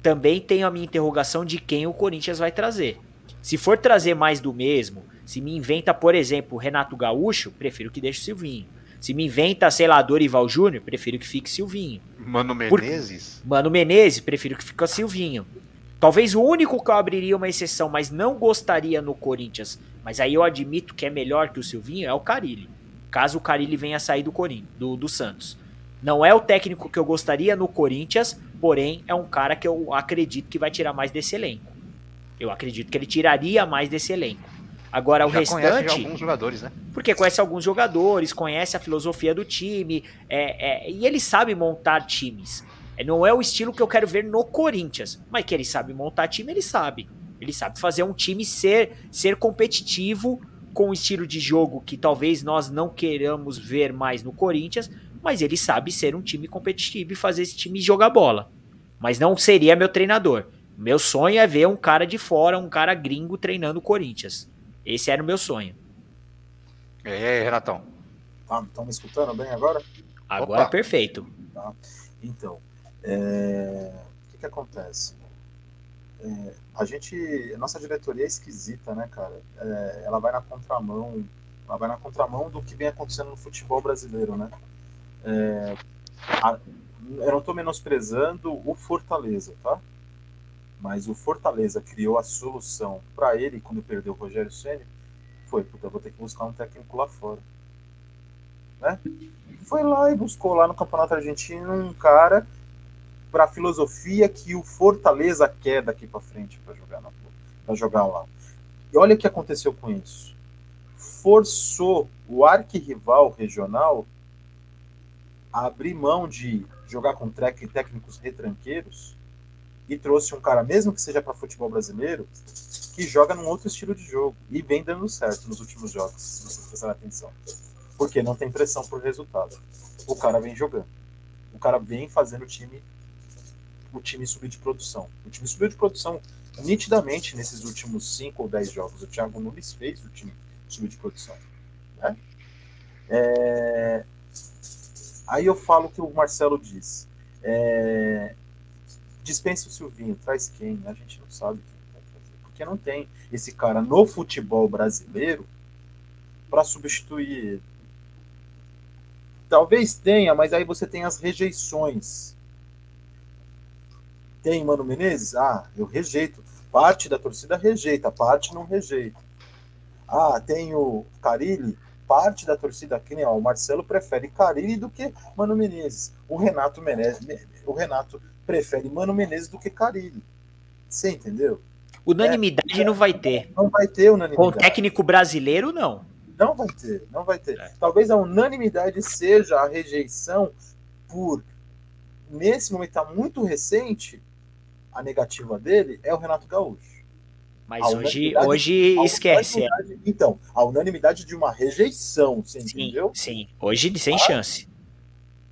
também tenho a minha interrogação de quem o Corinthians vai trazer. Se for trazer mais do mesmo, se me inventa, por exemplo, Renato Gaúcho, prefiro que deixe o Silvinho. Se me inventa, sei lá, Dorival Júnior, prefiro que fique Silvinho. Mano Menezes? Por... Mano Menezes, prefiro que fique Silvinho. Talvez o único que eu abriria uma exceção, mas não gostaria no Corinthians, mas aí eu admito que é melhor que o Silvinho, é o Carilli. Caso o Carilli venha sair do Corinthians, do, do Santos. Não é o técnico que eu gostaria no Corinthians, porém é um cara que eu acredito que vai tirar mais desse elenco. Eu acredito que ele tiraria mais desse elenco. Agora, o Já restante. Conhece alguns jogadores, né? Porque conhece alguns jogadores, conhece a filosofia do time, é, é, e ele sabe montar times. É, não é o estilo que eu quero ver no Corinthians, mas que ele sabe montar time, ele sabe. Ele sabe fazer um time ser, ser competitivo com um estilo de jogo que talvez nós não queiramos ver mais no Corinthians, mas ele sabe ser um time competitivo e fazer esse time jogar bola. Mas não seria meu treinador. Meu sonho é ver um cara de fora, um cara gringo treinando o Corinthians. Esse era o meu sonho. E aí, Renatão? Estão tá, me escutando bem agora? Agora Opa. perfeito. Tá. Então, é... o que, que acontece? É... a gente, a nossa diretoria é esquisita, né, cara? É... ela vai na contramão Ela vai na contramão do que vem acontecendo no futebol brasileiro, né? É, a, eu não estou menosprezando o Fortaleza, tá? Mas o Fortaleza criou a solução para ele quando perdeu o Rogério Ceni foi, puta, eu vou ter que buscar um técnico lá fora. Né? Foi lá e buscou lá no Campeonato Argentino um cara para a filosofia que o Fortaleza quer daqui para frente para jogar na jogar lá. E olha o que aconteceu com isso. Forçou o arquirrival regional abrir mão de jogar com técnicos retranqueiros e trouxe um cara, mesmo que seja para futebol brasileiro, que joga num outro estilo de jogo e vem dando certo nos últimos jogos, se vocês prestarem atenção. Porque não tem pressão por resultado. O cara vem jogando. O cara vem fazendo o time o time subir de produção. O time subiu de produção nitidamente nesses últimos 5 ou 10 jogos. O Thiago Nunes fez o time subir de produção. Né? É... Aí eu falo o que o Marcelo diz. É... Dispensa o Silvinho, traz quem? A gente não sabe porque não tem esse cara no futebol brasileiro para substituir ele. Talvez tenha, mas aí você tem as rejeições. Tem Mano Menezes? Ah, eu rejeito. Parte da torcida rejeita, parte não rejeita. Ah, tem o Carilli? Parte da torcida, que nem ó, o Marcelo prefere Carilli do que Mano Menezes. O Renato Menezes, o Renato prefere Mano Menezes do que Carilli. Você entendeu? Unanimidade é, não vai ter. Não vai ter unanimidade. Com o técnico brasileiro, não. Não vai ter, não vai ter. É. Talvez a unanimidade seja a rejeição por, nesse momento tá muito recente, a negativa dele é o Renato Gaúcho. Mas hoje, hoje esquece. Então, a unanimidade de uma rejeição, você sim, entendeu? Sim, hoje sem ah, chance.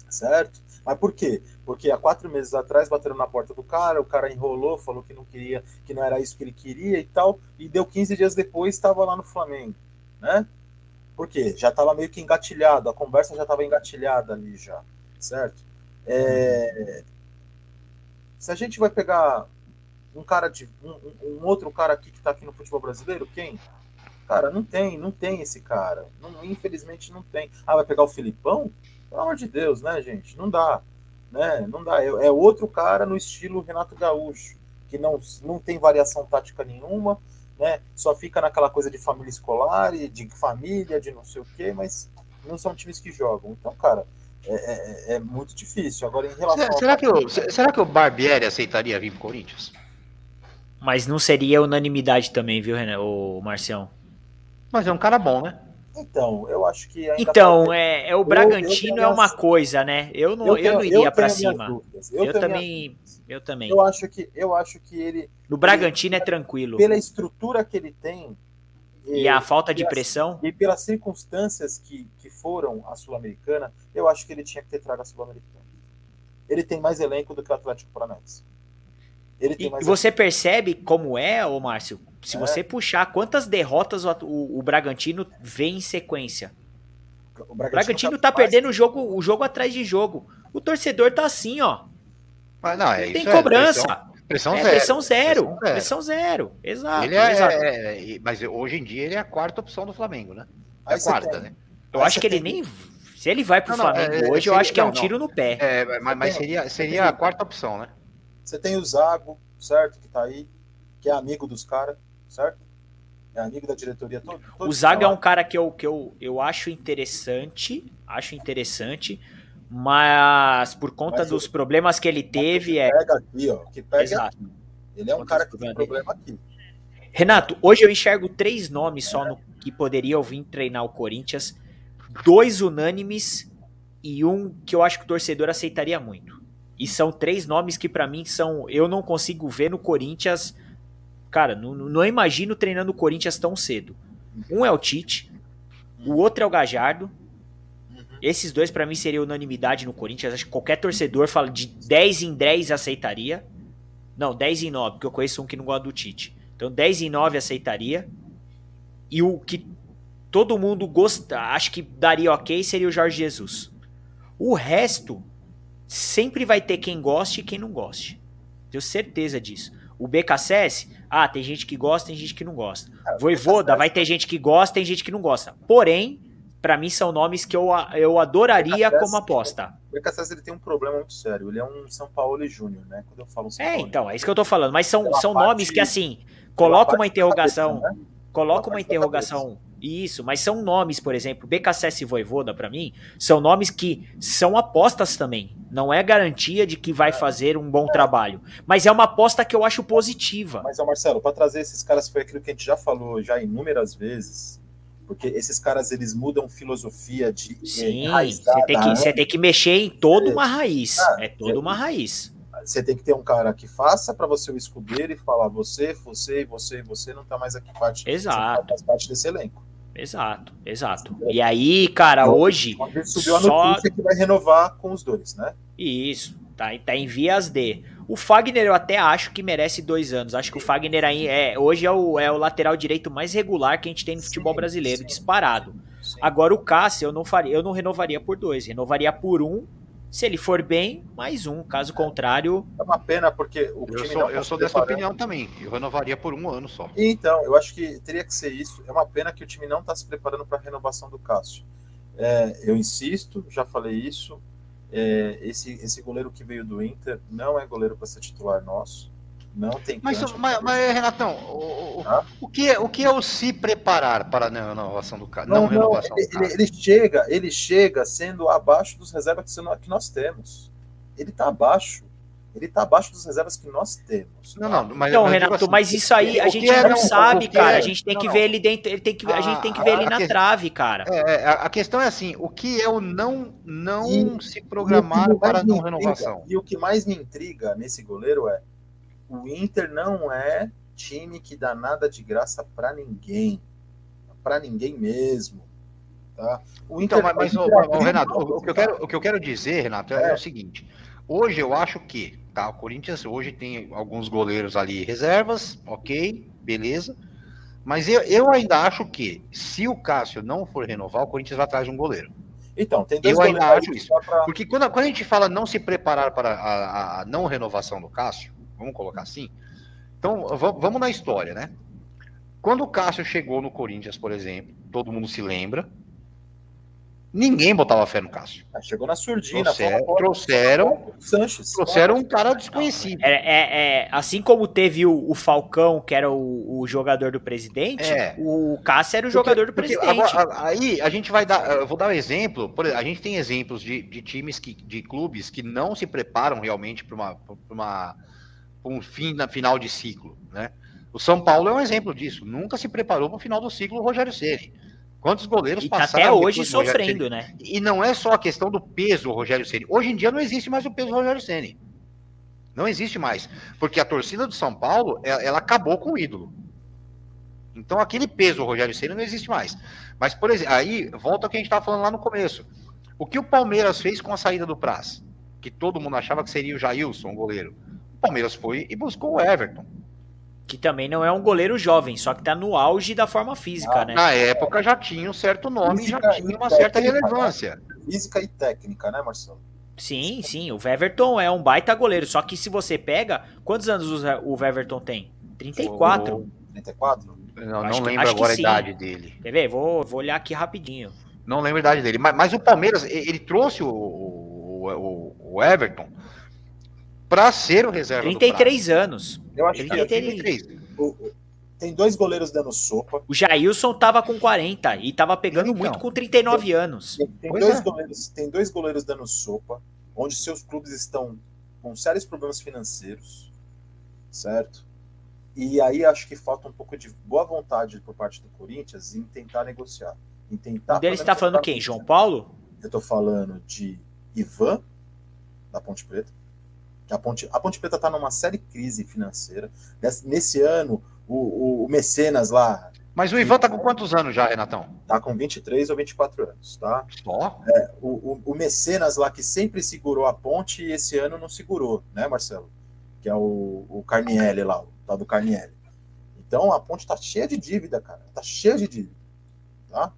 Certo? Mas por quê? Porque há quatro meses atrás bateram na porta do cara, o cara enrolou, falou que não queria, que não era isso que ele queria e tal, e deu 15 dias depois estava lá no Flamengo, né? Por quê? Já estava meio que engatilhado, a conversa já estava engatilhada ali já, certo? É... Se a gente vai pegar um cara de um, um outro cara aqui que está aqui no futebol brasileiro, quem? Cara, não tem, não tem esse cara. Não, infelizmente não tem. Ah, vai pegar o Filipão? Pelo amor de Deus, né, gente? Não dá né? Não dá. É, é outro cara no estilo Renato Gaúcho, que não, não tem variação tática nenhuma, né? Só fica naquela coisa de família escolar e de família, de não sei o quê, mas não são times que jogam. Então, cara, é, é, é muito difícil. Agora, em relação será, será que, o, será que o Barbieri aceitaria vir pro Corinthians? Mas não seria unanimidade também, viu, Renan, o Marcião? Mas é um cara bom, né? Então, eu acho que Então, é, é o Bragantino eu, eu é uma as... coisa, né? Eu não, eu, tenho, eu não iria para cima. Eu, também, eu também. Eu acho que eu acho que ele No Bragantino ele, é tranquilo. Pela estrutura que ele tem e, e a falta de pressão e pelas circunstâncias que, que foram a Sul-Americana, eu acho que ele tinha que ter trago a Sul-Americana. Ele tem mais elenco do que o Atlético Paranaense. Ele tem e mais você elenco. percebe como é, ô Márcio, se é. você puxar quantas derrotas o, o, o, Bragantino vem em sequência. O Bragantino, Bragantino tá, tá perdendo o jogo, o jogo atrás de jogo. O torcedor tá assim, ó. Mas não, é tem isso cobrança. É, pressão, pressão, é, zero. pressão, zero. Pressão zero. Pressão zero. Exato. Ele é, exato. É, mas hoje em dia ele é a quarta opção do Flamengo, né? É a quarta, né? Eu Aí acho que ele nem. Se ele vai pro não, Flamengo não, hoje, seria, eu acho que é um tiro no pé. É, mas, mas seria, seria a quarta opção, né? Você tem o Zago, certo? Que tá aí, que é amigo dos caras certo? É amigo da diretoria todo. todo o Zaga é um cara que eu, que eu, eu acho interessante, acho interessante, mas por conta mas dos problemas que ele teve que é. Pega aqui, ó, que pega Exato. Aqui. Ele é um cara que tem problema aqui. Renato, hoje eu enxergo três nomes só no que poderiam vir treinar o Corinthians, dois unânimes e um que eu acho que o torcedor aceitaria muito. E são três nomes que para mim são, eu não consigo ver no Corinthians Cara, não, não imagino treinando o Corinthians tão cedo. Um é o Tite, o outro é o Gajardo. Esses dois, para mim, seria unanimidade no Corinthians. Acho que qualquer torcedor fala de 10 em 10 aceitaria. Não, 10 em 9, porque eu conheço um que não gosta do Tite. Então, 10 em 9 aceitaria. E o que todo mundo gosta, acho que daria ok, seria o Jorge Jesus. O resto, sempre vai ter quem goste e quem não goste. Tenho certeza disso. o BKSS, ah, tem gente que gosta, tem gente que não gosta. É, Voivoda, vai ter gente que gosta, tem gente que não gosta. Porém, para mim são nomes que eu, eu adoraria BKSS, como aposta. O BKSS ele tem um problema muito sério. Ele é um São Paulo Júnior, né? Quando eu falo São É, Paulo, então, é isso que eu tô falando. Mas são, são nomes que, assim, coloca uma da interrogação. cabeça, né? Coloca uma da interrogação. Isso, mas são nomes, por exemplo, BKSS e Voivoda, pra mim, são nomes que são apostas também. Não é garantia de que vai fazer um bom trabalho. Mas é uma aposta que eu acho positiva. Mas, Marcelo, para trazer esses caras foi aquilo que a gente já falou já inúmeras vezes. Porque esses caras, eles mudam filosofia de eh, Sim, você tem, que, você tem que mexer em toda uma raiz. Ah, É toda uma raiz. Você tem que ter um cara que faça para você o escudeiro e falar você, você, você, você não tá mais aqui parte, Exato. faz parte desse elenco. Exato, exato. E aí, cara, hoje. Onde ele subiu a Só- notícia que vai renovar com os dois, né? Isso, tá, tá em vias de. O Fagner eu até acho que merece dois anos. Acho que o Fagner aí é, hoje é o, é o lateral direito mais regular que a gente tem no futebol Sim, brasileiro, sim. disparado. Sim. Agora o Cássio eu não faria, eu não renovaria por dois, renovaria por um. Se ele for bem, mais um. Caso contrário, É uma pena porque o Eu time sou, não eu tá sou dessa opinião também. Eu renovaria por um ano só. Então, eu acho que teria que ser isso. É uma pena que o time não está se preparando para a renovação do Cássio. É, eu insisto, já falei isso. é, esse, esse goleiro que veio do Inter não é goleiro para ser titular nosso. Não tem Mas, mas, mas, Renatão, o, o- Tá? o que é, o que é o se preparar para a renovação do cara? Não, Não, não, renovação ele, ele- ele chega, ele chega sendo abaixo dos reservas que nós temos. Ele está abaixo. Ele está abaixo dos reservas que nós temos. Não, não, mas, Então, mas Renato, assim, mas isso aí a gente é não não- sabe, cara. é- A gente tem que ver ele dentro. Ele tem que, a gente tem que Ah, ver ele a na que- trave, cara. É, é, a a questão é assim, o que é o não, não E- se programar para a não renovação? E o que mais me intriga nesse goleiro é o Inter não é time que dá nada de graça pra ninguém. Pra ninguém mesmo. Tá? O Então, mas, o mas, Inter ô, abriu Renato, o, o que eu quero, o que eu quero dizer, Renato, é, É. o seguinte. Hoje eu acho que, tá, o Corinthians hoje tem alguns goleiros ali reservas, ok, beleza. Mas eu, eu ainda acho que, se o Cássio não for renovar, o Corinthians vai atrás de um goleiro. Então, tem dois Eu ainda acho isso. pra- Porque quando, quando a gente fala não se preparar para a, a- a não renovação do Cássio, vamos colocar assim. Então, va- vamos na história, né? Quando o Cássio chegou no Corinthians, por exemplo, todo mundo se lembra, ninguém botava fé no Cássio. Ah, Chegou na surdina. Trouxeram, fala, trouxeram, Sanches. trouxeram um cara desconhecido. É, é- é- assim como teve o, o Falcão, que era o, o jogador do presidente, É. o Cássio era o jogador do Porque presidente. agora, aí a gente vai dar, eu vou dar um exemplo. Por a gente tem exemplos de, de times que, de clubes que não se preparam realmente para uma, pra uma, pra um fim na final de ciclo, né? O São Paulo é um exemplo disso. Nunca se preparou para o final do ciclo o Rogério Ceni. Quantos goleiros e tá passaram até hoje sofrendo, né? E não é só a questão do peso do Rogério Ceni. Hoje em dia não existe mais o peso do Rogério Ceni. Não existe mais, porque a torcida do São Paulo, ela, ela acabou com o ídolo. Então aquele peso do Rogério Ceni não existe mais. Mas por exemplo, aí volta ao que a gente estava falando lá no começo. O que o Palmeiras fez com a saída do Praz, que todo mundo achava que seria o Jailson, o goleiro. O Palmeiras foi e buscou o Everton. Que também não é um goleiro jovem, só que tá no auge da forma física, Ah, né? Na época já tinha um certo nome, já Física tinha e uma certa técnica, né? relevância. Física e técnica, né, Marcelo? Sim, sim. O Everton é um baita goleiro. Só que se você pega. Quantos anos o Everton tem? 34. 34? Não, Acho não que- lembro que agora a idade dele. Quer ver? Vou, vou olhar aqui rapidinho. Não lembro a idade dele. Mas, mas o Palmeiras, ele trouxe o, o, o- o Everton para ser o reserva 33 anos. Eu acho que. Ele Ele tem- tem 33. o- o- tem dois goleiros dando sopa. O Jailson tava com 40 e tava pegando Então. muito com 39 anos. Tem, tem dois é. goleiros, tem dois goleiros dando sopa, onde seus clubes estão com sérios problemas financeiros, certo? E aí acho que falta um pouco de boa vontade por parte do Corinthians em tentar negociar. Em tentar Um deles pelo tá menos falando quem? João Paulo? Eu tô falando de Ivan, da Ponte Preta. A, Ponte, a Ponte Preta tá numa séria crise financeira. Nesse, nesse ano, o, o, o Mecenas lá Mas o Ivan tá com quantos anos já, Renatão? tá com 23 ou 24 anos, tá? Só? o, o, o Mecenas lá que sempre segurou a ponte esse ano não segurou, né, Marcelo? Que é o, o Carnielli lá, o tal do Carnielli. Então a ponte tá cheia de dívida, cara. Tá cheia de dívida. Tá?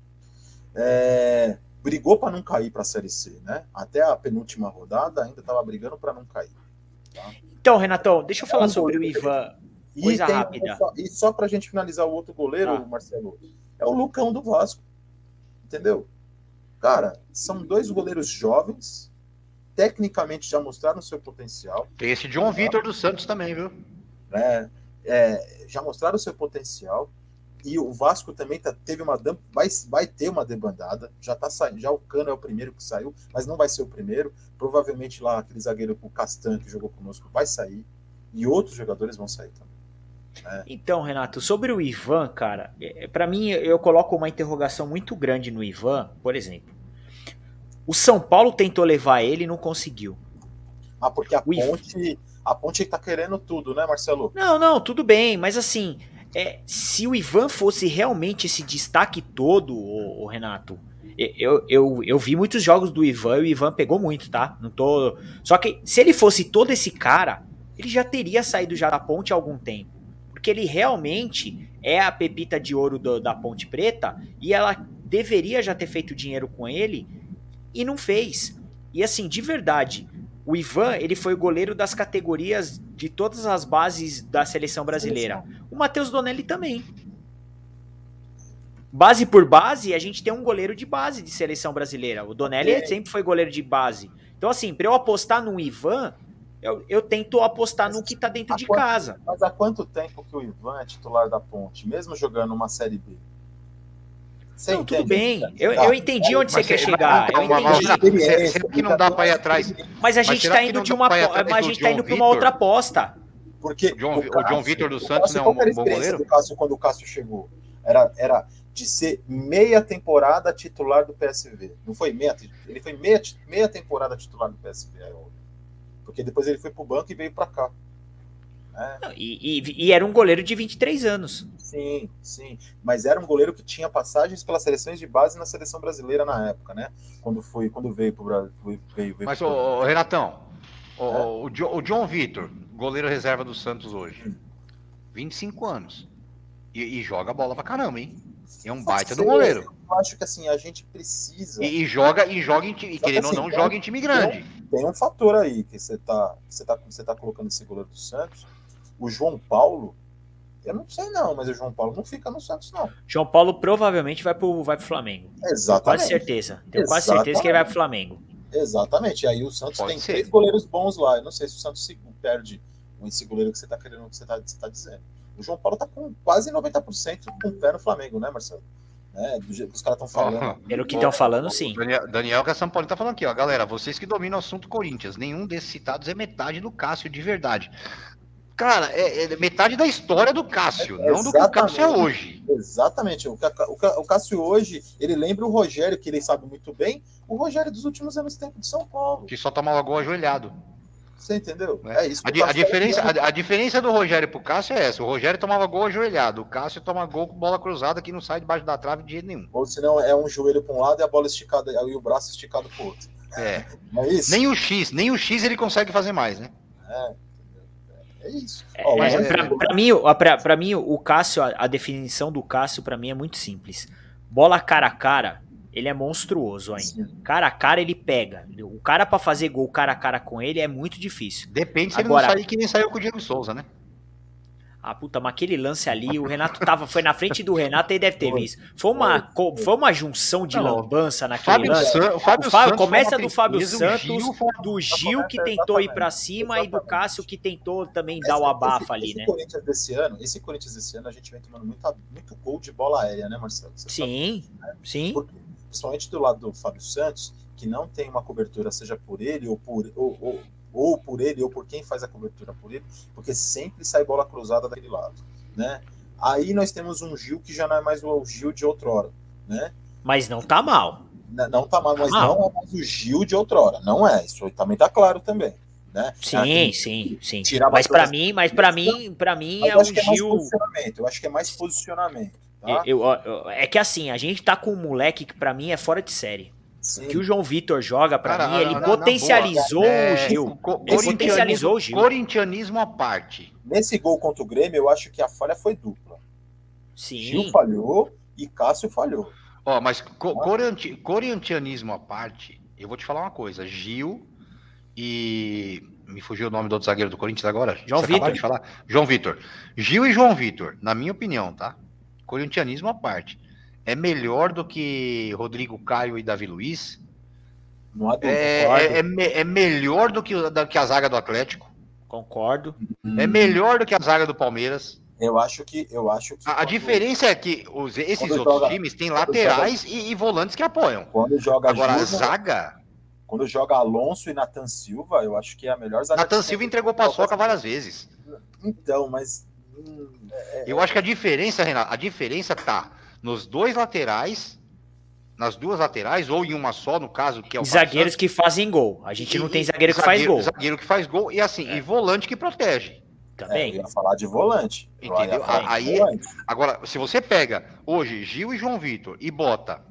É, brigou para não cair para a Série C, né? Até a penúltima rodada ainda tava brigando para não cair. Então, Renatão, deixa eu falar um sobre o Ivan. Coisa e tem, rápida. Só, e só pra gente finalizar o outro goleiro, Ah. Marcelo, é o Lucão do Vasco. Entendeu? Cara, são dois goleiros jovens, tecnicamente já mostraram seu potencial, Tem esse John Vitor do Santos também, viu? né? É, já mostraram seu potencial. E o Vasco também tá, teve uma vai, vai ter uma debandada. Já tá saindo, já o Cano é o primeiro que saiu, mas não vai ser o primeiro. Provavelmente lá aquele zagueiro o Castan que jogou conosco vai sair e outros jogadores vão sair também. Então, Renato, sobre o Ivan, cara, é, pra mim eu coloco uma interrogação muito grande no Ivan, por exemplo. O São Paulo tentou levar ele e não conseguiu. Ah, porque a O Ivan- ponte, a ponte tá querendo tudo, né, Marcelo? Não, não, tudo bem, mas assim, é, se o Ivan fosse realmente esse destaque todo, ô, Renato, eu, eu, eu vi muitos jogos do Ivan e o Ivan pegou muito, tá? Não tô. Só que se ele fosse todo esse cara, ele já teria saído já da ponte há algum tempo. Porque ele realmente é a pepita de ouro do- da Ponte Preta e ela deveria já ter feito dinheiro com ele e não fez. E assim, de verdade, o Ivan, ele foi o goleiro das categorias de todas as bases da seleção brasileira. O Matheus Donelli também. Base por base, a gente tem um goleiro de base de seleção brasileira. O Donelli Ok. sempre foi goleiro de base. Então, assim, pra eu apostar no Ivan, eu, eu tento apostar no que tá dentro de quanto- casa. Mas há quanto tempo que o Ivan é titular da ponte, mesmo jogando uma Série B? Você Não, tudo bem. Eu, Tá. eu entendi onde você Mas quer você- chegar. Eu entendi. será que não dá pra ir atrás? Mas a gente tá que indo de uma mas a gente tá John indo pra uma outra aposta. Porque O John- o Cássio- John Vitor do o Santos Cássio, não é um bom goleiro? do Cássio quando o Cássio chegou? Era, era de ser meia temporada titular do PSV. Não foi meia, ele foi meia, meia temporada titular do PSV. aí, ó. Porque depois ele foi pro banco e veio pra cá. Né? Não, E, e- e era um goleiro de 23 anos. Sim, sim. Mas era um goleiro que tinha passagens pelas seleções de base na seleção brasileira na época, né? Quando foi, quando veio pro Brasil, veio, veio Mas, pro- ô, ô, Renatão, ô, É. ô, o, Jo- o John Vitor, goleiro reserva do Santos hoje, Hum. 25 anos. E, e joga bola pra caramba, hein? É um baita do goleiro. Eu acho que assim, a gente precisa. E, e joga, e joga em time, querendo assim, ou não, tem- joga em time grande. Tem um fator aí que você tá, que você tá, você tá colocando esse goleiro do Santos. O João Paulo, eu não sei não, mas o João Paulo não fica no Santos, não. João Paulo provavelmente vai pro, vai pro Flamengo. Tenho Exatamente. quase certeza. Tenho quase certeza que ele vai pro Flamengo. Exatamente. E aí o Santos Pode tem ser. três goleiros bons lá. Eu não sei se o Santos se- perde esse goleiro que você tá querendo, que você tá, você tá dizendo. O João Paulo tá com quase 90% com o pé no Flamengo, né, Marcelo? Né, do jeito que os caras estão falando. Pelo que estão falando, sim. Daniel, Daniel que é São Paulo tá falando aqui, ó, galera, vocês que dominam o assunto Corinthians, nenhum desses citados é metade do Cássio de verdade. Cara, é, é metade da história do Cássio, É, não do que o Cássio é hoje. Exatamente. O, o, o Cássio hoje, ele lembra o Rogério, que ele sabe muito bem, o Rogério dos últimos anos tempo de São Paulo. Que só tomava gol ajoelhado. Você entendeu? né? É isso. que A, a diferença, a, a diferença do Rogério pro Cássio é essa. O Rogério tomava gol ajoelhado. O Cássio toma gol com bola cruzada que não sai debaixo da trave de jeito nenhum. Ou senão é um joelho para um lado e a bola esticada e o braço esticado pro outro. É. É isso? Nem o X, nem o X ele consegue fazer mais, né? É isso. É, Ó, o mas Anderson- pra, pra mim, pra, pra mim, o Cássio, a, a definição do Cássio, pra mim, é muito simples. Bola cara a cara, ele é monstruoso ainda. Sim. Cara a cara, ele pega. O cara pra fazer gol cara a cara com ele é muito difícil. Depende se Agora- ele não sair que nem saiu com o Diego Souza, né? Ah, puta, mas aquele lance ali, o Renato tava, foi na frente do Renato e deve ter Foi. visto. Foi uma, foi uma junção de Não, lambança naquele Fábio, lance. San, o Fábio O Fábio- começa do Fábio Santos, Gil Do Gil que Exatamente, tentou ir pra cima e do exatamente. Cássio que tentou também dar o abafa esse, ali, esse né? Corinthians desse ano, esse Corinthians desse ano, a gente vem tomando muita, muito gol de bola aérea, né, Marcelo? Você sabe Sim, sim. Porque, principalmente do lado do Fábio Santos, que não tem uma cobertura, seja por ele ou por, ou, ou, ou por ele ou por quem faz a cobertura por ele, porque sempre sai bola cruzada daquele lado, né? Aí nós temos um Gil que já não é mais o Gil de outrora, né? Mas não tá mal. N- Não tá mal, mas Tá mal. não é mais o Gil de outrora, não é. Isso também tá claro também, né? Sim, Aquele- sim, sim. tirar Mas mais mim, mas para mim, para mim Mas é eu um acho que é mais Gil. posicionamento. Eu acho que é mais posicionamento, tá? Eu, eu- é que assim, a gente tá com um moleque que pra mim é fora de série. Sim. Que o João Vitor joga pra Cara, mim, ele na potencializou boa, o é, Gil. co- Ele corintianismo- potencializou o Gil. Corintianismo à parte. Nesse gol contra o Grêmio, eu acho que a falha foi dupla. Gil Sim. falhou e Cássio falhou. Ó, mas co corinti- corintianismo à parte, eu vou te falar uma coisa. Gil e Me fugiu o nome do outro zagueiro do Corinthians agora. João Vitor. de falar? João Vitor. Gil e João Vitor, na minha opinião, tá? Corintianismo à parte. É melhor do que Rodrigo Caio e Davi Luiz. Não há dúvida. É, é, é é melhor do que, o- da- que a zaga do Atlético. Concordo. É melhor do que a zaga do Palmeiras. Eu acho que. Eu acho que A, a quando- diferença é que os- esses outros joga- times têm laterais e, e volantes que apoiam. Quando joga Agora, a zaga. quando joga Alonso e Nathan Silva, eu acho que é a melhor zaga. Natan que Silva tem. entregou paçoca várias vezes. Então, mas. hum, Eu acho que a diferença, Renato, a diferença tá nos dois laterais, nas duas laterais, ou em uma só, no caso, que é o E zagueiros Santos. que fazem gol. A gente não tem e zagueiro que faz zagueiro- gol. Zagueiro que faz gol e assim, e volante que protege. é, eu Também. ia falar de volante. Eu ia Entendeu? falar de Aí- volante. Agora, se você pega hoje Gil e João Vitor e bota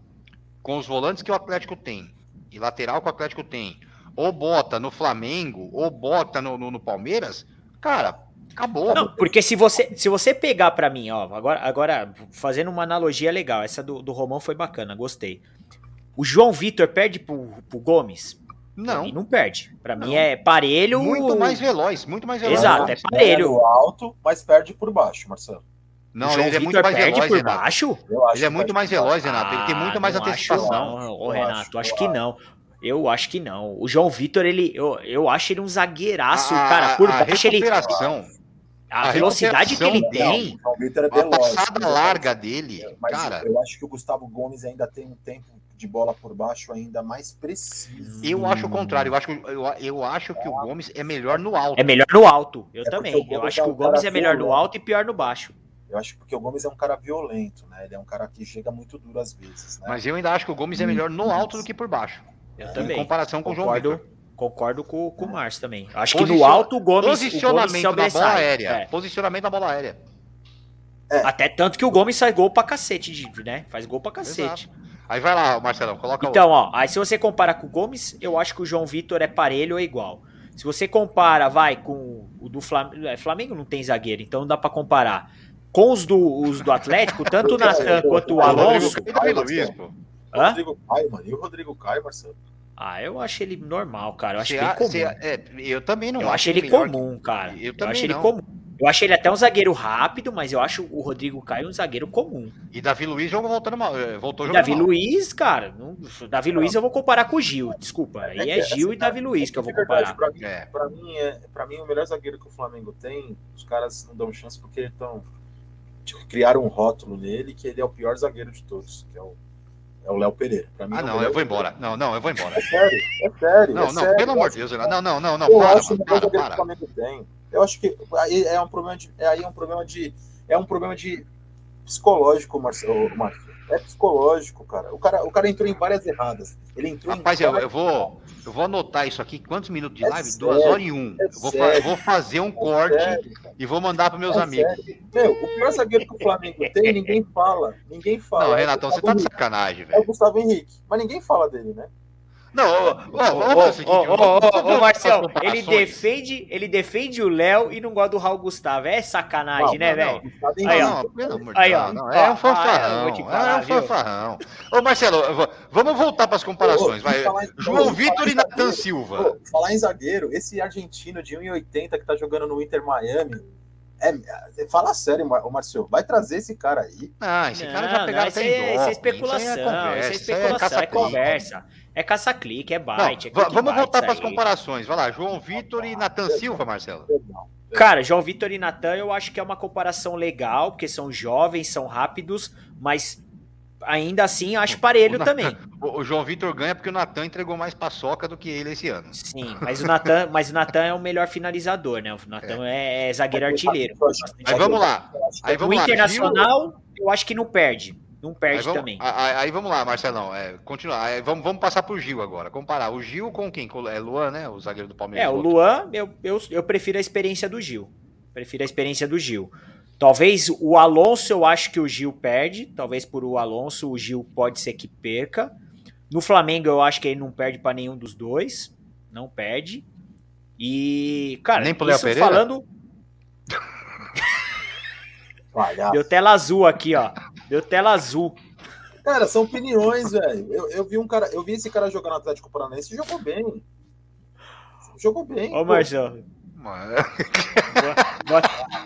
com os volantes que o Atlético tem e lateral que o Atlético tem, ou bota no Flamengo, ou bota no, no- no Palmeiras, cara, acabou. Não, porque se você, se você pegar pra mim, ó, agora, agora fazendo uma analogia legal, essa do, do Romão foi bacana, gostei. O João Vitor perde pro, pro Gomes? Não, mim não perde. Pra mim é parelho. muito mais veloz, muito mais veloz. Exato, é parelho. no alto, mas perde por baixo, Marcelo. Não, o João ele é Vitor muito mais perde veloz, por Renato. baixo? Eu acho Ele é muito mais veloz, Renato. Ele tem muito mais Ah, não antecipação. Acho, não. Renato, acho, que não. Eu acho que não. O João Vitor, ele, eu, eu acho ele um zagueiraço, A- cara. Por a baixo, ele. A, a velocidade que ele tem. Não, o João Vitor é a passada veloz. larga dele, Mas cara, eu acho que o Gustavo Gomes ainda tem um tempo de bola por baixo ainda mais preciso. eu acho o contrário. Eu acho, que- eu, eu acho que o Gomes é melhor no alto. É melhor no alto. Eu É também. Eu acho é que o Gomes é melhor no alto e pior no baixo. Eu acho que porque o Gomes é um cara violento, né? Ele é um cara que chega muito duro às vezes, né? Mas eu ainda acho que o Gomes é melhor no alto do que por baixo. Eu Em também. comparação com o João Concordo, Vitor. concordo com, com o Márcio também. Acho que no Posiciona- alto o Gomes, o Gomes Posicionamento na bola aérea. É. Posicionamento na bola aérea. Até tanto que o Gomes faz gol pra cacete, de- né? Faz gol pra cacete. Aí vai lá, Marcelão, coloca Então, ó, aí se você compara com o Gomes, eu acho que o João Vitor é parelho ou igual. Se você compara, vai, com o do Flamengo. É, Flamengo não tem zagueiro, então não dá pra comparar. Com os do, os do Atlético, tanto o Natan quanto o Alonso. Rodrigo Davi Luiz, pô. Hã? Rodrigo Caio, mano. E o Rodrigo Caio, Marcelo? Ah, eu acho ele normal, cara. Eu acho a- comum. é, eu também não eu acho ele melhor que- comum, cara. Eu Eu, também acho ele não. comum. Eu acho ele até um zagueiro rápido, mas eu acho o Rodrigo Caio um zagueiro comum. E Davi Luiz jogou voltando mal. eh, Voltou E jogando Davi mal. Luiz, cara, não, Davi Luiz eu vou comparar com o Gil, desculpa. Aí é Gil e Davi Luiz que eu vou É verdade, comparar. Pra mim, É. pra, mim, é, pra mim, o melhor zagueiro que o Flamengo tem, os caras não dão chance porque estão. criaram um rótulo nele que ele é o pior zagueiro de todos, que é o é o Léo Pereira. Pra mim, Ah, é não, melhor eu vou embora. Não, não, eu vou embora. É sério, é sério. Não, é não, sério. pelo amor de Deus, que-. Não, não, não, não. eu Para, acho o melhor para, que para. Tem. Eu acho que aí é um problema de. é- Aí é um problema de. É um problema de psicológico, Marcelo. Marcelo. É psicológico, cara. O, cara. o cara entrou em várias erradas. Ele entrou Rapaz, em eu, várias eu vou, eu vou anotar isso aqui. Quantos minutos de É live? sério, Duas horas e um. é Eu vou, eu vou fazer um É corte sério, e vou mandar para meus É amigos. sério. Meu, o pior zagueiro que o Flamengo tem, ninguém fala. Ninguém fala. Não, Renatão, você tá de sacanagem, É o velho. Gustavo Henrique. Mas ninguém fala dele, né? Não, ô, ô, ô, Ô, ô, ô, ô, Marcel, ele defende, ele defende o Léo e não gosta do Raul Gustavo. É sacanagem, Não, né, velho? Aí, ó. Aí, não, é um eu fanfarrão, falar, é um fanfarrão. Ô, Marcelo, vamos voltar para as comparações, Ô, vai. em- João ô, Vitor e Natan. Silva. Pô, falar em zagueiro, esse argentino de 1,80 que tá jogando no Inter Miami. É, é- fala sério, Marcelo. Vai trazer esse cara aí. Ah, esse cara já Não, pegaram não, isso até é, isso é doping, especulação, Isso é é conversa, isso é especulação, é caça-clique. conversa. É caça-clique, é Não, bite. é vamos voltar para as comparações. Vai lá, João Vitor e Natan Silva, Marcelo. Cara, João Vitor e Natan eu acho que é uma comparação legal, porque são jovens, são rápidos, mas ainda assim acho parelho O também. O, o João Vitor ganha porque o Natan entregou mais paçoca do que ele esse ano. Sim, mas o Natan, mas o Natan é o melhor finalizador, né? O Natan é, é zagueiro artilheiro. Aí vamos lá. Aí O vamos lá. Internacional, eu acho que não perde. Não perde aí vamos, também. Aí, aí vamos lá, Marcelão. É, continuar. Aí vamos, vamos passar pro Gil agora. Comparar o Gil com quem? É Luan, né? O zagueiro do Palmeiras. É, o. Luan, eu, eu, eu prefiro a experiência do Gil. Prefiro a experiência do Gil. Talvez o Alonso, eu acho que o Gil perde. Talvez por o Alonso, o Gil pode ser que perca. No Flamengo, eu acho que ele não perde pra nenhum dos dois. Não perde. E, cara, Nem pro Léo isso Pereira? falando. Deu tela azul aqui, ó. Deu tela azul. Cara, são opiniões, velho. Eu, eu vi um cara, eu vi esse cara jogar no Atlético Paranaense e jogou bem. jogou bem. Ô. Marcelo, Mano,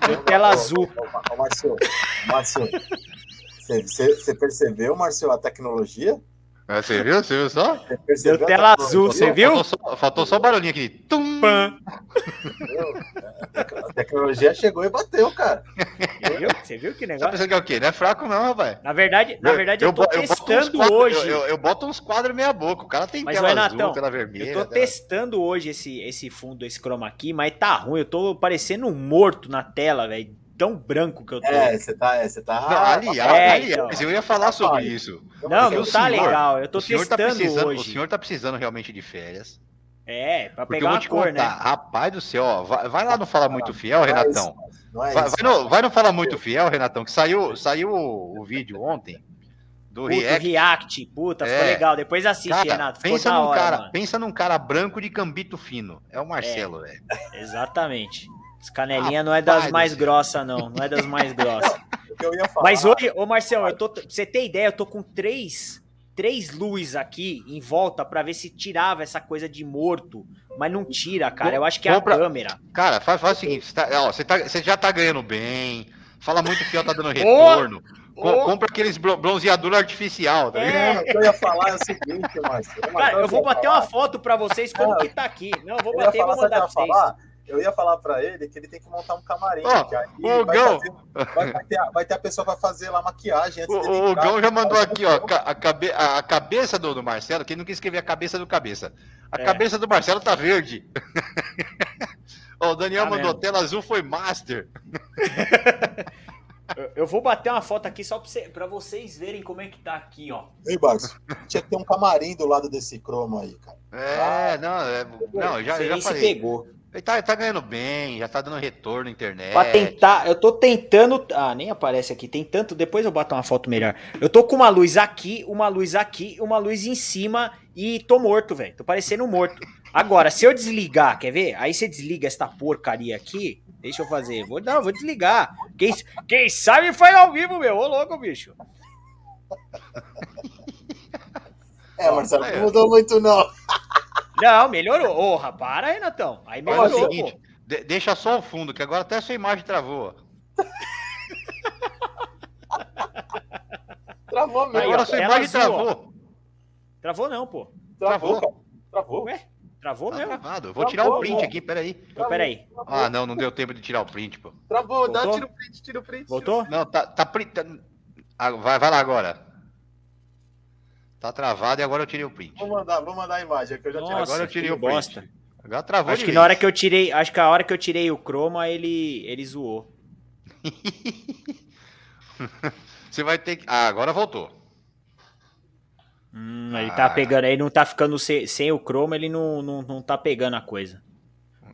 deu tela azul. Ô, Márcio, você percebeu, Márcio, a tecnologia? É, Você viu? Você viu só? Você Deu tela tecnologia? azul, você viu? Faltou só, faltou só o barulhinho aqui. Tum! Pã. A tecnologia chegou e bateu, cara. Você viu? Você viu que Tá negócio? pensando que é o quê? Não é fraco não, rapaz. Na verdade, na verdade eu, tô bo- boto uns testando quadros- hoje. Eu, eu- eu boto uns quadros meia boca. O cara tem Mas, tela Renatão, azul, tela vermelha. Eu tô tela- testando hoje esse, esse fundo, esse chroma aqui, mas tá ruim. Eu tô parecendo um morto na tela, velho. Tão branco que eu tô. É, você tá. é, Você tá Não, aliás, É, aliás, então. eu ia falar sobre isso. não, não tá senhor- legal. Eu tô o senhor tá testando precisando, hoje. O senhor tá precisando realmente de férias. É, pra pegar eu vou uma te cor, contar, né? rapaz do céu, ó, vai, vai lá no Fala Muito Fiel, Não é Renatão. isso, Não é Vai, no, vai no Fala Muito Fiel, Renatão, que saiu, saiu o, o vídeo ontem do Puta, React. React, puta, ficou É. legal. Depois assiste, Cara, Renato. Ficou pensa num, hora, cara, mano. pensa num cara branco de cambito fino. É o Marcelo, velho. Exatamente. As canelinhas não é das mais grossas, não. Não é das mais grossas. Que eu ia falar. Mas hoje, ô Marcelo, eu tô, pra você ter ideia, eu tô com três, três luzes aqui em volta pra ver se tirava essa coisa de morto. Mas não tira, cara. Eu acho que é a Compra- câmera. Cara, faz, faz o seguinte: você, tá- ó, você tá- você já tá ganhando bem. Fala muito fiel, tá dando retorno. Ô. compra aqueles bro- bronzeador artificial, tá ligado? É, Não, o que eu ia falar é o seguinte, Márcio. cara, eu vou bater uma foto pra vocês como Ah, que tá aqui. Não, eu vou Eu bater e falar, vou que mandar pra vocês. falar? Eu ia falar pra ele que ele tem que montar um camarim. Ó, que aí o vai, Gão. fazer- vai- vai ter, a- vai ter a pessoa que vai fazer lá maquiagem antes O, dele o, o entrar. Gão já mandou aqui, ó, a, cabe- a- a cabeça do, do Marcelo, que ele não quis escrever a cabeça do cabeça. A É. cabeça do Marcelo tá verde. O Daniel Tá mandou, mesmo. tela azul foi master. Eu, vou bater uma foto aqui só pra vocês verem como é que tá aqui, ó. Ei, Márcio, tinha que ter um camarim do lado desse cromo aí, cara. É, não, é, não, já, Você já falei. pegou. Ele tá, tá ganhando bem, já tá dando retorno na internet. Pra tentar, eu tô tentando. Ah, nem aparece aqui. Tem tanto. Depois eu boto uma foto melhor. Eu tô com uma luz aqui, uma luz aqui, uma luz em cima e tô morto, velho. Tô parecendo morto. Agora, se eu desligar, quer ver? Aí você desliga esta porcaria aqui. Deixa eu fazer. Vou, não, vou desligar. Quem, quem sabe faz ao vivo, meu. Ô, louco, bicho. É, Marcelo, não mudou muito, não. Não, melhorou. Ô, para, Renatão. Aí Faz o melhorou, seguinte, de- deixa só o fundo, que agora até a sua imagem travou. Travou mesmo. Agora ó, a sua imagem azul, travou. Travou não, pô. Travou, travou. cara. Travou. Ué? Travou Tá mesmo. travado. Vou tirar o Travou, print travou. aqui, peraí. Então, peraí. Ah, não, não deu tempo de tirar o print, pô. Travou, dá, Voltou? tira o print, tira o print. Voltou? Não, tá, tá, tá- Ah, vai, vai lá agora. Tá travado e agora eu tirei o print. Vou mandar, vou mandar a imagem que eu já tirei. Nossa, agora eu tirei que o print. bosta. Agora travou Acho que vez. na hora que eu tirei, acho que a hora que eu tirei o chroma, ele ele zoou. Você vai ter que... Ah, agora voltou. Hum, ele Ah. tá pegando, ele não tá ficando sem, sem o chroma, ele não, não, não tá pegando a coisa.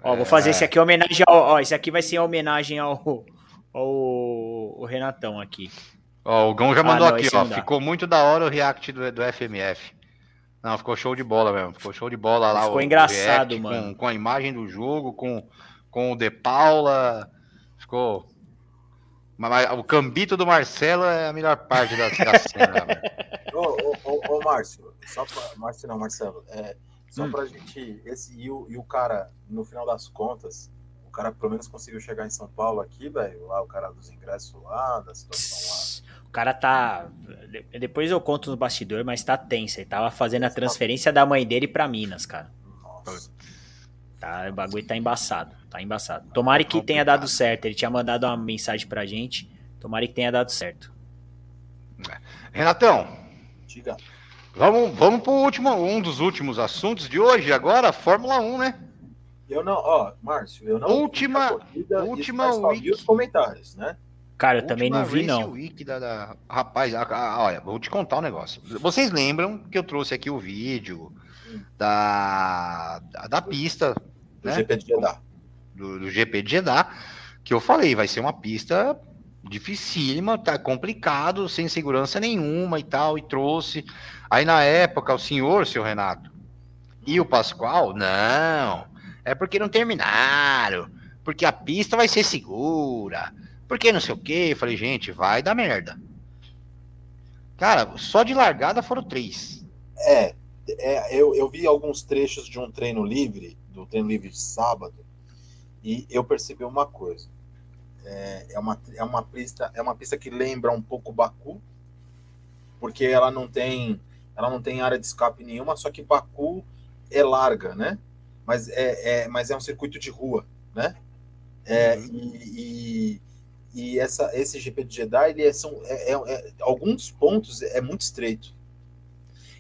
Ó, vou fazer É. esse aqui em homenagem ao, ó, esse aqui vai ser em homenagem ao ao, ao Renatão aqui. Ó, o Gão já mandou Ah, não, aqui, ó. Ficou muito da hora o react do, do FMF. Não, ficou show de bola mesmo. Ficou show de bola lá. Ficou o- o engraçado, react mano. Com, com a imagem do jogo, com, com o De Paula. Ficou. Mas, mas o cambito do Marcelo é a melhor parte da, da cena, velho. Ô, ô, ô, ô, Márcio, só pra. Márcio não, Marcelo. É, só Hum. pra gente. Esse, e, o, e o cara, no final das contas, o cara pelo menos conseguiu chegar em São Paulo aqui, velho. Lá o cara dos ingressos lá, da situação lá. O cara tá. de- Depois eu conto no bastidor, mas tá tenso. Ele tava fazendo a transferência da mãe dele pra Minas, cara. Nossa. Tá, o bagulho tá embaçado. Tá embaçado. Tomara que tenha dado certo. Ele tinha mandado uma mensagem pra gente. Tomara que tenha dado certo. Renatão, Diga. vamos, vamos pro último, um dos últimos assuntos de hoje, agora, Fórmula 1, né? Eu não, ó, Márcio, eu não. Última- corrida, última mas week. os comentários, né? Cara, eu também não vi, Race não. Week da, da- Rapaz, a- a- olha, vou te contar um negócio. Vocês lembram que eu trouxe aqui o vídeo da, da, da pista Do Né? GP de Jeddah. do, do GP de Jeddah, que eu falei, vai ser uma pista dificílima, tá complicado, sem segurança nenhuma e tal, e trouxe. Aí na época, o senhor, seu Renato, e o Pascoal, não, é porque não terminaram, porque a pista vai ser segura, porque não sei o que. Falei, gente, vai dar merda. Cara, só de largada foram três. É, é eu, eu vi alguns trechos de um treino livre do treino livre de sábado e eu percebi uma coisa. É, é, uma, é, uma pista, é uma pista que lembra um pouco Baku, porque ela não tem ela não tem área de escape nenhuma, só que Baku é larga, né? Mas é, é mas é um circuito de rua, né? É, uhum. e, e, e, essa, esse GP de Jeddah, ele é, são, é, é, é, alguns pontos é muito estreito.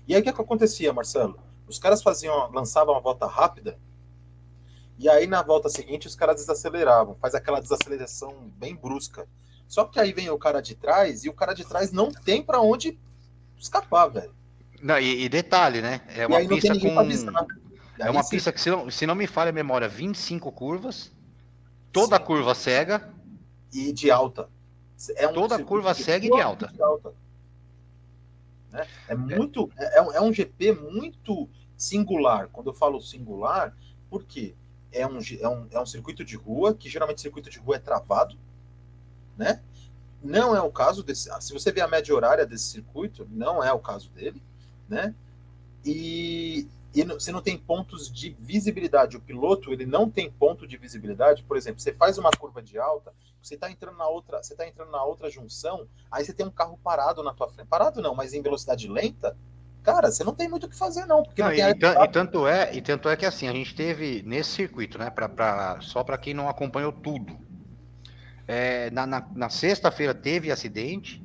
E aí o que, que acontecia, Marcelo? Os caras faziam, lançavam uma volta rápida, e aí na volta seguinte os caras desaceleravam, faz aquela desaceleração bem brusca. Só que aí vem o cara de trás e o cara de trás não tem para onde escapar, velho. Não, e, e, detalhe, né? É uma pista com. É uma pista que, se não, se não me falha a memória, 25 curvas, toda Sim. curva cega. E de alta. É um toda curva cega e de alta. De alta. Né? É, muito. É, é um GP muito singular. Quando eu falo singular, porque é um, é um, é um circuito de rua, que geralmente circuito de rua é travado, né? Não é o caso desse. Se você vê a média horária desse circuito, não é o caso dele né? E, e você não tem pontos de visibilidade. O piloto ele não tem ponto de visibilidade. Por exemplo, você faz uma curva de alta, você está entrando na outra, você está entrando na outra junção, aí você tem um carro parado na tua frente. Parado não, mas em velocidade lenta. Cara, você não tem muito o que fazer, não. Porque não, não e, e, tanto é, e tanto é que assim, a gente teve nesse circuito, né? Pra, pra só para quem não acompanhou tudo. É, na, na, na sexta-feira teve acidente,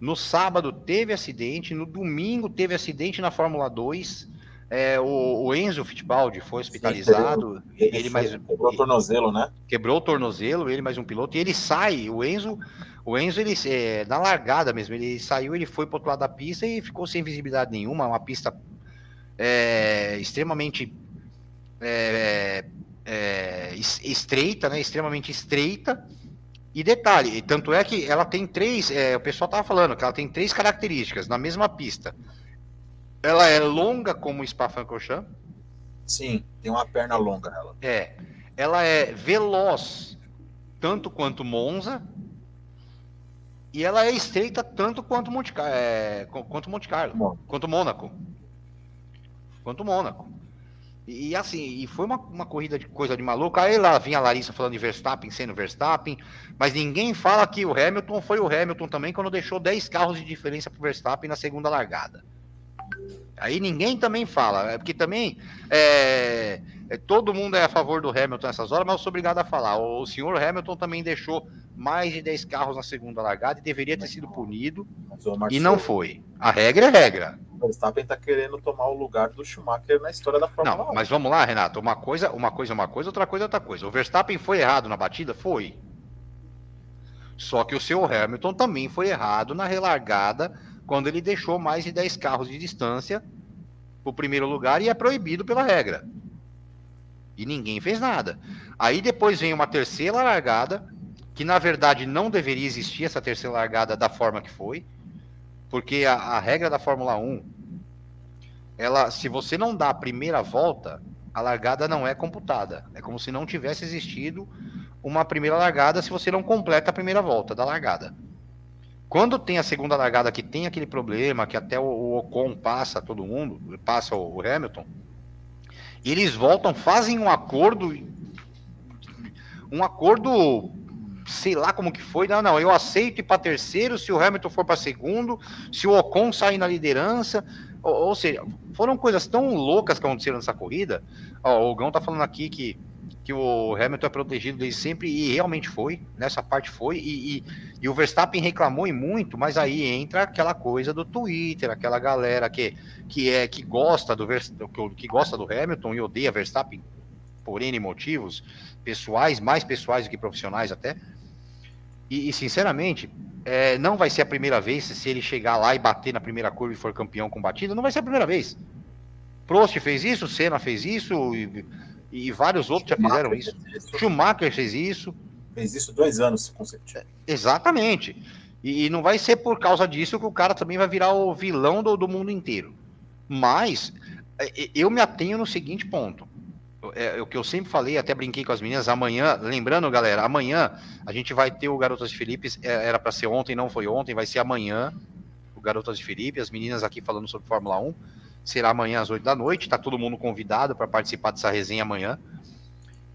no sábado teve acidente, no domingo teve acidente na Fórmula 2. É, o, o, Enzo Fittipaldi foi hospitalizado. Sim, ele, ele mais quebrou o tornozelo, né? Quebrou o tornozelo, ele mais um piloto. E ele sai, o Enzo, o Enzo ele é, na largada mesmo, ele saiu, ele foi para outro lado da pista e ficou sem visibilidade nenhuma, uma pista é, extremamente é, é estreita, né? Extremamente estreita e detalhe, tanto é que ela tem três, é, o pessoal tava falando que ela tem três características na mesma pista. Ela é longa como o Spa-Francorchamps. Sim, tem uma perna longa ela. É. Ela é veloz tanto quanto Monza e ela é estreita tanto quanto Monte, é, quanto Monte Carlo, Bom. quanto Mônaco. Quanto Mônaco. E, assim, e foi uma, uma corrida de coisa de maluco. Aí lá vinha a Larissa falando de Verstappen sendo Verstappen, mas ninguém fala que o Hamilton foi o Hamilton também quando deixou 10 carros de diferença para o Verstappen na segunda largada. Aí ninguém também fala, é porque também é, é, todo mundo é a favor do Hamilton nessas horas, mas eu sou obrigado a falar. O, senhor Hamilton também deixou mais de 10 carros na segunda largada e deveria ter sido punido. e não foi. A regra é regra. O Verstappen está querendo tomar o lugar do Schumacher na história da Fórmula Não, 1. mas vamos lá, Renato. Uma coisa, uma coisa é uma coisa, outra coisa é outra coisa. O Verstappen foi errado na batida? Foi. Só que o seu Hamilton também foi errado na relargada quando ele deixou mais de 10 carros de distância para o primeiro lugar e é proibido pela regra. E ninguém fez nada. Aí depois vem uma terceira largada, que na verdade não deveria existir essa terceira largada da forma que foi porque a, a, regra da Fórmula 1, ela, se você não dá a primeira volta, a largada não é computada. É como se não tivesse existido uma primeira largada se você não completa a primeira volta da largada. Quando tem a segunda largada que tem aquele problema, que até o, Ocon passa todo mundo, passa o Hamilton, eles voltam, fazem um acordo, um acordo sei lá como que foi. Não, não, eu aceito ir para terceiro se o Hamilton for para segundo, se o Ocon sair na liderança. Ou, ou, seja, foram coisas tão loucas que aconteceram nessa corrida. Ó, o Gão tá falando aqui que, que o Hamilton é protegido desde sempre, e realmente foi, nessa parte foi, e, e, e, o Verstappen reclamou e muito, mas aí entra aquela coisa do Twitter, aquela galera que, que é que gosta do que gosta do Hamilton e odeia Verstappen por N motivos pessoais, mais pessoais do que profissionais até. E, e sinceramente, é, não vai ser a primeira vez se ele chegar lá e bater na primeira curva e for campeão com batida, não vai ser a primeira vez. Prost fez isso, Senna fez isso e, e vários outros Schumacher já fizeram isso. isso. Schumacher fez isso. Fez isso dois anos consecutivos. Exatamente. E, e, não vai ser por causa disso que o cara também vai virar o vilão do, do mundo inteiro. Mas é, eu me atenho no seguinte ponto é, é, o que eu sempre falei, até brinquei com as meninas, amanhã, lembrando, galera, amanhã a gente vai ter o Garotas de Felipe, é, era para ser ontem, não foi ontem, vai ser amanhã, o Garotas de Felipe, as meninas aqui falando sobre Fórmula 1. Será amanhã às 8 da noite. Tá todo mundo convidado para participar dessa resenha amanhã.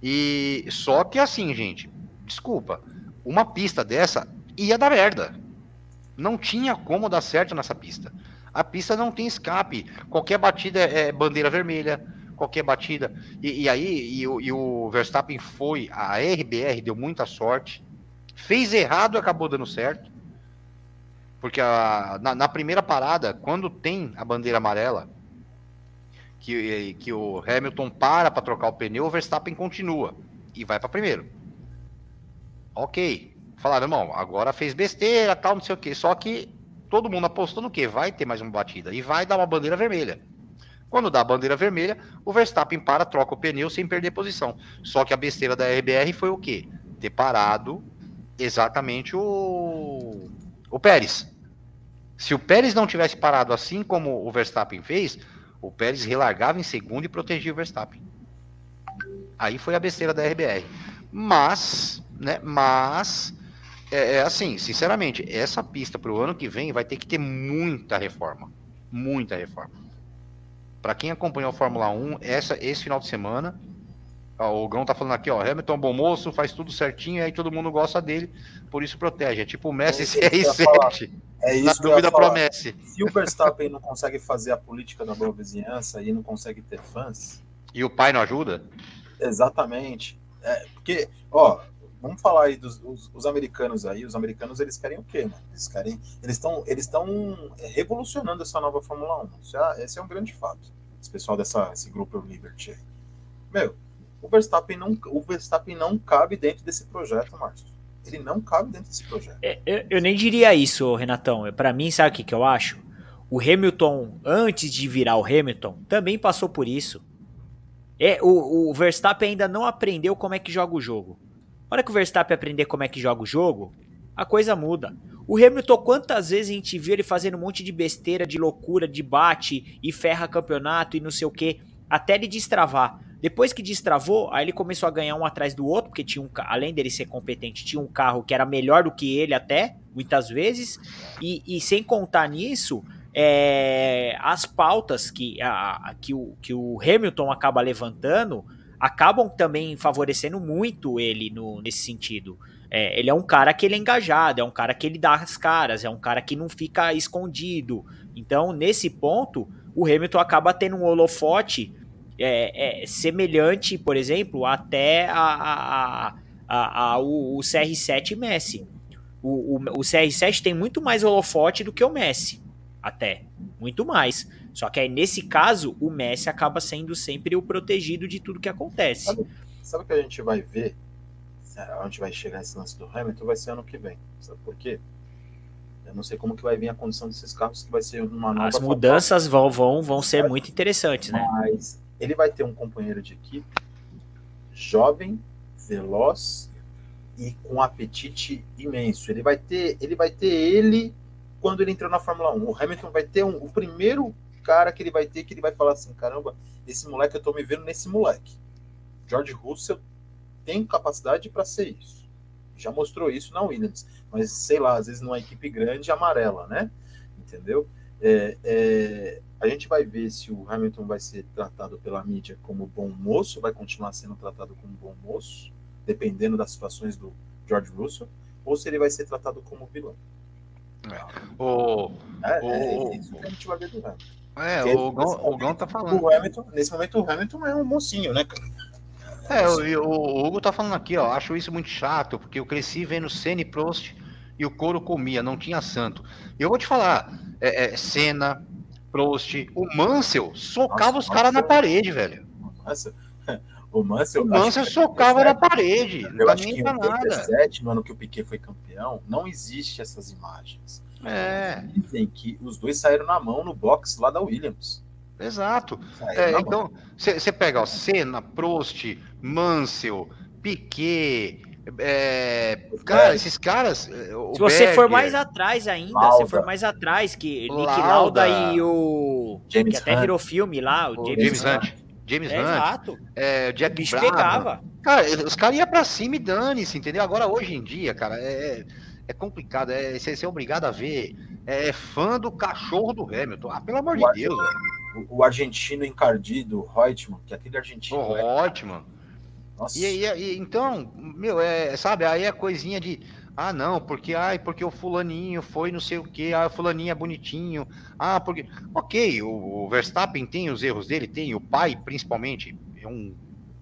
E só que assim, gente, desculpa, uma pista dessa ia dar merda. Não tinha como dar certo nessa pista. A pista não tem escape. Qualquer batida é bandeira vermelha, qualquer batida. E, e aí, e, e, o Verstappen foi, a RBR deu muita sorte, fez errado e acabou dando certo. Porque a, na, na, primeira parada, quando tem a bandeira amarela, que, que o Hamilton para para trocar o pneu, o Verstappen continua e vai para primeiro. Ok. Falaram, irmão, agora fez besteira, tal, não sei o que. Só que todo mundo apostou no que vai ter mais uma batida e vai dar uma bandeira vermelha. Quando dá a bandeira vermelha, o Verstappen para, troca o pneu sem perder posição. Só que a besteira da RBR foi o quê? Ter parado exatamente o, o Pérez. Se o Pérez não tivesse parado assim como o Verstappen fez, o Pérez relargava em segundo e protegia o Verstappen. Aí foi a besteira da RBR. Mas, né, mas é, é assim, sinceramente, essa pista para o ano que vem vai ter que ter muita reforma, muita reforma. Para quem acompanhou a Fórmula 1, essa, esse final de semana, o Gão tá falando aqui, ó, Hamilton é um bom moço, faz tudo certinho, aí todo mundo gosta dele, por isso protege. É tipo o Messi é CR7. É isso Na dúvida pro Messi. Se o Verstappen não consegue fazer a política da boa vizinhança e não consegue ter fãs. E o pai não ajuda? Exatamente. É, porque, ó, vamos falar aí dos os, os, americanos aí. Os americanos eles querem o quê, mano? Eles querem. Eles estão eles revolucionando essa nova Fórmula 1. Isso é, esse é um grande fato. Esse pessoal dessa esse grupo Liberty aí. Meu, o Verstappen não o Verstappen não cabe dentro desse projeto, Márcio. Ele não cabe dentro desse projeto. É, eu, eu, nem diria isso, Renatão. Para mim, sabe o que, que eu acho? O Hamilton, antes de virar o Hamilton, também passou por isso. É, o, o Verstappen ainda não aprendeu como é que joga o jogo. A hora que o Verstappen aprender como é que joga o jogo, a coisa muda. O Hamilton, quantas vezes a gente viu ele fazendo um monte de besteira, de loucura, de bate e ferra campeonato e não sei o que, até ele destravar. Depois que destravou, aí ele começou a ganhar um atrás do outro, porque tinha um, além dele ser competente, tinha um carro que era melhor do que ele até, muitas vezes. E, e sem contar nisso, é, as pautas que, a, que, o, que o Hamilton acaba levantando acabam também favorecendo muito ele no, nesse sentido. É, ele é um cara que ele é engajado, é um cara que ele dá as caras, é um cara que não fica escondido. Então, nesse ponto, o Hamilton acaba tendo um holofote é, é, semelhante, por exemplo, até a, a, a, a o, o, CR7 Messi. O, o, o CR7 tem muito mais holofote do que o Messi, até, muito mais. Só que aí, nesse caso, o Messi acaba sendo sempre o protegido de tudo que acontece. Sabe, sabe o que a gente vai ver? Onde vai chegar esse lance do Hamilton vai ser ano que vem. Sabe por quê? Eu não sei como que vai vir a condição desses carros, que vai ser uma nova. As mudanças vão, vão, vão ser muito interessantes, né? Mas ele vai ter um companheiro de equipe jovem, veloz e com apetite imenso. Ele vai ter, ele vai ter ele quando ele entrou na Fórmula 1. O Hamilton vai ter um, o primeiro cara que ele vai ter que ele vai falar assim: caramba, esse moleque eu tô me vendo nesse moleque. George Russell tem capacidade para ser isso. Já mostrou isso na Williams, mas sei lá, às vezes numa equipe grande amarela, né? Entendeu? É, é, a gente vai ver se o Hamilton vai ser tratado pela mídia como bom moço, vai continuar sendo tratado como bom moço, dependendo das situações do George Russell, ou se ele vai ser tratado como vilão. É. O, é, o, é isso que a gente vai ver do Hamilton. É, o Gão, o Gão tá falando. O Hamilton, nesse momento, o Hamilton é um mocinho, né, cara? É, o, o, Hugo tá falando aqui, ó. Acho isso muito chato, porque eu cresci vendo Senna Prost e o couro comia, não tinha santo. E eu vou te falar, é, é, Senna, Prost, o Mansell socava Nossa, os caras na parede, velho. Nossa. O Mansell, o Mansell socava na parede. Eu acho que em 87, no ano que o Piquet foi campeão, não existe essas imagens. É. Dizem que os dois saíram na mão no box lá da Williams. Exato. É, então, você pega ó, Senna, Prost, Mansell, Piquet. É, cara, é. esses caras. Se você Berger, for mais atrás ainda, se for mais atrás, que Lauda, Nick Lauda e o. James que até Hunt. virou filme lá, o, o James, James Hunt. James é, Hunt. Exato. É, Jack o bicho pegava. Cara, os caras iam pra cima e dane-se, entendeu? Agora, hoje em dia, cara, é, é complicado. É, você é obrigado a ver. É fã do cachorro do Hamilton. Ah, pelo amor de Deus, velho. o, o argentino encardido, Reutemann, que aquele argentino. O é- Reutemann. Nossa, E, e- e- então, meu, é, sabe, aí é coisinha de, ah, não, porque, ai, porque o fulaninho foi não sei o quê, ah, o fulaninho é bonitinho, ah, porque, ok, o, o Verstappen tem os erros dele, tem, o pai, principalmente, é um,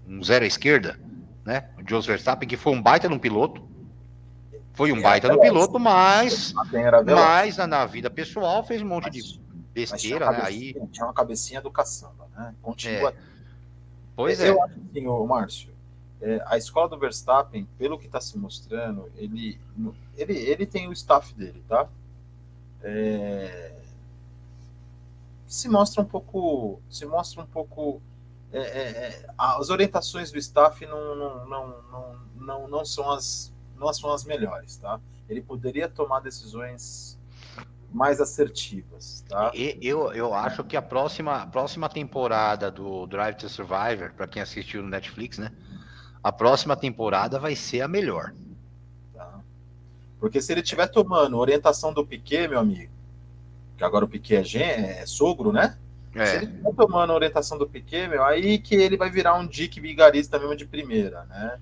um zero à esquerda, né, o Jos Verstappen, que foi um baita no piloto, foi um É, baita no piloto, mas, mas na, vida pessoal fez um monte mas- de besteira, né, aí, Tinha uma cabecinha do caçamba, né? Continua. pois é, Eu acho assim, ô, Márcio, é, a escola do Verstappen, pelo que está se mostrando, ele, ele, ele tem o staff dele, tá? É, se mostra um pouco, se mostra um pouco, é, é, é, as orientações do staff não, não, não, não, não, são as, não são as melhores, tá? Ele poderia tomar decisões mais assertivas, tá? Eu, eu acho que a próxima, a próxima temporada do Drive to Survivor, para quem assistiu no Netflix, né? A próxima temporada vai ser a melhor. Tá? Porque se ele estiver tomando orientação do Piquet, meu amigo, que agora o Piquet é, gen- é sogro, né? Se É, ele estiver tomando orientação do Piquet, meu, aí que ele vai virar um Dick vigarista mesmo de primeira, né?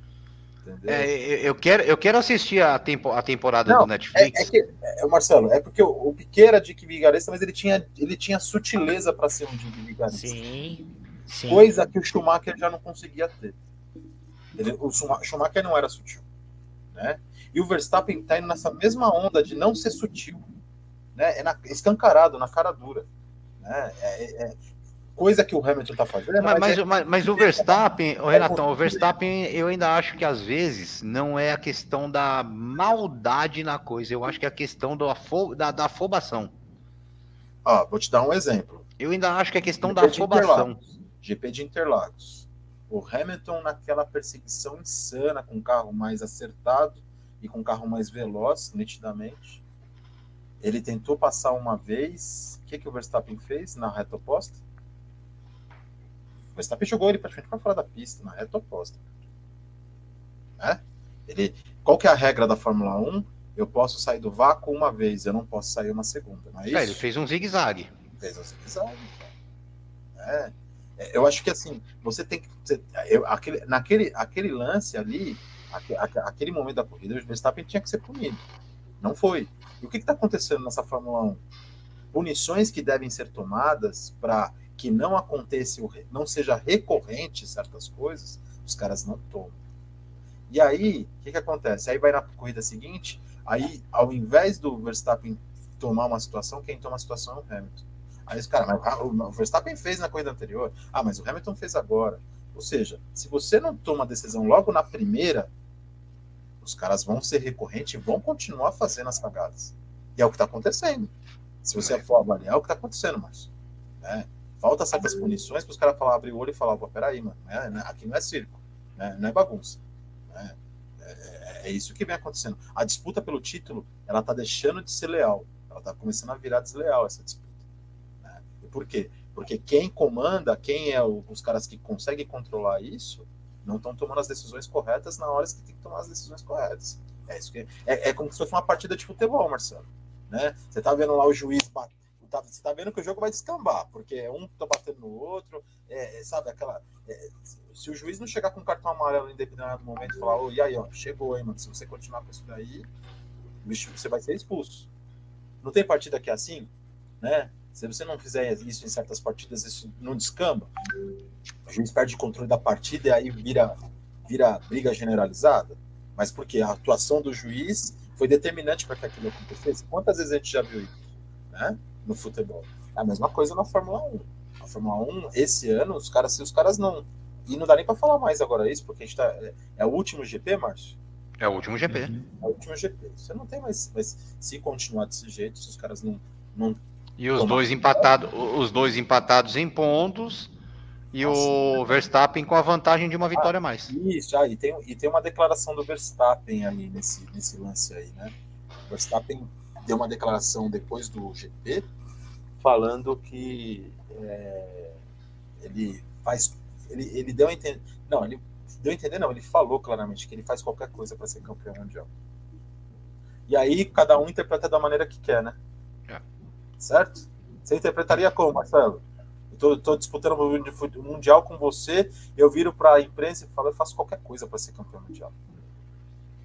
É, eu quero, eu quero assistir a, tempo, a temporada Não, do É, Netflix. é que, é, Marcelo, é porque o, o Piquet era Dick vigarista, mas ele tinha, ele tinha sutileza para ser um Dick vigarista. Sim. Sim. Coisa que o Schumacher já não conseguia ter. Ele- o Schuma- Schumacher não era sutil. Né? E o Verstappen está indo nessa mesma onda de não ser sutil. Né? É na- escancarado, na cara dura. Né? É, é- é coisa que o Hamilton está fazendo. Mas, mas, é- mas- mas o Verstappen, ô, Renatão, o Verstappen, eu ainda acho que às vezes não é a questão da maldade na coisa, eu acho que é a questão do afo- da, da afobação. Ó, vou te dar um exemplo. Eu ainda acho que é questão da GP de afobação. GP de Interlagos. O Hamilton naquela perseguição insana, com um carro mais acertado e com um carro mais veloz, nitidamente. Ele tentou passar uma vez. O que, que o Verstappen fez na reta oposta? O Verstappen jogou ele praticamente para fora da pista, na reta oposta. Né? Ele, qual que é a regra da Fórmula 1? Eu posso sair do vácuo uma vez, eu não posso sair uma segunda. Não é isso? É, ele fez um zigue-zague. fez você quiser. É. É, Eu acho que assim, você tem que. você- eu- aquele, naquele aquele lance ali, aque- aque- aquele momento da corrida, o Verstappen tinha que ser punido. Não foi. E o que está acontecendo nessa Fórmula 1? Punições que devem ser tomadas para que não aconteça, não seja recorrente certas coisas, os caras não tomam. E aí, o que, que acontece? Aí vai na corrida seguinte, aí ao invés do Verstappen tomar uma situação, quem toma a situação é o Hamilton. Aí os caras, mas ah, o Verstappen fez na corrida anterior. Ah, mas o Hamilton fez agora. Ou seja, se você não toma a decisão logo na primeira, os caras vão ser recorrentes e vão continuar fazendo as cagadas. E é o que está acontecendo. Se você for avaliar, é o que está acontecendo, Márcio. Né? Falta certas punições para os caras falar, abrir o olho e falar, pô, peraí, mano, né? né, aqui não é circo, né? não é bagunça. né? É, é- é isso que vem acontecendo. A disputa pelo título, ela está deixando de ser leal. Ela está começando a virar desleal, essa disputa. Por quê? Porque quem comanda, quem é o- os caras que conseguem controlar isso, não estão tomando as decisões corretas na hora que tem que tomar as decisões corretas. É, isso que, é, é como se fosse uma partida de futebol, Marcelo. Né? Você tá vendo lá o juiz, ba- tá- você tá vendo que o jogo vai descambar, porque um tá batendo no outro, é, é, sabe, aquela. é, se o juiz não chegar com cartão amarelo em determinado momento e falar, ô, e aí, ó, chegou, hein, mano, se você continuar com isso daí, bicho, você vai ser expulso. Não tem partida que é assim, né? Se você não fizer isso em certas partidas, isso não descamba. O juiz perde o controle da partida e aí vira, vira briga generalizada. Mas por quê? A atuação do juiz foi determinante para que aquilo acontecesse. Quantas vezes a gente já viu isso né? no futebol? É a mesma coisa na Fórmula 1. A Fórmula 1, esse ano, os caras, se os caras não. E não dá nem para falar mais agora isso, porque a gente tá. É, é o último GP, Márcio? É o último GP. É o último GP. Você não tem mais. Mas se continuar desse jeito, se os caras não. não E os Toma. dois empatados, os dois empatados em pontos e o Verstappen com a vantagem de uma vitória a mais. Isso, ah, e, tem, e tem uma declaração do Verstappen aí nesse, nesse lance aí, né? O Verstappen deu uma declaração depois do GP falando que é, ele faz. Ele, ele deu a entender. Não, ele deu a entender, não, ele falou claramente que ele faz qualquer coisa para ser campeão mundial. E aí cada um interpreta da maneira que quer, né? É. Certo? Você interpretaria como, Marcelo? tô disputando o mundial com você, eu viro para a imprensa e falo, eu faço qualquer coisa para ser campeão mundial.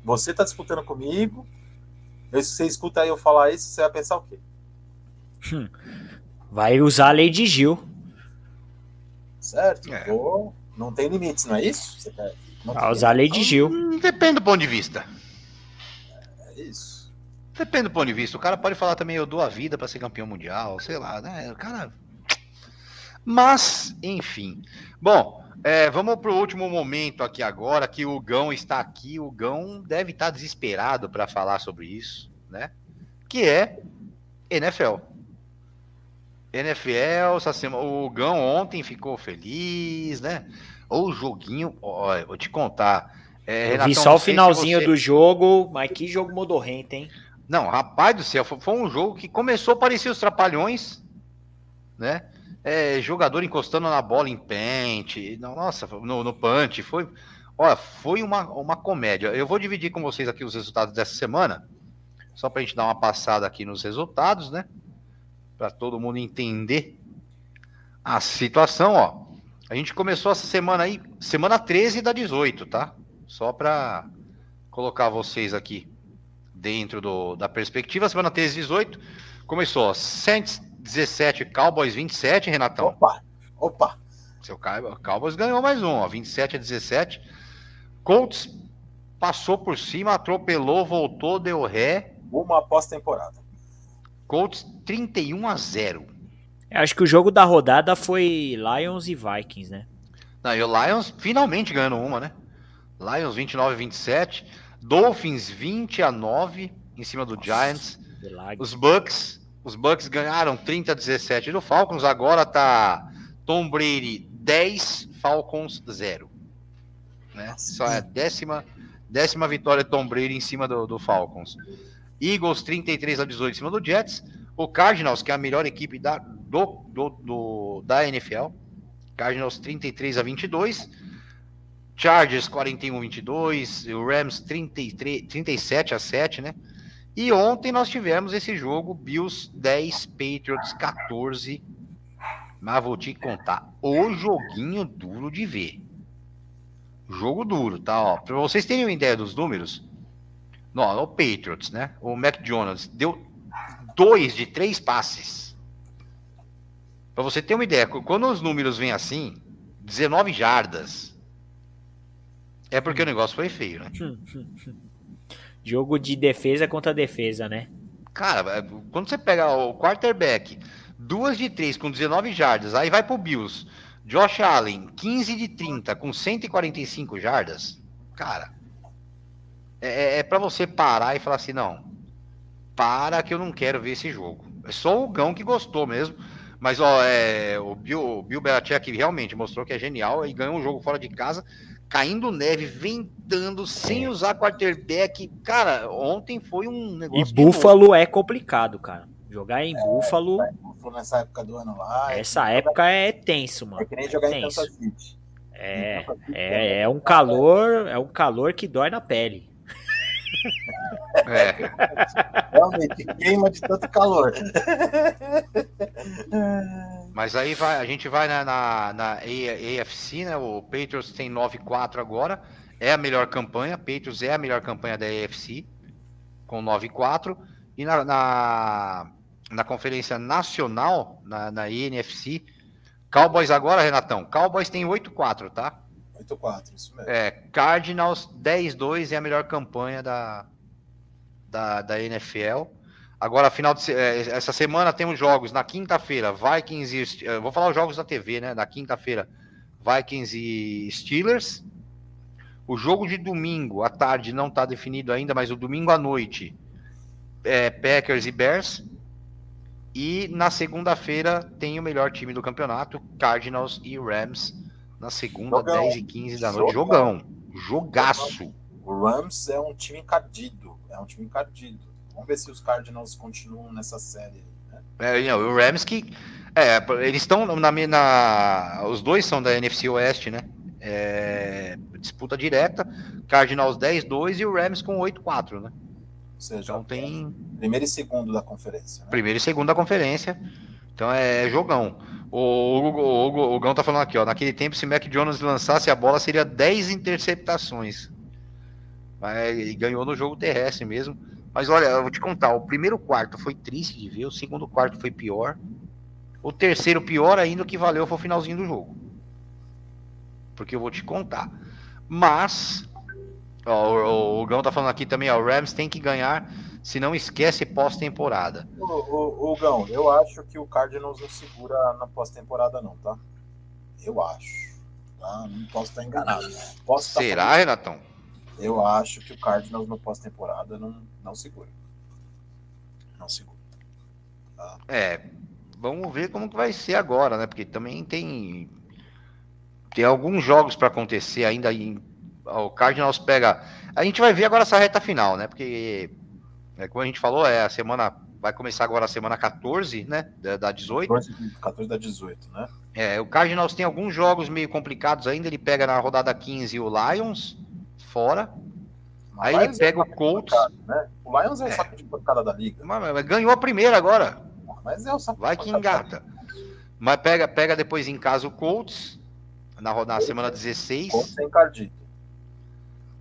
Você tá disputando comigo, você escuta aí eu falar isso, você vai pensar o quê? Hum. Vai usar a lei de Gil. Certo? É. Não tem limites, não é isso? Você quer... Vai usar a lei de Gil. Hum, depende do ponto de vista. Depende do ponto de vista. O cara pode falar também, eu dou a vida para ser campeão mundial, sei lá, né? O cara. Mas, enfim. Bom, é, vamos para o último momento aqui agora, que o Gão está aqui. O Gão deve estar desesperado para falar sobre isso, né? Que é NFL. NFL, o Gão ontem ficou feliz, né? O joguinho, ó, vou te contar. É, Renatão, vi só o finalzinho você... do jogo, mas que jogo modorrento, hein? Não, rapaz do céu, foi, um jogo que começou a parecer os trapalhões, né? É, jogador encostando na bola em pente, nossa, no, no punch, foi, olha, foi uma, uma comédia. Eu vou dividir com vocês aqui os resultados dessa semana, só para a gente dar uma passada aqui nos resultados, né? Para todo mundo entender a situação, ó. A gente começou essa semana aí, semana 13 da 18, tá? Só para colocar vocês aqui dentro do, da perspectiva. Semana 13 18 começou Saints 17, Cowboys 27, Renatão. Opa, opa. Seu Cowboys ganhou mais um, ó, 27 a 17. Colts passou por cima, atropelou, voltou, deu ré. Uma pós-temporada. Colts 31 a 0. Acho que o jogo da rodada foi Lions e Vikings, né? Não, e o Lions finalmente ganhando uma, né? Lions 29 a 27, Dolphins 20 a 9 em cima do Nossa, Giants. Os Bucks, os Bucks ganharam 30 a 17 do Falcons, agora tá Tom Brady 10, Falcons 0. Né? Só é a décima, décima vitória de Tom Brady em cima do, do Falcons. Eagles 33 a 18 em cima do Jets. O Cardinals, que é a melhor equipe da, do, do, do, da NFL. Cardinals 33 a 22. Chargers 41 a 22. O Rams 33, 37 a 7, né? E ontem nós tivemos esse jogo, Bills 10, Patriots 14. Mas vou te contar, o joguinho duro de ver. Jogo duro, tá? Ó, pra vocês terem uma ideia dos números, não, o Patriots, né? O Mac Jones deu dois de três passes. Para você ter uma ideia, quando os números vêm assim, 19 jardas, é porque o negócio foi feio, né? Jogo de defesa contra defesa, né? Cara, é, quando você pega o quarterback, duas de três com 19 jardas, aí vai pro Bills. Josh Allen, 15 de 30 com 145 jardas. Cara, é, é para você parar e falar assim, não, para que eu não quero ver esse jogo. É só o Gão que gostou mesmo. Mas ó, é, o Bill, o Bill Belichick realmente mostrou que é genial e ganhou um jogo fora de casa, caindo neve, ventando, sem usar quarterback. Cara, ontem foi um negócio. E Buffalo é complicado, cara. Jogar em é, Buffalo. nessa época do ano lá. É essa é época é tenso, mano. É que nem jogar é em Kansas City. É, é, é um calor, é um calor que dói na pele. É. Realmente, queima de tanto calor. Mas aí vai, a gente vai na, na, na AFC, né? O Patriots tem 9-4 agora. É a melhor campanha. Patriots é a melhor campanha da AFC, com 9-4. E na, na, na, Conferência Nacional, na, na NFC, Cowboys agora, Renatão. Cowboys tem 8-4, tá? 8-4, isso mesmo. É, Cardinals 10-2 é a melhor campanha da, da, da NFL. Agora, final de, é, essa semana temos jogos na quinta-feira, Vikings e. Vou falar os jogos da TV, né? Na quinta-feira, Vikings e Steelers. O jogo de domingo à tarde não está definido ainda, mas o domingo à noite é Packers e Bears. E na segunda-feira tem o melhor time do campeonato, Cardinals e Rams na segunda, Jogão. 10 e 15 da noite. Jogão. Jogaço. O Rams é um time encardido. É um time encardido. Vamos ver se os Cardinals continuam nessa série. Né? É, não, o Rams que. É, eles estão na, na. Os dois são da NFC Oeste, né? É, disputa direta. Cardinals 10-2 e o Rams com 8-4, né? Ou seja, então tem. Primeiro e segundo da conferência. Né? Primeiro e segundo da conferência. Então é jogão. O, o, o, o Gão tá falando aqui, ó. Naquele tempo, se Mac Jones lançasse a bola, seria 10 interceptações. Mas ele ganhou no jogo terrestre mesmo. Mas olha, eu vou te contar, o primeiro quarto foi triste de ver, o segundo quarto foi pior. O terceiro, pior ainda, o que valeu foi o finalzinho do jogo. Porque eu vou te contar. Mas, ó, o, o Gão tá falando aqui também, ó, o Rams tem que ganhar, se não esquece pós-temporada. O, o, o Gão, eu acho que o Cardinals não segura na pós-temporada, não, tá? Eu acho. Tá? Não posso estar enganado. Posso estar Será, falando- Renatão? Eu acho que o Cardinals na pós-temporada não, não segura. Não segura. É, vamos ver como que vai ser agora, né? Porque também tem tem alguns jogos para acontecer ainda em o Cardinals pega. A gente vai ver agora essa reta final, né? Porque é, como a gente falou, é a semana vai começar agora a semana 14, né, da, da 18. 14, 14 da 18, né? É, o Cardinals tem alguns jogos meio complicados ainda, ele pega na rodada 15 o Lions fora. Aí ele é pega o saco de Colts. né? O Lions é o saco de pancada da liga. Mas, ganhou a primeira agora. Mas é o saco Vai que engata. Mas pega, pega depois em casa o Colts, na, na semana 16. Colts sem cardito.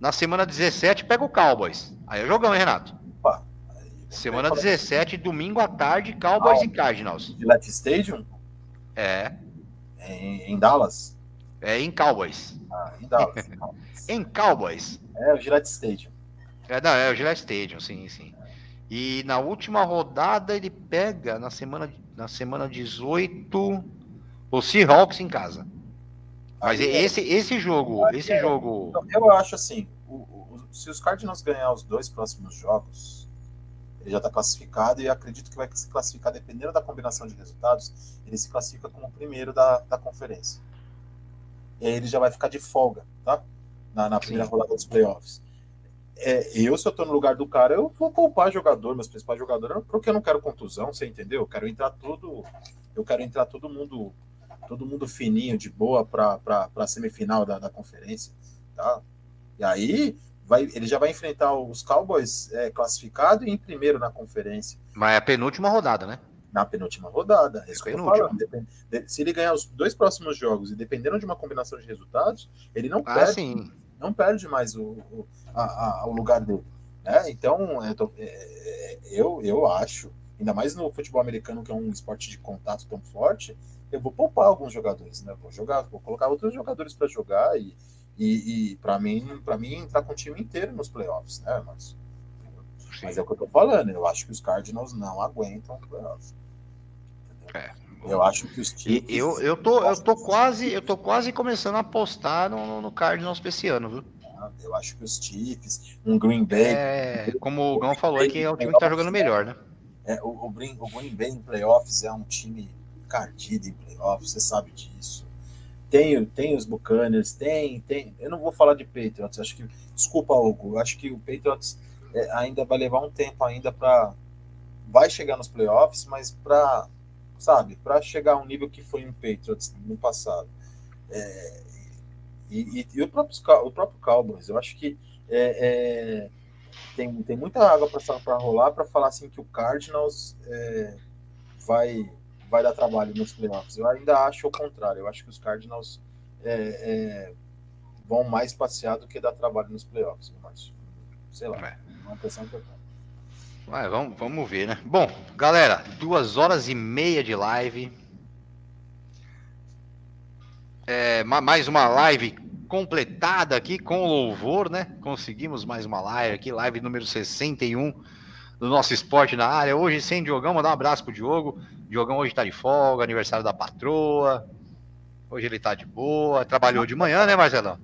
Na semana 17 pega o Cowboys. Aí é jogão, hein, Renato? Opa. Semana vamos 17, domingo à tarde, Cowboys e Cardinals. Gillette Stadium É, em, em Dallas. é em Cowboys. Ah, em Dallas. em Dallas. Em Cowboys. é o Gillette Stadium. É, não, é o Gillette Stadium, sim, sim. E na última rodada ele pega, na semana, na semana 18, o Seahawks em casa. Mas Aí é- esse, esse jogo, esse jogo... Então, Eu acho assim, o- o- se os Cardinals ganhar os dois próximos jogos, ele já está classificado e acredito que vai se classificar, dependendo da combinação de resultados, ele se classifica como o primeiro da, da conferência. E aí ele já vai ficar de folga, tá? Na, na primeira Sim. rodada dos playoffs. É, eu, se eu tô no lugar do cara, eu vou poupar jogador, meus principais jogadores, porque eu não quero contusão, você entendeu? Eu quero entrar tudo, eu quero entrar todo mundo, todo mundo fininho, de boa para a semifinal da, da conferência, tá? E aí vai, ele já vai enfrentar os Cowboys é, classificado e em primeiro na conferência Mas é a penúltima rodada, né? na penúltima rodada. É isso que eu tô falando. Se ele ganhar os dois próximos jogos e dependendo de uma combinação de resultados, ele não Ah, perde sim. Não perde mais o, o, a- a- o lugar dele. Né? Então, eu, tô- é, eu, eu acho, ainda mais no futebol americano, que é um esporte de contato tão forte, eu vou poupar alguns jogadores, né? Vou jogar, vou colocar outros jogadores para jogar e, e, e para mim, para mim entrar com o time inteiro nos playoffs, né? Mas, mas é o que eu tô falando. Eu acho que os Cardinals não aguentam playoffs. É. Eu acho que os times. eu, eu, tô, eu tô quase, eu tô quase começando a apostar no, no Cardinals pra esse ano, viu? Eu acho que os Chiefs, um Green Bay, É, como o Gão falou, é que é o time que tá jogando melhor, né? É, o, o, Green, o Green Bay em playoffs é um time cardido em playoffs, você sabe disso. Tem, o- tem os Buccaneers, tem, tem. Eu não vou falar de Patriots, acho que. Desculpa, Hugo, eu acho que o Patriots é, ainda vai levar um tempo ainda para Vai chegar nos playoffs, mas para sabe, para chegar a um nível que foi um Patriots no passado. É, e, e- e o, próprio, o próprio Cowboys, eu acho que é, é, tem, tem muita água para rolar para falar assim que o Cardinals é, vai, vai dar trabalho nos playoffs. Eu ainda acho o contrário. Eu acho que os Cardinals é, é, vão mais passear do que dar trabalho nos playoffs. Mas, sei lá, É. uma impressão que eu tenho. Mas vamos, vamos ver, né? Bom, galera, duas horas e meia de live. É, ma- mais uma live completada aqui com louvor, né? Conseguimos mais uma live aqui, live número 61 do nosso esporte na área. Hoje sem Diogão, mandar um abraço pro Diogo. Diogão hoje tá de folga, aniversário da patroa. Hoje ele tá de boa. Trabalhou de manhã, né, Marcelão?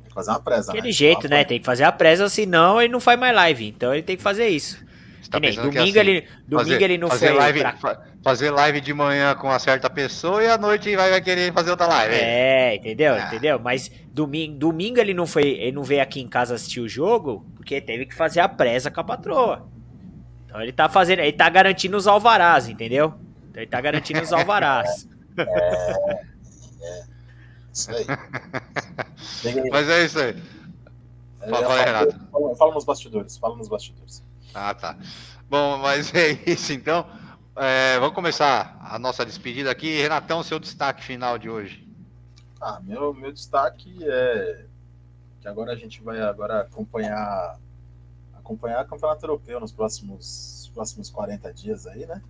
Tem que fazer uma presa. Aquele né? jeito, Uma né? Tem que fazer a presa, senão ele não faz mais live. Então ele tem que fazer isso. Tá nem, pensando que é domingo, assim, ele, domingo fazer- ele não fazer foi. live, pra- fa- fazer live de manhã com uma certa pessoa e à noite vai, vai querer fazer outra live. É, entendeu? Ah. Entendeu? Mas domingo, domingo ele não foi, ele não veio aqui em casa assistir o jogo porque teve que fazer a presa com a patroa. Então ele tá fazendo, ele tá garantindo os alvarás, entendeu? Então ele tá garantindo os alvarás. Isso aí. Mas é isso aí. é, fala, fala- Renato. fala- Fala nos bastidores, fala nos bastidores. Ah, tá. Bom, mas é isso então. É, vamos começar a nossa despedida aqui. Renatão, seu destaque final de hoje. Ah, meu, meu destaque é que agora a gente vai agora acompanhar acompanhar o Campeonato Europeu nos próximos, próximos 40 dias aí, né?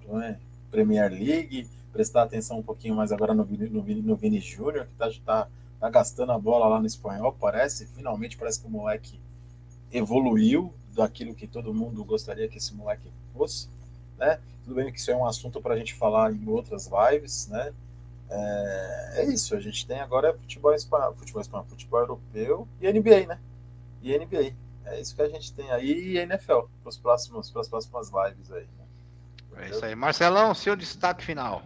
Então, é Premier League, prestar atenção um pouquinho mais agora no, no, no Vini Júnior, que tá, tá, tá gastando a bola lá no espanhol, parece, finalmente parece que o moleque evoluiu daquilo que todo mundo gostaria que esse moleque fosse, né? Tudo bem que isso é um assunto para a gente falar em outras lives, né? É, é, isso, a gente tem agora futebol espanhol, futebol espanhol, futebol europeu e NBA, né? E NBA. É isso que a gente tem aí e NFL para os próximos, para as próximas lives aí. Né? É isso aí. Marcelão, seu destaque final.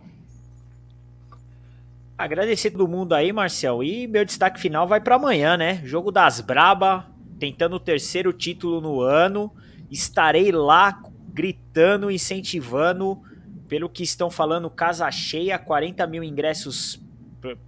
Agradecer todo mundo aí, Marcel. E meu destaque final vai para amanhã, né? Jogo das Braba, tentando o terceiro título no ano. Estarei lá gritando, incentivando. Pelo que estão falando, casa cheia, 40 mil ingressos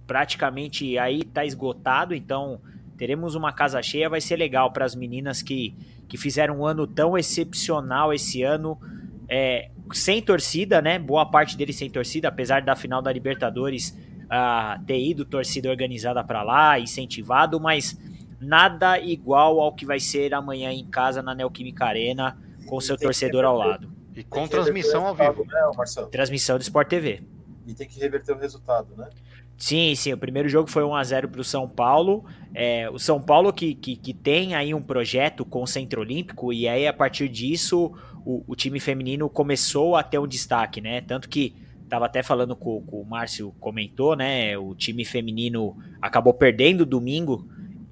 praticamente aí tá esgotado. Então teremos uma casa cheia. Vai ser legal para as meninas que, que fizeram um ano tão excepcional esse ano. É, sem torcida, né? Boa parte deles sem torcida, apesar da final da Libertadores uh, ter ido torcida organizada para lá, incentivado, mas nada igual ao que vai ser amanhã em casa na Neoquímica Arena com seu torcedor ao lado. E com transmissão ao vivo. Né, transmissão do Sport TV. E tem que reverter o resultado, né? Sim, sim. O primeiro jogo foi 1 a 0 para o São Paulo. É, o São Paulo que, que, que, tem aí um projeto com o Centro Olímpico e aí a partir disso o, o time feminino começou a ter um destaque, né? Tanto que Tava até falando com, com, o Márcio comentou, né? O time feminino acabou perdendo domingo.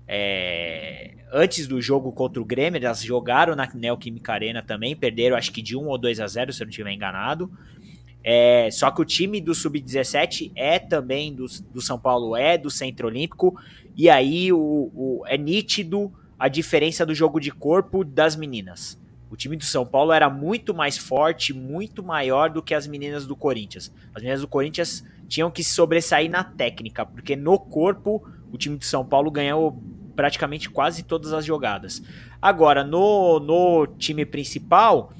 É, antes do jogo contra o Grêmio, elas jogaram na Neoquímica Arena também, perderam acho que de 1 ou 2 a 0, se eu não estiver enganado. É, só que o time do Sub-17 é também do, do São Paulo, é do Centro Olímpico, e aí o, o, é nítido a diferença do jogo de corpo das meninas. O time do São Paulo era muito mais forte, muito maior do que as meninas do Corinthians. As meninas do Corinthians tinham que sobressair na técnica, porque no corpo o time do São Paulo ganhou praticamente quase todas as jogadas. Agora, no, no time principal,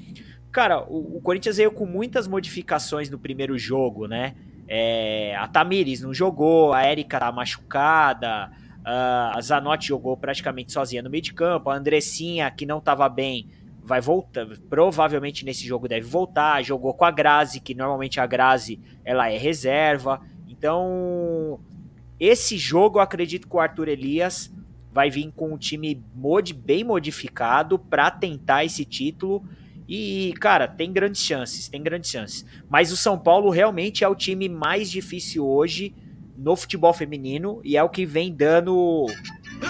cara, o, o Corinthians veio com muitas modificações no primeiro jogo, né? É, a Tamires não jogou, a Érica tá machucada, a Zanotti jogou praticamente sozinha no meio de campo, a Andressinha, que não estava bem, vai voltar, provavelmente nesse jogo deve voltar, jogou com a Grazi, que normalmente a Grazi ela é reserva. Então, esse jogo eu acredito que o Arthur Elias vai vir com um time mod, bem modificado para tentar esse título. E, cara, tem grandes chances, tem grandes chances. Mas o São Paulo realmente é o time mais difícil hoje no futebol feminino e é o que vem dando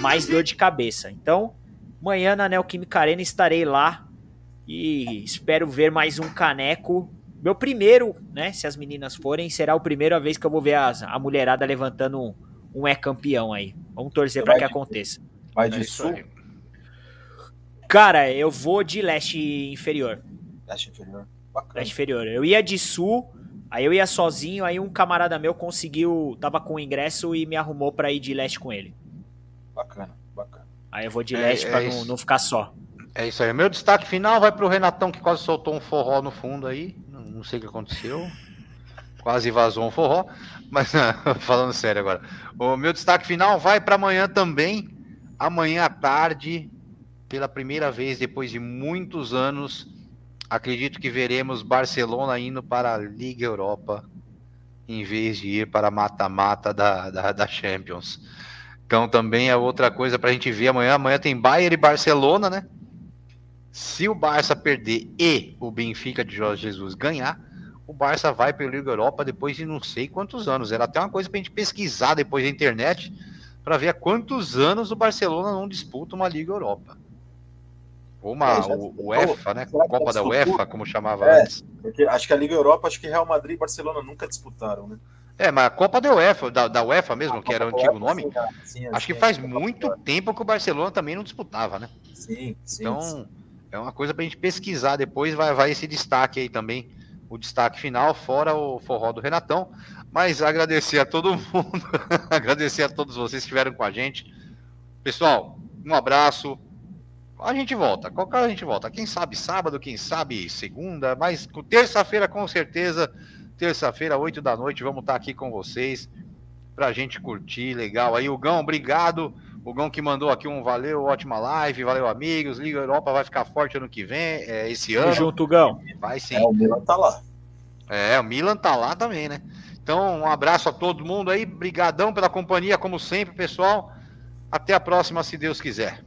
mais dor de cabeça. Então, Amanhã na Neoquímica Arena estarei lá e espero ver mais um caneco. Meu primeiro, né? Se as meninas forem, será a primeira vez que eu vou ver as, a mulherada levantando um, um é campeão aí. Vamos torcer para que de, aconteça. Vai de é sul? Cara, eu vou de leste inferior. Leste inferior. Bacana. Leste inferior. Eu ia de sul, aí eu ia sozinho, aí um camarada meu conseguiu, tava com o ingresso e me arrumou para ir de leste com ele. Bacana. Aí eu vou de é, leste é, pra é não, não, ficar só. É isso aí. Meu destaque final vai pro Renatão, que quase soltou um forró no fundo aí. Não, sei o que aconteceu. Quase vazou um forró. Mas, falando sério agora. O meu destaque final vai para amanhã também. Amanhã à tarde, pela primeira vez depois de muitos anos, acredito que veremos Barcelona indo para a Liga Europa em vez de ir para a mata-mata da, da, da Champions. Então também é outra coisa para a gente ver amanhã. Amanhã tem Bayern e Barcelona, né? Se o Barça perder e o Benfica de Jorge Jesus ganhar, o Barça vai para a Liga Europa depois de não sei quantos anos. Era até uma coisa para a gente pesquisar depois da internet para ver há quantos anos o Barcelona não disputa uma Liga Europa. Ou uma é, o, UEFA, né? Copa da UEFA, como chamava é, antes. Acho que a Liga Europa, acho que Real Madrid e Barcelona nunca disputaram, né? É, mas a Copa da UEFA, da, da UEFA mesmo, que era o antigo nome, sim, sim, acho que faz muito tempo que o Barcelona também não disputava, né? Sim, sim. Então, sim. É uma coisa pra gente pesquisar depois, vai, vai esse destaque aí também, o destaque final, fora o forró do Renatão. Mas agradecer a todo mundo, agradecer a todos vocês que estiveram com a gente. Pessoal, um abraço, A gente volta, qualquer hora a gente volta. Quem sabe sábado, quem sabe segunda, mas terça-feira com certeza. Terça-feira, 8 da noite, vamos estar aqui com vocês pra gente curtir, legal. Aí, o Gão, obrigado. O Gão que mandou aqui um valeu, ótima live, valeu amigos. Liga Europa vai ficar forte ano que vem, é, esse ano. junto, Gão. Vai sim. É, o Milan tá lá. É, o Milan tá lá também, né? Então, um abraço a todo mundo aí. Brigadão pela companhia, como sempre, pessoal. Até a próxima, se Deus quiser.